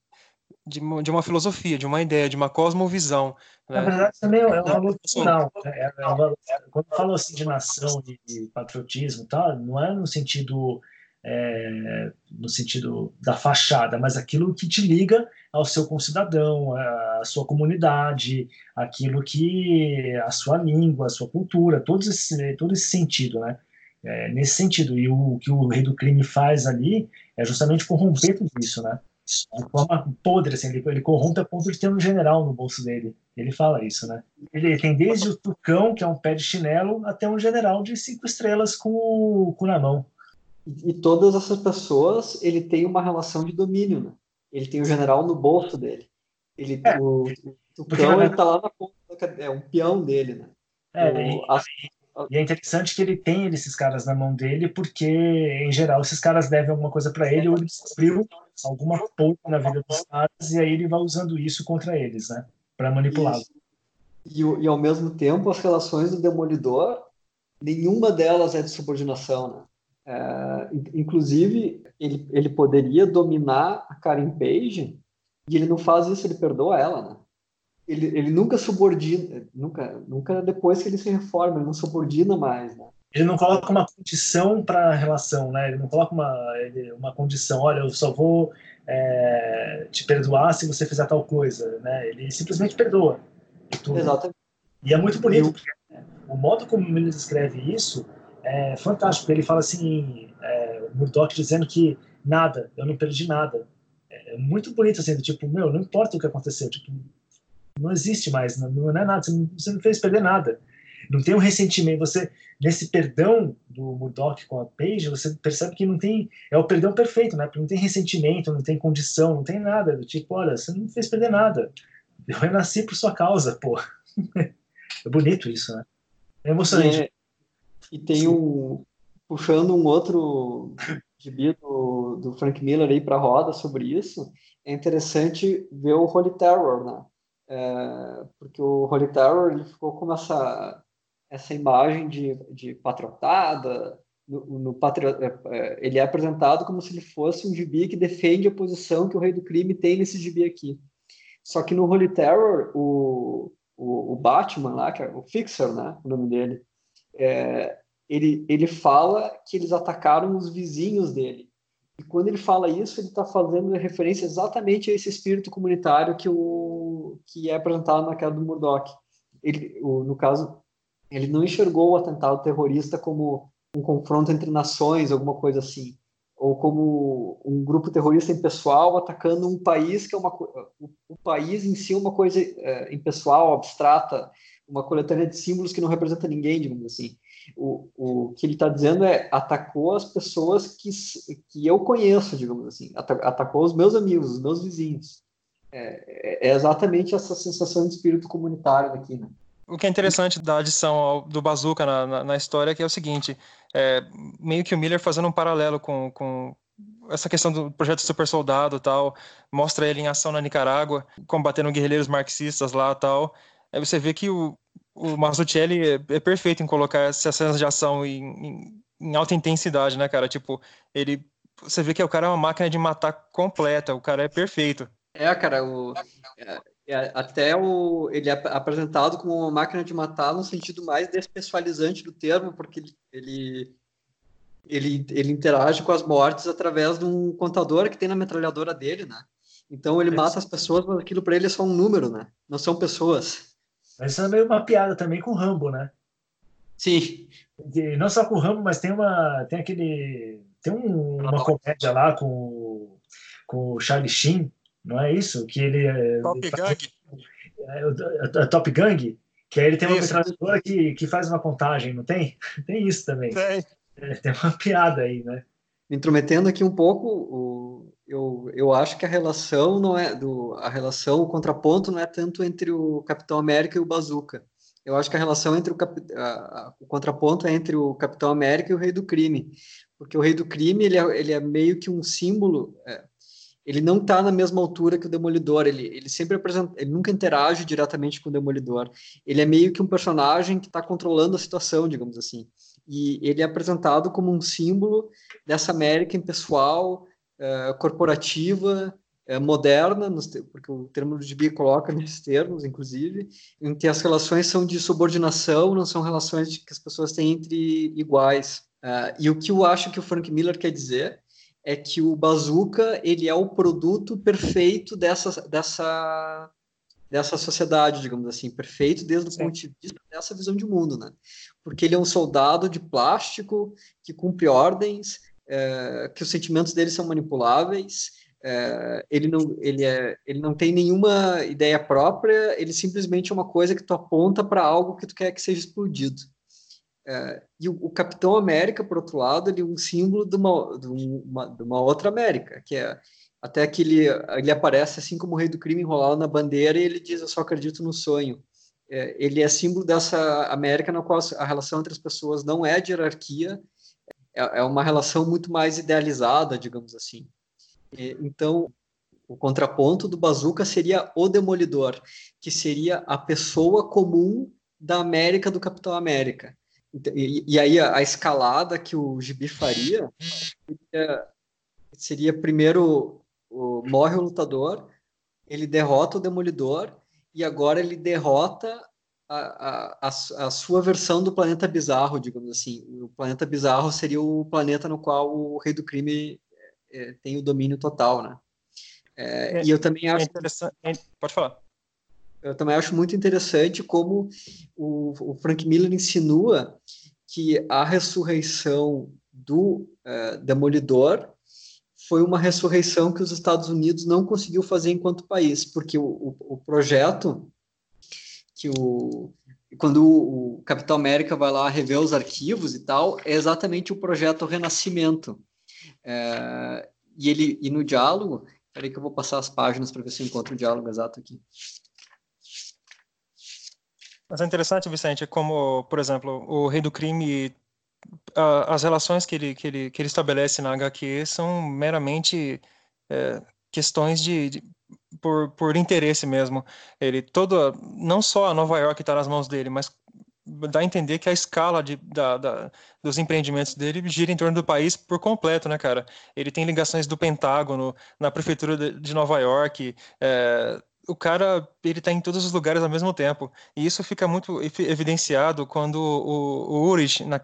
de, de, uma filosofia, de uma ideia, de uma cosmovisão.
Né? Na verdade, também é um valor cultural. É, é valor, quando falo assim de nação, de, de patriotismo, tá, não é no sentido é, no sentido da fachada, mas aquilo que te liga ao seu concidadão, à sua comunidade, aquilo que a sua língua, a sua cultura, todo esse, todo esse sentido, né? É, nesse sentido, e o que o rei do crime faz ali é justamente corromper tudo isso, né? De forma podre, assim, ele, ele corrompe a ponto de ter um general no bolso dele. Ele fala isso, né? Ele tem desde o tucão, que é um pé de chinelo, até um general de cinco estrelas com o cu na mão.
E, todas essas pessoas, ele tem uma relação de domínio, né? Ele tem o general no bolso dele. Ele, é, o, o peão, ele tá lá na ponta, é um peão dele, né?
É, o, e, a, e é interessante que ele tem esses caras na mão dele, porque, em geral, esses caras devem alguma coisa para ele, ou ele descobriu alguma coisa na vida dos caras, e aí ele vai usando isso contra eles, né? Para manipulá-los.
E, e, ao mesmo tempo, as relações do Demolidor, nenhuma delas é de subordinação, né? É, inclusive, ele, ele poderia dominar a Karen Page e ele não faz isso, ele perdoa ela, né? Ele, ele nunca subordina, nunca, nunca depois que ele se reforma, ele não subordina mais, né?
Ele não coloca uma condição para a relação, né? Ele não coloca uma, uma condição, olha, eu só vou é, te perdoar se você fizer tal coisa, né? Ele simplesmente perdoa.
Exatamente.
E é muito bonito, porque o modo como ele escreve isso é fantástico. Ele fala assim, é, Murdoch dizendo que nada, eu não perdi nada. É, muito bonito, assim, tipo, meu, não importa o que aconteceu, tipo, não existe mais, não, não é nada, você não, você não fez perder nada. Não tem um ressentimento, você, nesse perdão do Murdoch com a Paige, você percebe que não tem, é o perdão perfeito, né, porque não tem ressentimento, não tem condição, não tem nada, do tipo, olha, você não fez perder nada, eu renasci por sua causa, pô. é bonito isso, né? É emocionante. É,
e tem um. Puxando um outro gibi do, do Frank Miller aí para a roda sobre isso, é interessante ver o Holy Terror, né? É, porque o Holy Terror ele ficou com essa, essa imagem de, de patriotada. No, no patri... É, é, ele é apresentado como se ele fosse um gibi que defende a posição que o Rei do Crime tem nesse gibi aqui. Só que no Holy Terror, o, o, o Batman lá, que é o Fixer, né? O nome dele, é, ele, ele fala que eles atacaram os vizinhos dele. E quando ele fala isso, ele está fazendo referência exatamente a esse espírito comunitário que, o, que é apresentado na queda do Murdoch. Ele, o, no caso, ele não enxergou o atentado terrorista como um confronto entre nações, alguma coisa assim, ou como um grupo terrorista impessoal atacando um país que é uma o, o país em si é uma coisa é, impessoal, abstrata, uma coletânea de símbolos que não representa ninguém, digamos assim. O, o que ele está dizendo é atacou as pessoas que, que eu conheço, digamos assim, atacou os meus amigos, os meus vizinhos. É, é exatamente essa sensação de espírito comunitário aqui, né?
O que é interessante da adição ao, do Bazooka na, na, na, história é que é o seguinte, é, meio que o Miller fazendo um paralelo com, com essa questão do projeto Super Soldado tal, mostra ele em ação na Nicarágua, combatendo guerrilheiros marxistas lá tal, Aí você vê que o, o Mazzucchelli é, é perfeito em colocar essas cenas de ação em, em, em, alta intensidade, né, cara? Tipo, ele. Você vê que o cara é uma máquina de matar completa, o cara é perfeito.
É, cara, o, é, até o, ele é apresentado como uma máquina de matar no sentido mais despessoalizante do termo, porque ele, ele, ele, ele interage com as mortes através de um contador que tem na metralhadora dele, né? Então ele mata as pessoas, mas aquilo para ele é só um número, né? Não são pessoas.
Mas isso é meio uma piada também com o Rambo, né?
Sim.
E não só com o Rambo, mas tem uma. Tem aquele. Tem um, uma comédia lá com, com o Charlie Sheen, não é isso? Que ele. É,
Top ele Gang.
É, é, é, Top Gang, que aí ele tem uma metralhadora que, que faz uma contagem, não tem? Tem isso também.
Tem.
É, tem uma piada aí, né?
me intrometendo aqui um pouco, o, eu, eu acho que a relação não é do a relação, o contraponto não é tanto entre o Capitão América e o Bazooka. Eu acho que a relação entre o, a, a, o contraponto é entre o Capitão América e o Rei do Crime, porque o Rei do Crime ele é, ele é meio que um símbolo. É, ele não está na mesma altura que o Demolidor. Ele, ele sempre apresenta, ele nunca interage diretamente com o Demolidor. Ele é meio que um personagem que está controlando a situação, digamos assim. E ele é apresentado como um símbolo dessa América impessoal, uh, corporativa, uh, moderna, porque o termo do gibi coloca nesses termos, inclusive, em que as relações são de subordinação, não são relações que as pessoas têm entre iguais. Uh, e o que eu acho que o Frank Miller quer dizer é que o Bazooka ele é o produto perfeito dessa, dessa, dessa sociedade, digamos assim, perfeito desde o Sim. ponto de vista dessa visão de mundo, né? Porque ele é um soldado de plástico que cumpre ordens, é, que os sentimentos dele são manipuláveis, é, ele, não, ele, é, ele não tem nenhuma ideia própria, ele simplesmente é uma coisa que tu aponta para algo que tu quer que seja explodido. É, e o, o, Capitão América, por outro lado, ele é um símbolo de uma, de uma, de uma outra América, que é até que ele, ele aparece assim como o rei do crime enrolado na bandeira e ele diz, eu só acredito no sonho. É, ele é símbolo dessa América na qual a relação entre as pessoas não é de hierarquia, é, é uma relação muito mais idealizada, digamos assim. Então, o contraponto do Bazooka seria o Demolidor, que seria a pessoa comum da América do Capitão América. E, e aí a, a, escalada que o Gibi faria seria, seria primeiro o, morre o lutador, ele derrota o demolidor e agora ele derrota a, a, a, sua versão do planeta bizarro, digamos assim. O planeta bizarro seria o planeta no qual o rei do crime é, tem o domínio total, né? É, é, e eu também acho.
É Pode falar
eu também acho muito interessante como o, o Frank Miller insinua que a ressurreição do uh, Demolidor foi uma ressurreição que os Estados Unidos não conseguiu fazer enquanto país, porque o, o, o projeto que o quando o, Capitão América vai lá rever os arquivos e tal, é exatamente o projeto Renascimento. É, e ele e no diálogo, peraí que eu vou passar as páginas para ver se eu encontro o diálogo exato aqui.
Mas é interessante, Vicente, como, por exemplo, o Rei do Crime, as relações que ele, que ele, que ele estabelece na HQ são meramente é, questões de, de, por, por interesse mesmo. Ele todo, não só a Nova York está nas mãos dele, mas dá a entender que a escala de, da, da, dos empreendimentos dele gira em torno do país por completo, né, cara? Ele tem ligações do Pentágono, na prefeitura de, de Nova York, é, o cara ele tá em todos os lugares ao mesmo tempo. E isso fica muito evidenciado quando o, o Urich, na,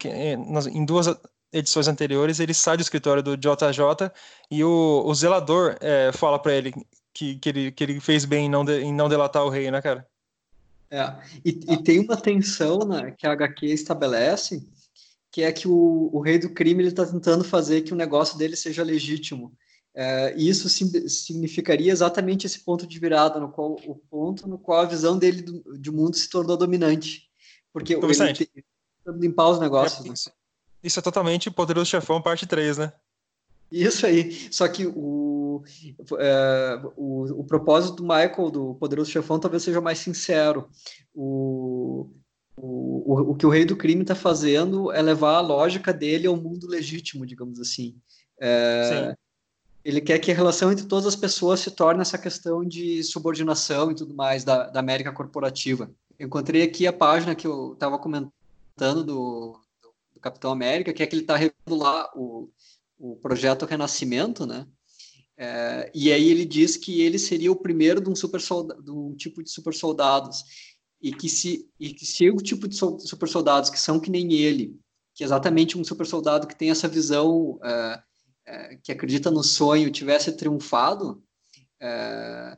em duas edições anteriores, ele sai do escritório do JJ e o, o zelador é, fala para ele que, que, ele que ele fez bem em não, de, em não delatar o rei, né, cara?
É, e, e tem uma tensão né, que a HQ estabelece, que é que o, o rei do crime ele está tentando fazer que o negócio dele seja legítimo. É, isso significaria exatamente esse ponto de virada, no qual, o ponto no qual a visão dele do, de mundo se tornou dominante. Porque
então, ele tem,
limpar os negócios.
É, isso, isso, é totalmente Poderoso Chefão, parte 3, né?
Isso aí. Só que o, é, o, o propósito do Michael, do Poderoso Chefão, talvez seja mais sincero. O, o, o, o que o Rei do Crime está fazendo é levar a lógica dele ao mundo legítimo, digamos assim. É, Sim ele quer que a relação entre todas as pessoas se torne essa questão de subordinação e tudo mais da, da América corporativa. Eu encontrei aqui a página que eu estava comentando do, do, Capitão América, que é que ele está revelando lá o, o projeto Renascimento, né? É, e aí ele diz que ele seria o primeiro de um, super de um tipo de super soldados e que se e que se o tipo de super soldados que são que nem ele, que é exatamente um super soldado que tem essa visão é, é, que acredita no sonho tivesse triunfado, é,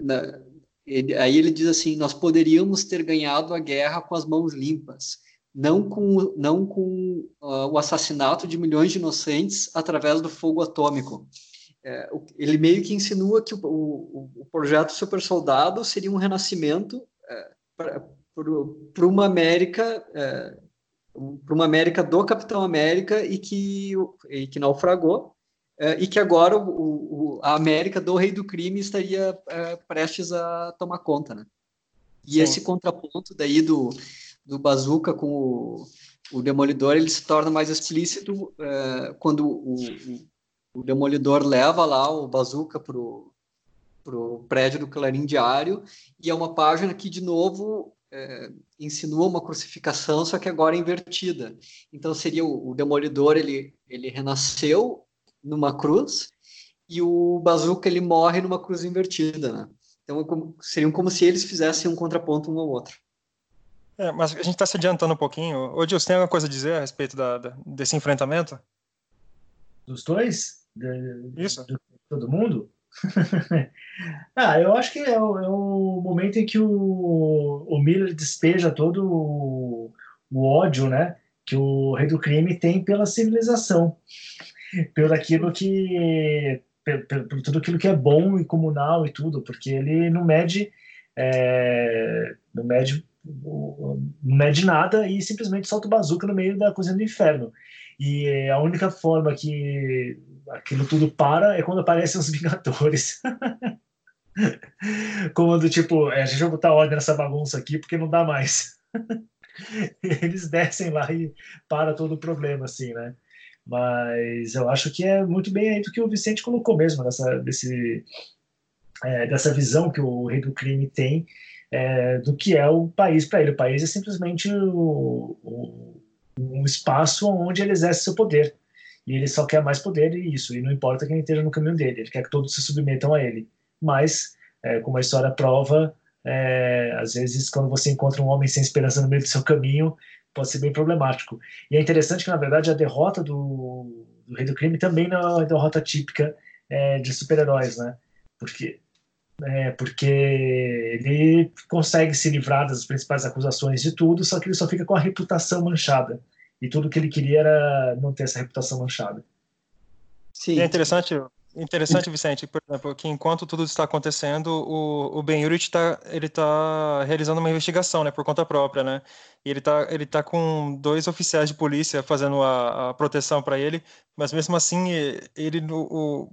na, ele, aí ele diz assim: nós poderíamos ter ganhado a guerra com as mãos limpas, não com, não com uh, o assassinato de milhões de inocentes através do fogo atômico. É, ele meio que insinua que o, o, o, projeto Super Soldado seria um renascimento é, para uma América é, para uma América do Capitão América e que, e que naufragou, uh, e que agora o, o, a América do Rei do Crime estaria uh, prestes a tomar conta, né? E Sim. esse contraponto daí do, do Bazooka com o, o Demolidor, ele se torna mais explícito uh, quando o, o, o, Demolidor leva lá o Bazooka pro pro prédio do Clarim Diário e é uma página que de novo é, insinua uma crucificação, só que agora invertida. Então seria o, o, Demolidor, ele, ele renasceu numa cruz e o Bazooka ele morre numa cruz invertida, né? Então é como, seriam como se eles fizessem um contraponto um ao outro.
É, mas a gente está se adiantando um pouquinho. Ô, Gil, você tem alguma coisa a dizer a respeito da, da, desse enfrentamento?
Dos dois? De,
Isso.
De todo mundo? ah, eu acho que é o, é o, momento em que o, o Miller despeja todo o, o, ódio, né, que o rei do crime tem pela civilização, pelo aquilo que, por, tudo aquilo que é bom e comunal e tudo, porque ele não mede, é, não mede, não mede nada e simplesmente solta o bazuca no meio da cozinha do inferno. E a única forma que aquilo tudo para é quando aparecem os Vingadores. Como do tipo, é, a gente vai botar ordem nessa bagunça aqui porque não dá mais. Eles descem lá e para todo o problema, assim, né? Mas eu acho que é muito bem aí do que o Vicente colocou mesmo, dessa, desse, é, dessa visão que o rei do crime tem é, do que é o país para ele. O país é simplesmente o, o, um espaço onde ele exerce seu poder e ele só quer mais poder e isso, e não importa quem esteja no caminho dele, ele quer que todos se submetam a ele. Mas, é, como a história prova, é, às vezes quando você encontra um homem sem esperança no meio do seu caminho, pode ser bem problemático. E é interessante que, na verdade, a derrota do, do Rei do Crime também não é uma derrota típica é, de super-heróis, né? Porque, é, porque ele consegue se livrar das principais acusações de tudo, só que ele só fica com a reputação manchada e tudo que ele queria era não ter essa reputação manchada.
Sim. É interessante, interessante, Vicente, por exemplo, que enquanto tudo está acontecendo, o, o Ben Urich está ele tá realizando uma investigação, né, por conta própria, né? E ele está ele tá com dois oficiais de polícia fazendo a, a proteção para ele, mas mesmo assim ele o,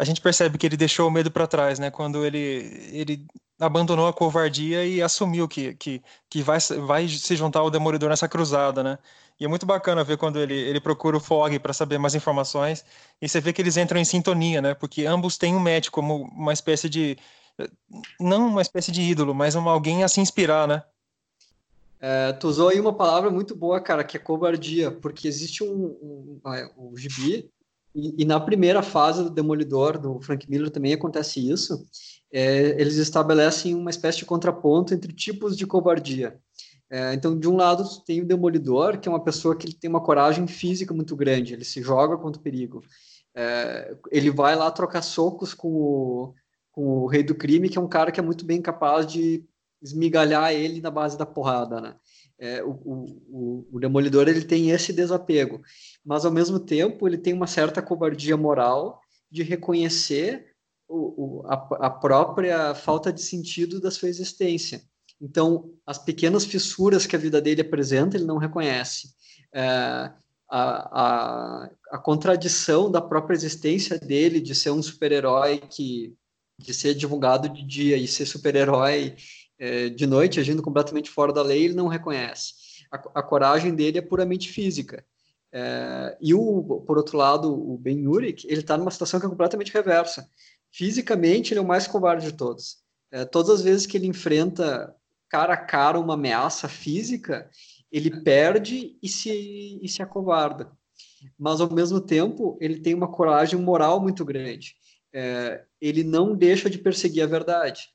a gente percebe que ele deixou o medo para trás, né? Quando ele ele abandonou a covardia e assumiu que que, que vai vai se juntar ao Demolidor nessa cruzada, né? E é muito bacana ver quando ele, ele procura o Fog para saber mais informações. E você vê que eles entram em sintonia, né? Porque ambos têm um médico como uma espécie de. Não uma espécie de ídolo, mas uma, alguém a se inspirar, né?
É, tu usou aí uma palavra muito boa, cara, que é covardia, porque existe um, um, um, um gibi, e, e, na primeira fase do Demolidor, do Frank Miller, também acontece isso. É, eles estabelecem uma espécie de contraponto entre tipos de covardia. É, então, de um lado, tem o Demolidor, que é uma pessoa que tem uma coragem física muito grande, ele se joga contra o perigo. É, ele vai lá trocar socos com o, com o Rei do Crime, que é um cara que é muito bem capaz de esmigalhar ele na base da porrada, né? É, o, o, o, Demolidor ele tem esse desapego, mas ao mesmo tempo ele tem uma certa covardia moral de reconhecer o, a, a própria falta de sentido da sua existência. Então, as pequenas fissuras que a vida dele apresenta, ele não reconhece. É, a, a, a, contradição da própria existência dele de ser um super-herói que de ser divulgado de dia e ser super-herói é, de noite, agindo completamente fora da lei, ele não reconhece. A, a coragem dele é puramente física. É, e o, por outro lado, o Ben Urich, ele está numa situação que é completamente reversa. Fisicamente, ele é o mais covarde de todos. É, todas as vezes que ele enfrenta cara a cara uma ameaça física, ele perde e se, e se acovarda. Mas, ao mesmo tempo, ele tem uma coragem moral muito grande. É, ele não deixa de perseguir a verdade.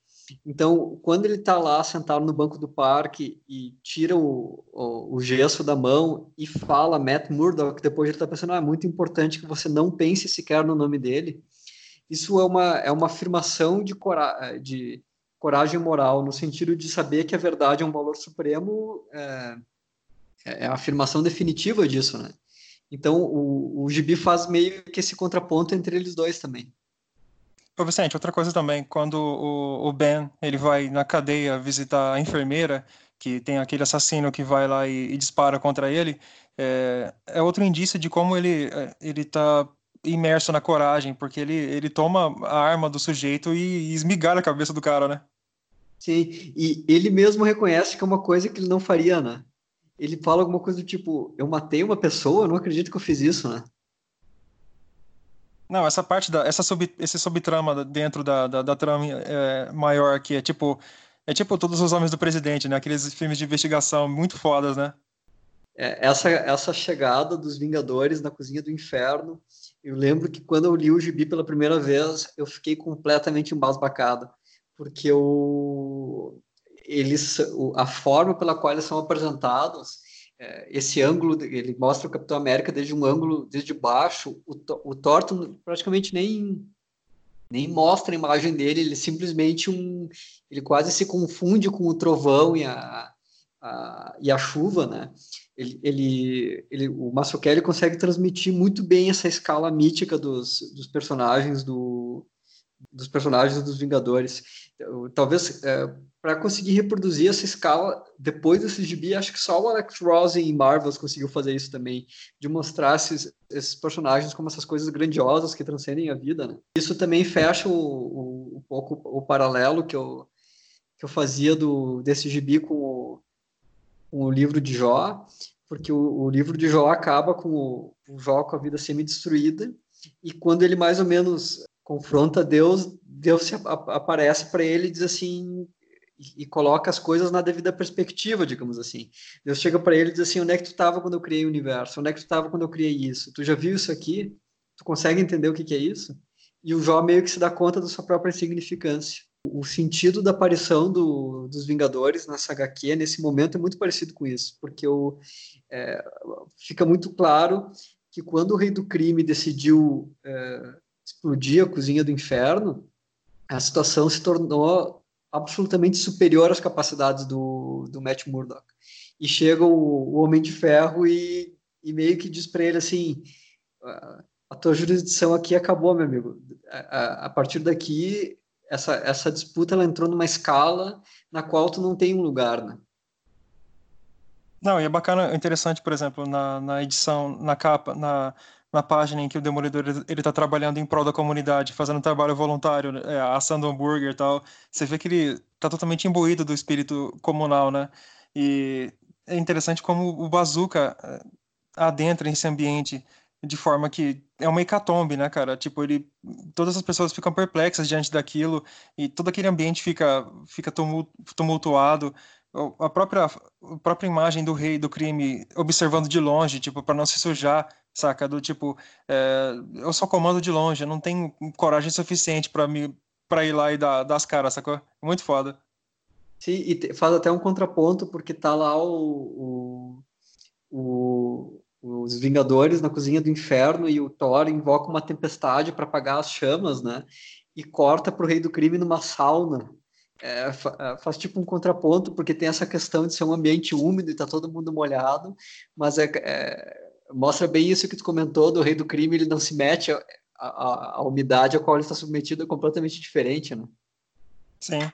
Então, quando ele está lá sentado no banco do parque e tira o, o, o, gesso da mão e fala Matt Murdock, depois ele está pensando, ah, é muito importante que você não pense sequer no nome dele. Isso é uma, é uma afirmação de, cora de, coragem moral, no sentido de saber que a verdade é um valor supremo, é, é a afirmação definitiva disso, né? Então, o, o Gibi faz meio que esse contraponto entre eles dois também.
Ô Vicente, outra coisa também, quando o, o Ben ele vai na cadeia visitar a enfermeira, que tem aquele assassino que vai lá e, e dispara contra ele, é, é, outro indício de como ele é, ele está imerso na coragem, porque ele, ele toma a arma do sujeito e, e esmigalha a cabeça do cara, né?
Sim, e ele mesmo reconhece que é uma coisa que ele não faria, né? Ele fala alguma coisa do tipo, eu matei uma pessoa, eu não acredito que eu fiz isso, né?
Não, essa parte da essa sub, esse subtrama dentro da, da, da trama é, maior aqui é tipo é tipo todos os homens do presidente, né? Aqueles filmes de investigação muito fodas, né?
É, essa essa chegada dos Vingadores na cozinha do inferno, eu lembro que quando eu li o gibi pela primeira vez, eu fiquei completamente embasbacado, porque o eles a forma pela qual eles são apresentados esse ângulo, ele mostra o Capitão América desde um ângulo, desde baixo, o, o Thornton praticamente nem nem mostra a imagem dele, ele simplesmente um, ele quase se confunde com o trovão e a, a e a chuva, né? Ele, ele, ele o Mazzucchelli consegue transmitir muito bem essa escala mítica dos, dos personagens do, dos personagens dos Vingadores. Talvez é, para conseguir reproduzir essa escala depois desse gibi, acho que só o Alex Ross em Marvels conseguiu fazer isso também, de mostrar esses, esses personagens como essas coisas grandiosas que transcendem a vida. Né? Isso também fecha um pouco o paralelo que eu, que eu fazia do, desse gibi com o, com o livro de Jó, porque o, o livro de Jó acaba com o, o Jó com a vida semi-destruída, e quando ele mais ou menos confronta Deus, Deus se aparece para ele e diz assim: e, coloca as coisas na devida perspectiva, digamos assim. Deus chega para ele e diz assim: onde é que tu estava quando eu criei o universo? Onde é que tu estava quando eu criei isso? Tu já viu isso aqui? Tu consegue entender o que, que é isso? E o Jó meio que se dá conta da sua própria insignificância. O sentido da aparição do, dos Vingadores nessa HQ, nesse momento, é muito parecido com isso, porque o, é, fica muito claro que quando o Rei do Crime decidiu é, explodir a cozinha do inferno, a situação se tornou absolutamente superior às capacidades do, do Matt Murdock. E chega o, o Homem de Ferro e, e meio que diz para ele assim: a tua jurisdição aqui acabou, meu amigo. A, a, a, partir daqui, essa, essa disputa ela entrou numa escala na qual tu não tem um lugar, né?
Não, e é bacana, interessante, por exemplo, na, na edição, na capa, na, na página em que o Demolidor ele está trabalhando em prol da comunidade, fazendo trabalho voluntário, é, assando hambúrguer e tal, você vê que ele está totalmente imbuído do espírito comunal, né? E é interessante como o Bazooka é, adentra esse ambiente de forma que é uma hecatombe, né, cara? Tipo, ele, todas as pessoas ficam perplexas diante daquilo e todo aquele ambiente fica, fica tumultuado a própria, a própria imagem do rei do crime observando de longe, tipo, para não se sujar, saca? Do tipo, é, eu só comando de longe, eu não tenho coragem suficiente para me para ir lá e dar, dar as caras, sacou? Muito foda.
Sim, e te, faz até um contraponto, porque tá lá o, o, o, os Vingadores na cozinha do inferno e o Thor invoca uma tempestade para apagar as chamas, né? E corta pro rei do crime numa sauna é, é, faz tipo um contraponto, porque tem essa questão de ser um ambiente úmido e tá todo mundo molhado, mas é, é, mostra bem isso que tu comentou do rei do crime, ele não se mete, a, a, a umidade a qual ele está submetido é completamente diferente, né?
Sim.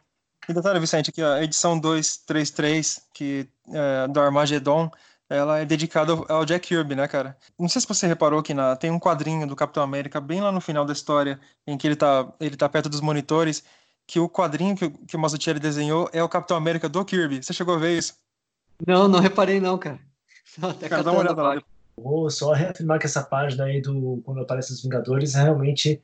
E detalhe, Vicente, que a edição 233, que, é, do Armageddon, ela é dedicada ao Jack Kirby, né, cara? Não sei se você reparou que na, tem um quadrinho do Capitão América bem lá no final da história, em que ele tá, ele tá perto dos monitores, que o quadrinho que, que o Mazzucchelli desenhou é o Capitão América do Kirby. Você chegou a ver isso?
Não, não reparei não, cara. até
cara, dá uma olhada lá.
Vou só reafirmar que essa página aí do quando aparece os Vingadores é realmente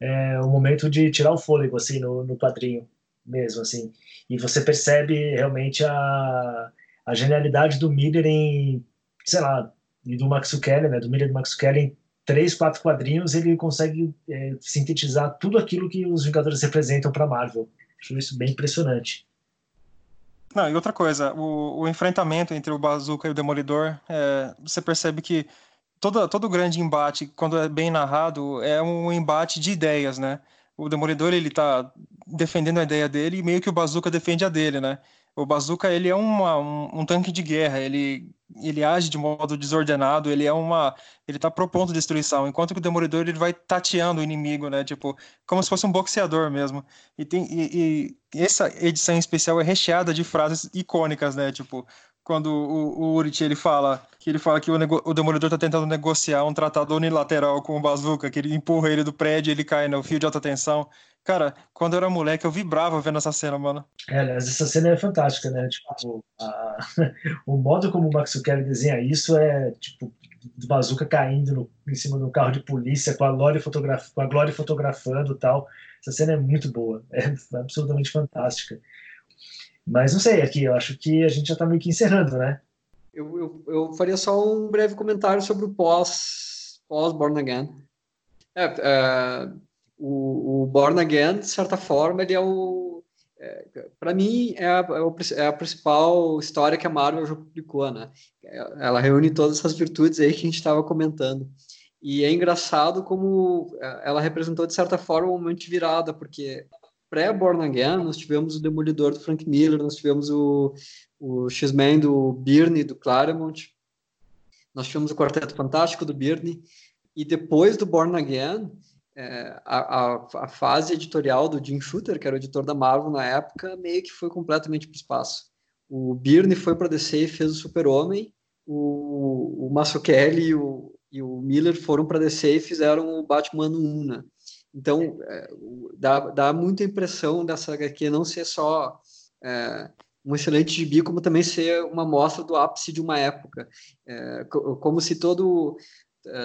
é, o momento de tirar o fôlego assim no, no quadrinho mesmo assim. E você percebe realmente a, a genialidade do Miller em, sei lá, e do Max Kelly, né, do Miller e do Max Kelly em três, quatro quadrinhos, ele consegue é, sintetizar tudo aquilo que os Vingadores representam para Marvel. Acho isso bem impressionante.
Não, e outra coisa, o, o enfrentamento entre o Bazooka e o Demolidor, é, você percebe que todo, todo grande embate, quando é bem narrado, é um embate de ideias, né? O Demolidor, ele tá defendendo a ideia dele e meio que o Bazooka defende a dele, né? O Bazooka, ele é uma, um, um tanque de guerra, ele ele age de modo desordenado, ele é uma ele tá propondo destruição, enquanto que o Demolidor ele vai tateando o inimigo, né? Tipo, como se fosse um boxeador mesmo. E tem e, e essa edição especial é recheada de frases icônicas, né? Tipo, quando o, o Urit ele fala que ele fala que o, o Demolidor tá tentando negociar um tratado unilateral com o Bazooka, que ele empurra ele do prédio ele cai no fio de alta tensão. Cara, quando eu era moleque, eu vibrava vendo essa cena, mano.
É, essa cena é fantástica, né? Tipo, a... o modo como o Max Kelly desenha isso é, tipo, do Bazooka caindo no, em cima do carro de polícia, com a Glória, fotograf... com a Glória fotografando e tal. Essa cena é muito boa, é absolutamente fantástica. Mas não sei, aqui eu acho que a gente já está meio que encerrando, né?
Eu, eu, eu, faria só um breve comentário sobre o pós, pós Born Again. É, é, o, o, Born Again, de certa forma, ele é o. É, para mim, é a, é, é a, principal história que a Marvel já publicou, né? Ela reúne todas essas virtudes aí que a gente estava comentando. E é engraçado como é, ela representou, de certa forma, um momento virada, porque pré-Born Again, nós tivemos o Demolidor do Frank Miller, nós tivemos o, o X-Men do Byrne, do Claremont, nós tivemos o Quarteto Fantástico do Byrne, e depois do Born Again, é, a, a, a, fase editorial do Jim Shooter, que era o editor da Marvel na época, meio que foi completamente para o espaço. O Byrne foi para DC e fez o Super-Homem, o, o Mazzucchelli e o, e o Miller foram para DC e fizeram o Batman 1, né? Então, é, dá, dá muita impressão dessa HQ não ser só é, um excelente gibi, como também ser uma mostra do ápice de uma época. É, como se todo,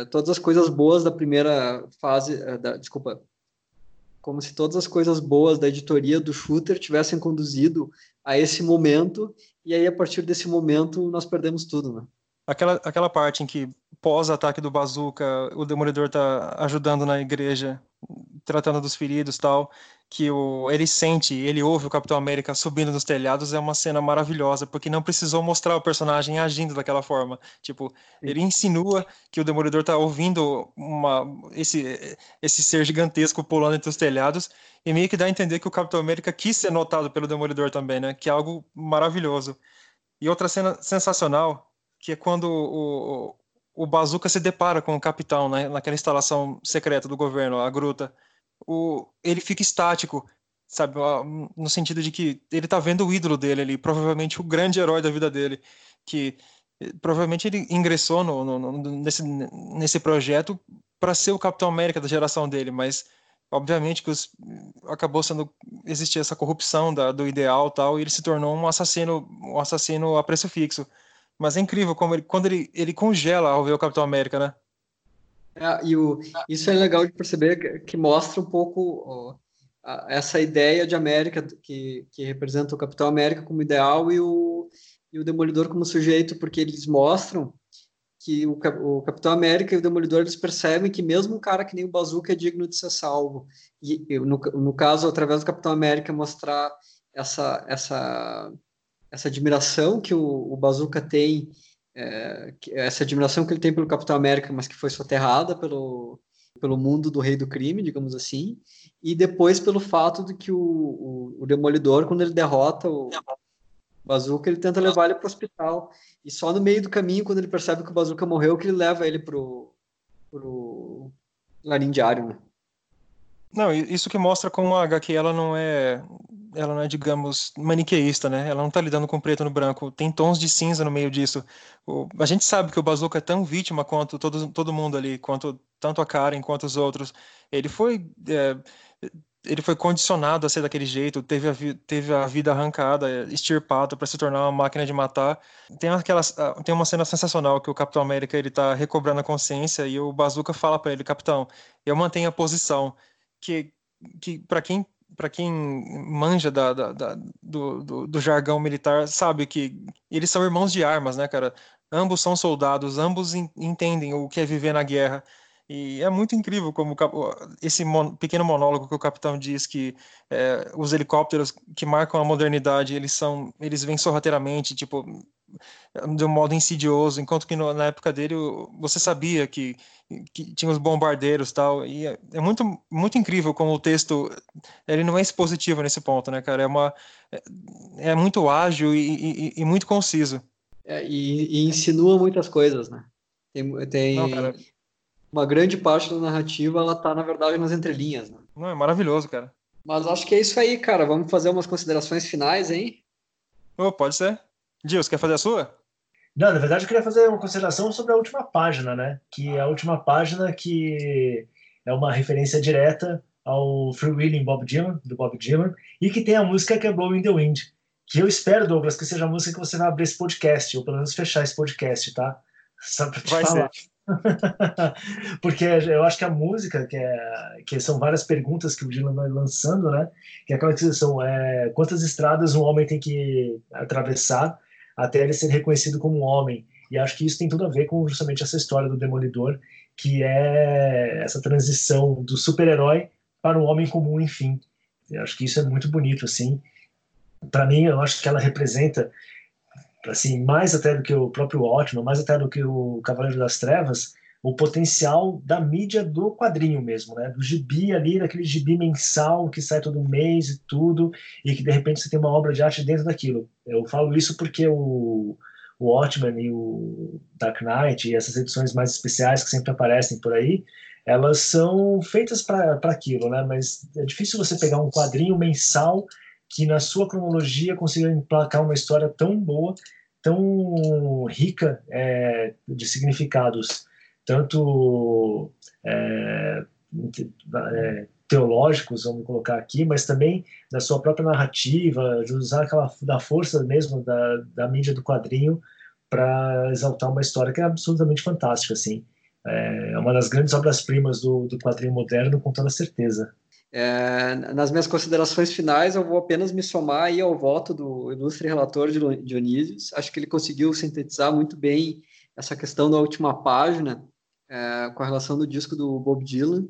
todas as coisas boas da primeira fase, é, da, desculpa, como se todas as coisas boas da editoria do Shooter tivessem conduzido a esse momento, e aí a partir desse momento nós perdemos tudo, né?
Aquela, aquela parte em que, pós-ataque do Bazooka, o Demolidor tá ajudando na igreja, tratando dos feridos tal, que o, ele sente, ele ouve o Capitão América subindo nos telhados, é uma cena maravilhosa, porque não precisou mostrar o personagem agindo daquela forma. Tipo, ele insinua que o Demolidor tá ouvindo uma, esse, esse ser gigantesco pulando entre os telhados, e meio que dá a entender que o Capitão América quis ser notado pelo Demolidor também, né? Que é algo maravilhoso. E outra cena sensacional que é quando o, o Bazooka se depara com o capitão né, naquela instalação secreta do governo, a gruta. O, ele fica estático, sabe, no sentido de que ele está vendo o ídolo dele ali, provavelmente o grande herói da vida dele, que eh, provavelmente ele ingressou no, no, no, nesse, nesse projeto para ser o Capitão América da geração dele, mas obviamente que os, acabou sendo existir essa corrupção da, do ideal tal e ele se tornou um assassino um assassino a preço fixo mas é incrível como ele, quando ele, ele congela ao ver o Capitão América, né?
É, e o, isso é legal de perceber que, que mostra um pouco ó, a, essa ideia de América que, que representa o Capitão América como ideal e o, e o Demolidor como sujeito, porque eles mostram que o, o Capitão América e o Demolidor eles percebem que mesmo um cara que nem o Bazooka é digno de ser salvo. E, no, no caso, através do Capitão América, mostrar essa, essa essa admiração que o, o Bazooka tem, é, essa admiração que ele tem pelo Capitão América, mas que foi soterrada pelo, pelo mundo do rei do crime, digamos assim, e depois pelo fato de que o, o, o Demolidor, quando ele derrota o Bazooka, ele tenta levar ele para o hospital, e só no meio do caminho, quando ele percebe que o Bazooka morreu, que ele leva ele para o larindiário, né?
Não, isso que mostra como a HQ ela não é, ela não é, digamos, maniqueísta, né? Ela não tá lidando com preto no branco. Tem tons de cinza no meio disso. O, a gente sabe que o Bazooka é tão vítima quanto todo, todo mundo ali, quanto tanto a Karen quanto os outros. Ele foi é, ele foi condicionado a ser daquele jeito, teve a, teve a vida arrancada, extirpada para se tornar uma máquina de matar. Tem aquelas, tem uma cena sensacional que o Capitão América ele tá recobrando a consciência e o Bazooka fala para ele, Capitão, eu mantenho a posição que, que para quem para quem manja da, da, da do, do, do, jargão militar sabe que eles são irmãos de armas, né, cara? Ambos são soldados, ambos entendem o que é viver na guerra. E é muito incrível como esse pequeno monólogo que o capitão diz que é, os helicópteros que marcam a modernidade eles são eles vêm sorrateiramente, tipo de um modo insidioso, enquanto que no, na época dele você sabia que, que tinha os bombardeiros tal, e é, é, muito, muito incrível como o texto, ele não é expositivo nesse ponto, né, cara, é uma, é, é muito ágil e, e, e, muito conciso.
É, e, e, insinua muitas coisas, né? Tem, tem Não, uma grande parte da narrativa, ela tá, na verdade, nas entrelinhas, né?
Não, é maravilhoso, cara.
Mas acho que é isso aí, cara. Vamos fazer umas considerações finais, hein?
Oh, pode ser. Você quer fazer a sua?
Não, na verdade eu queria fazer uma consideração sobre a última página, né? Que é a última página que é uma referência direta ao Free Willing Bob Dylan, do Bob Dylan, e que tem a música que é Blowing the Wind, que eu espero, Douglas, que seja a música que você vai abrir esse podcast, ou pelo menos fechar esse podcast, tá? Só pra te vai falar. Ser. Porque eu acho que a música, que, é, que são várias perguntas que o Dylan vai lançando, né? Que é aquela que são é, quantas estradas um homem tem que atravessar até ele ser reconhecido como um homem. E acho que isso tem tudo a ver com justamente essa história do Demolidor, que é essa transição do super-herói para o homem comum, enfim. Eu acho que isso é muito bonito, assim. Para mim, eu acho que ela representa, assim, mais até do que o próprio Ótimo, mais até do que o Cavaleiro das Trevas, o potencial da mídia do quadrinho mesmo, né? Do gibi ali, daquele gibi mensal que sai todo mês e tudo, e que de repente você tem uma obra de arte dentro daquilo. Eu falo isso porque o, o Watchmen e o Dark Knight e essas edições mais especiais que sempre aparecem por aí, elas são feitas para aquilo, né? Mas é difícil você pegar um quadrinho mensal que na sua cronologia consiga emplacar uma história tão boa, tão rica é, de significados tanto é, é, teológicos, vamos colocar aqui, mas também da sua própria narrativa, de usar aquela da força mesmo da, da mídia do quadrinho para exaltar uma história que é absolutamente fantástica, assim. É uma das grandes obras-primas do, do quadrinho moderno, com toda certeza.
É, nas minhas considerações finais, eu vou apenas me somar aí ao voto do ilustre relator de Dionísio. Acho que ele conseguiu sintetizar muito bem essa questão da última página, é, com a relação do disco do Bob Dylan,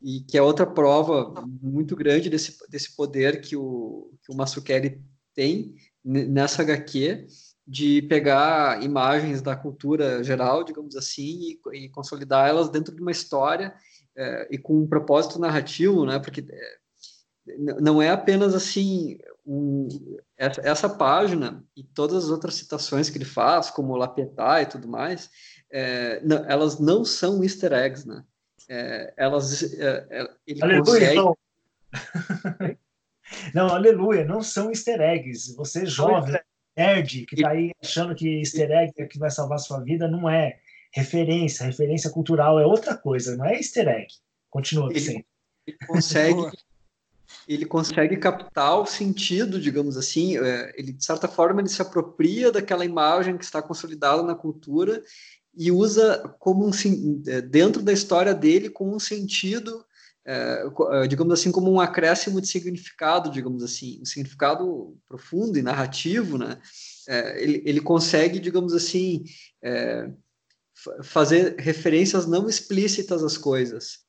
e que é outra prova muito grande desse, desse poder que o, que o Masukeri tem nessa HQ, de pegar imagens da cultura geral, digamos assim, e, e consolidar elas dentro de uma história é, e com um propósito narrativo, né? Porque é, não é apenas assim um, essa, página e todas as outras citações que ele faz, como Lapetá e tudo mais, é, não, elas não são easter eggs, né? É, elas, é, é, ele aleluia, consegue...
não. não, aleluia, não são easter eggs. Você é jovem, nerd, que está aí achando que easter egg é que vai salvar sua vida, não é. Referência, referência cultural é outra coisa, não é easter egg. Continua,
ele, ele consegue ele consegue captar o sentido, digamos assim, ele de certa forma ele se apropria daquela imagem que está consolidada na cultura e usa como um é, dentro da história dele com um sentido é, é, digamos assim como um acréscimo de significado digamos assim um significado profundo e narrativo né? É, ele, ele consegue digamos assim é, fazer referências não explícitas às coisas.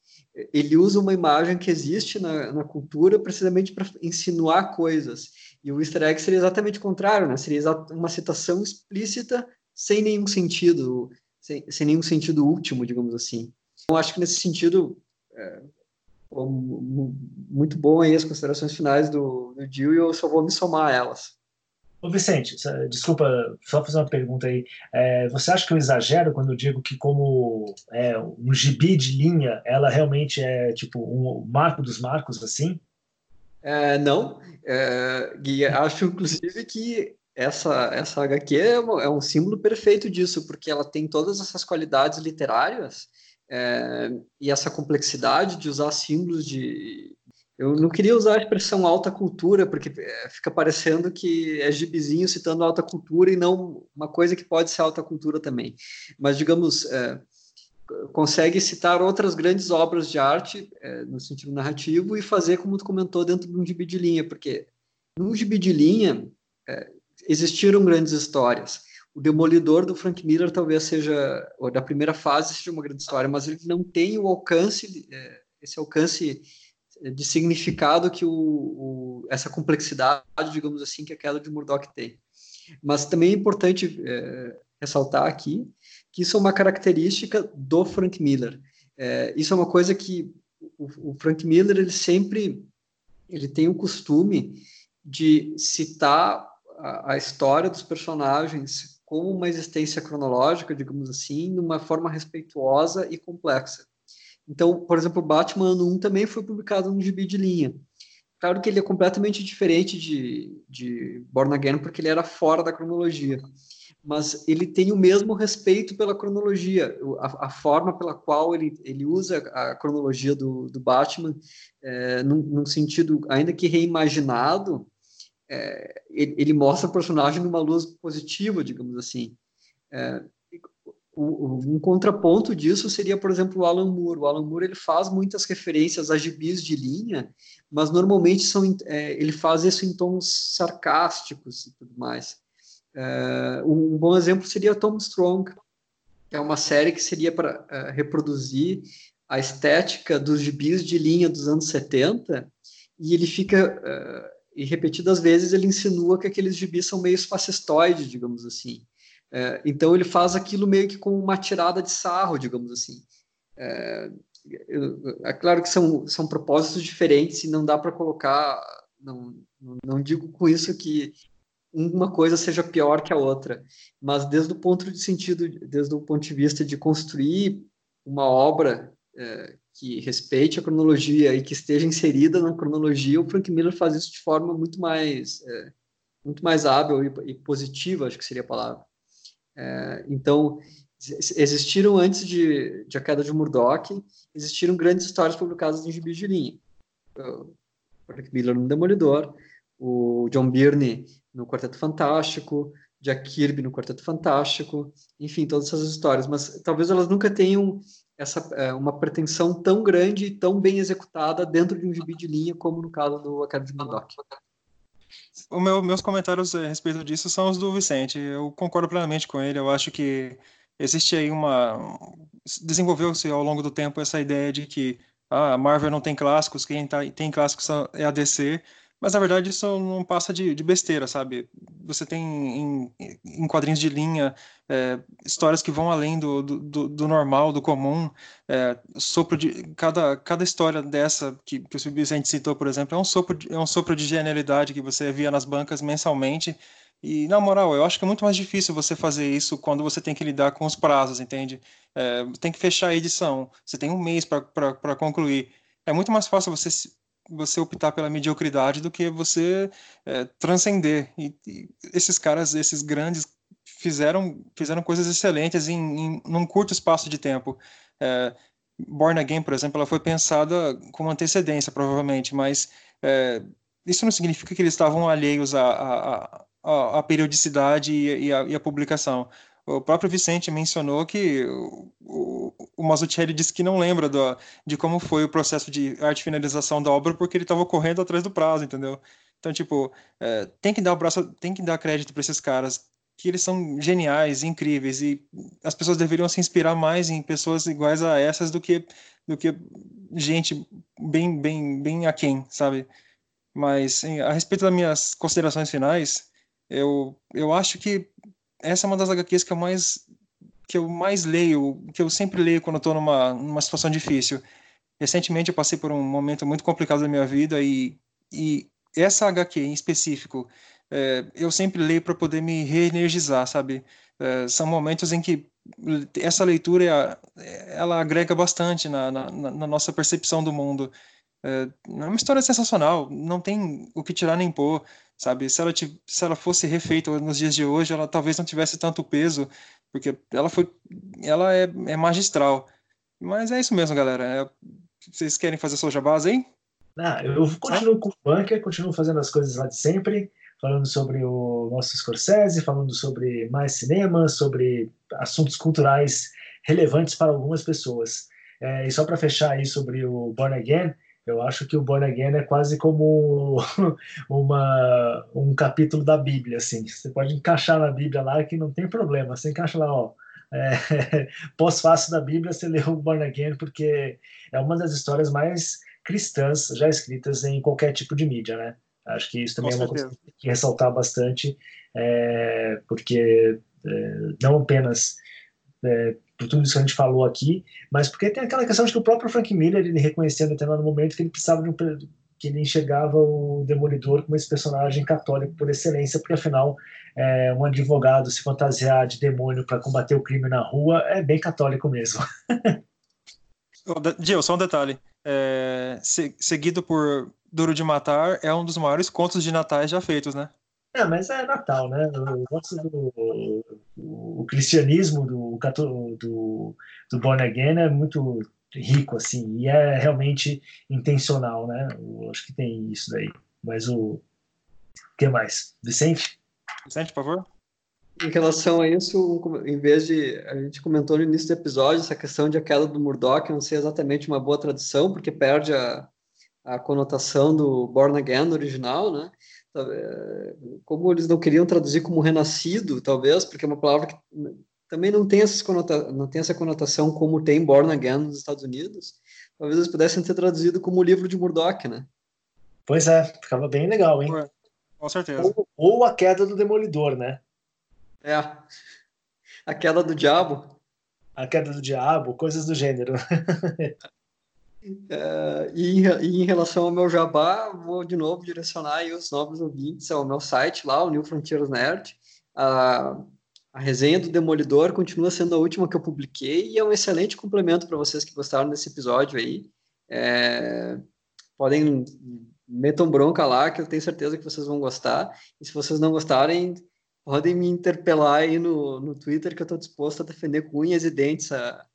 Ele usa uma imagem que existe na, na cultura precisamente para insinuar coisas. E o easter egg seria exatamente o contrário né? Seria uma citação explícita sem nenhum sentido sem, sem nenhum sentido último, digamos assim. Então, acho que nesse sentido, é, muito bom aí as considerações finais do, do Gil e eu só vou me somar a elas.
Ô Vicente, desculpa, só fazer uma pergunta aí. É, você acha que eu exagero quando eu digo que como é, um gibi de linha, ela realmente é tipo um marco dos marcos, assim?
É, não, é, e acho inclusive que essa, essa HQ é, é, um símbolo perfeito disso, porque ela tem todas essas qualidades literárias é, e essa complexidade de usar símbolos de. Eu não queria usar a expressão alta cultura, porque é, fica parecendo que é gibizinho citando alta cultura e não uma coisa que pode ser alta cultura também. Mas, digamos, é, consegue citar outras grandes obras de arte é, no sentido narrativo e fazer, como tu comentou, dentro de um gibi de linha, porque num gibi de linha, é, existiram grandes histórias. O Demolidor do Frank Miller talvez seja, ou da primeira fase, seja uma grande história, mas ele não tem o alcance, é, esse alcance de significado que o, o, essa complexidade, digamos assim, que a queda de Murdoch tem. Mas também é importante é, ressaltar aqui que isso é uma característica do Frank Miller. É, isso é uma coisa que o, o Frank Miller ele sempre ele tem o costume de citar a, história dos personagens como uma existência cronológica, digamos assim, numa forma respeituosa e complexa. Então, por exemplo, Batman Ano 1 também foi publicado num gibi de linha. Claro que ele é completamente diferente de, de Born Again, porque ele era fora da cronologia. Mas ele tem o mesmo respeito pela cronologia. A, a forma pela qual ele, ele usa a cronologia do, do Batman, é, num, num, sentido, ainda que reimaginado, é, ele, ele, mostra o personagem numa luz positiva, digamos assim. É, um contraponto disso seria, por exemplo, o Alan Moore. O Alan Moore ele faz muitas referências a gibis de linha, mas normalmente são, é, ele faz isso em tons sarcásticos e tudo mais. É, um bom exemplo seria Tom Strong, que é uma série que seria para é, reproduzir a estética dos gibis de linha dos anos 70, e ele fica, é, e repetidas vezes, ele insinua que aqueles gibis são meio fascistoides, digamos assim. É, então ele faz aquilo meio que com uma tirada de sarro, digamos assim. É, é claro que são, são propósitos diferentes e não dá para colocar. Não, não digo com isso que uma coisa seja pior que a outra, mas desde o ponto de sentido, desde o ponto de vista de construir uma obra é, que respeite a cronologia e que esteja inserida na cronologia, o Frank Miller faz isso de forma muito mais é, muito mais hábil e, e positiva, acho que seria a palavra. É, então, existiram antes de, de, A Queda de Murdoch, existiram grandes histórias publicadas em gibis de linha. O Rick Miller no Demolidor, o John Byrne no Quarteto Fantástico, Jack Kirby no Quarteto Fantástico, enfim, todas essas histórias, mas talvez elas nunca tenham essa é, uma pretensão tão grande e tão bem executada dentro de um gibi de linha como no caso do A Queda de Murdoch.
O meu, meus comentários a respeito disso são os do Vicente. Eu concordo plenamente com ele. Eu acho que existe aí uma. Desenvolveu-se ao longo do tempo essa ideia de que ah, a Marvel não tem clássicos, quem tá, tem clássicos é a DC. Mas na verdade isso não passa de, de besteira, sabe? Você tem em, em quadrinhos de linha é, histórias que vão além do, do, do normal, do comum. É, sopro de cada, cada história dessa que, que o Vicente citou, por exemplo, é um sopro de, é um sopro de genialidade que você via nas bancas mensalmente. E, na moral, eu acho que é muito mais difícil você fazer isso quando você tem que lidar com os prazos, entende? É, tem que fechar a edição, você tem um mês para concluir. É muito mais fácil você você optar pela mediocridade do que você é, transcender. E, e, esses caras, esses grandes, fizeram, fizeram coisas excelentes em, em num curto espaço de tempo. É, Born Again, por exemplo, ela foi pensada com antecedência, provavelmente, mas é, isso não significa que eles estavam alheios à, à, à, à periodicidade e, à, e à publicação. O próprio Vicente mencionou que o, o, Mazzucchelli disse que não lembra do, de como foi o processo de arte finalização da obra porque ele estava correndo atrás do prazo, entendeu? Então, tipo, é, tem que dar o braço, tem que dar crédito para esses caras que eles são geniais, incríveis e as pessoas deveriam se inspirar mais em pessoas iguais a essas do que do que gente bem bem bem aquém, sabe? Mas a respeito das minhas considerações finais, eu eu acho que essa é uma das HQs que eu mais que eu mais leio, que eu sempre leio quando estou numa, numa situação difícil. Recentemente eu passei por um momento muito complicado da minha vida e, e essa HQ em específico é, eu sempre leio para poder me reenergizar, sabe? É, são momentos em que essa leitura ela agrega bastante na, na, na nossa percepção do mundo. É, é uma história sensacional, não tem o que tirar nem pôr sabe? Se ela, se ela fosse refeita nos dias de hoje, ela talvez não tivesse tanto peso, porque ela foi, ela é, é magistral. Mas é isso mesmo, galera. É, vocês querem fazer sua jabás aí?
Ah, eu continuo com o bunker, continuo fazendo as coisas lá de sempre, falando sobre o nosso Scorsese, falando sobre mais cinema, sobre assuntos culturais relevantes para algumas pessoas. É, e só para fechar aí sobre o Born Again, eu acho que o Born Again é quase como uma, um capítulo da Bíblia, assim. Você pode encaixar na Bíblia lá que não tem problema. Você encaixa lá, ó, é, pós-fácil da Bíblia, você lê o Born Again, porque é uma das histórias mais cristãs já escritas em qualquer tipo de mídia, né? Acho que isso também Com é uma certeza. coisa que ressaltar bastante, é, porque é, não apenas é, por tudo isso que a gente falou aqui, mas porque tem aquela questão de que o próprio Frank Miller, ele reconhecendo até no momento que ele precisava de um, que ele enxergava o Demolidor como esse personagem católico por excelência, porque afinal é, um advogado se fantasiar de demônio para combater o crime na rua é bem católico mesmo.
Gil, só um detalhe. É, seguido por Duro de Matar é um dos maiores contos de natais já feitos, né?
É, mas é Natal, né? Eu gosto do o, cristianismo do, do, do Born Again é muito rico, assim, e é realmente intencional, né? Eu acho que tem isso daí. Mas o, o que mais? Vicente?
Vicente, por favor.
Em relação a isso, em vez de. A gente comentou no início do episódio essa questão de a queda do Murdoch não ser exatamente uma boa tradução, porque perde a, a conotação do Born Again original, né? É, como eles não queriam traduzir como renascido, talvez, porque é uma palavra que também não tem, essas conota não tem essa conotação como tem Born Again nos Estados Unidos, talvez eles pudessem ter traduzido como o livro de Murdoch, né?
Pois é, ficava bem legal, hein?
Com certeza.
Ou, ou a queda do Demolidor, né?
É. A queda do diabo.
A queda do diabo, coisas do gênero.
É, e, em relação ao meu jabá, vou de novo direcionar os novos ouvintes ao meu site lá, o New Frontiers Nerd. A resenha do Demolidor continua sendo a última que eu publiquei e é um excelente complemento para vocês que gostaram desse episódio aí. É, podem metam bronca lá, que eu tenho certeza que vocês vão gostar. E se vocês não gostarem, podem me interpelar aí no, no Twitter, que eu estou disposto a defender com unhas e dentes a,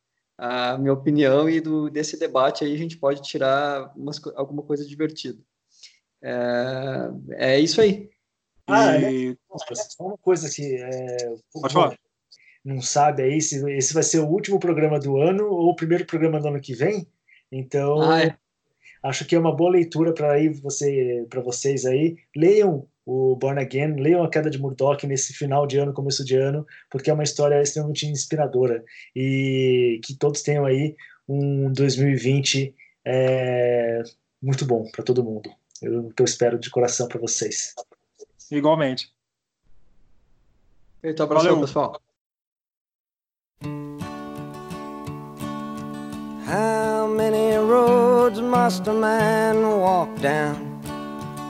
a minha opinião e do, desse debate aí a gente pode tirar umas, alguma coisa divertida. É, é isso aí.
Ah, e... é, só uma coisa que é,
pode falar.
não sabe aí se esse vai ser o último programa do ano ou o primeiro programa do ano que vem. Então, ah, é. acho que é uma boa leitura para você, para vocês aí. Leiam o Born Again, leiam A Queda de Murdoch nesse final de ano, começo de ano, porque é uma história extremamente inspiradora e que todos tenham aí um 2020 é, muito bom para todo mundo. Eu, eu espero de coração para vocês.
Igualmente.
Eita, abraço, pessoal. How many roads must a man walk down?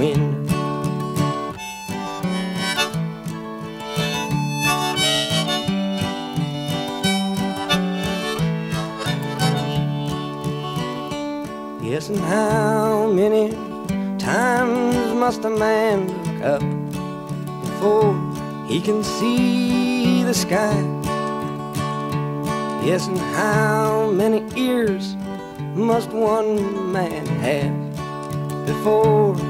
in wind. Yes, and how many times must a man look up before he can see the sky? Yes, and how many ears must one man have before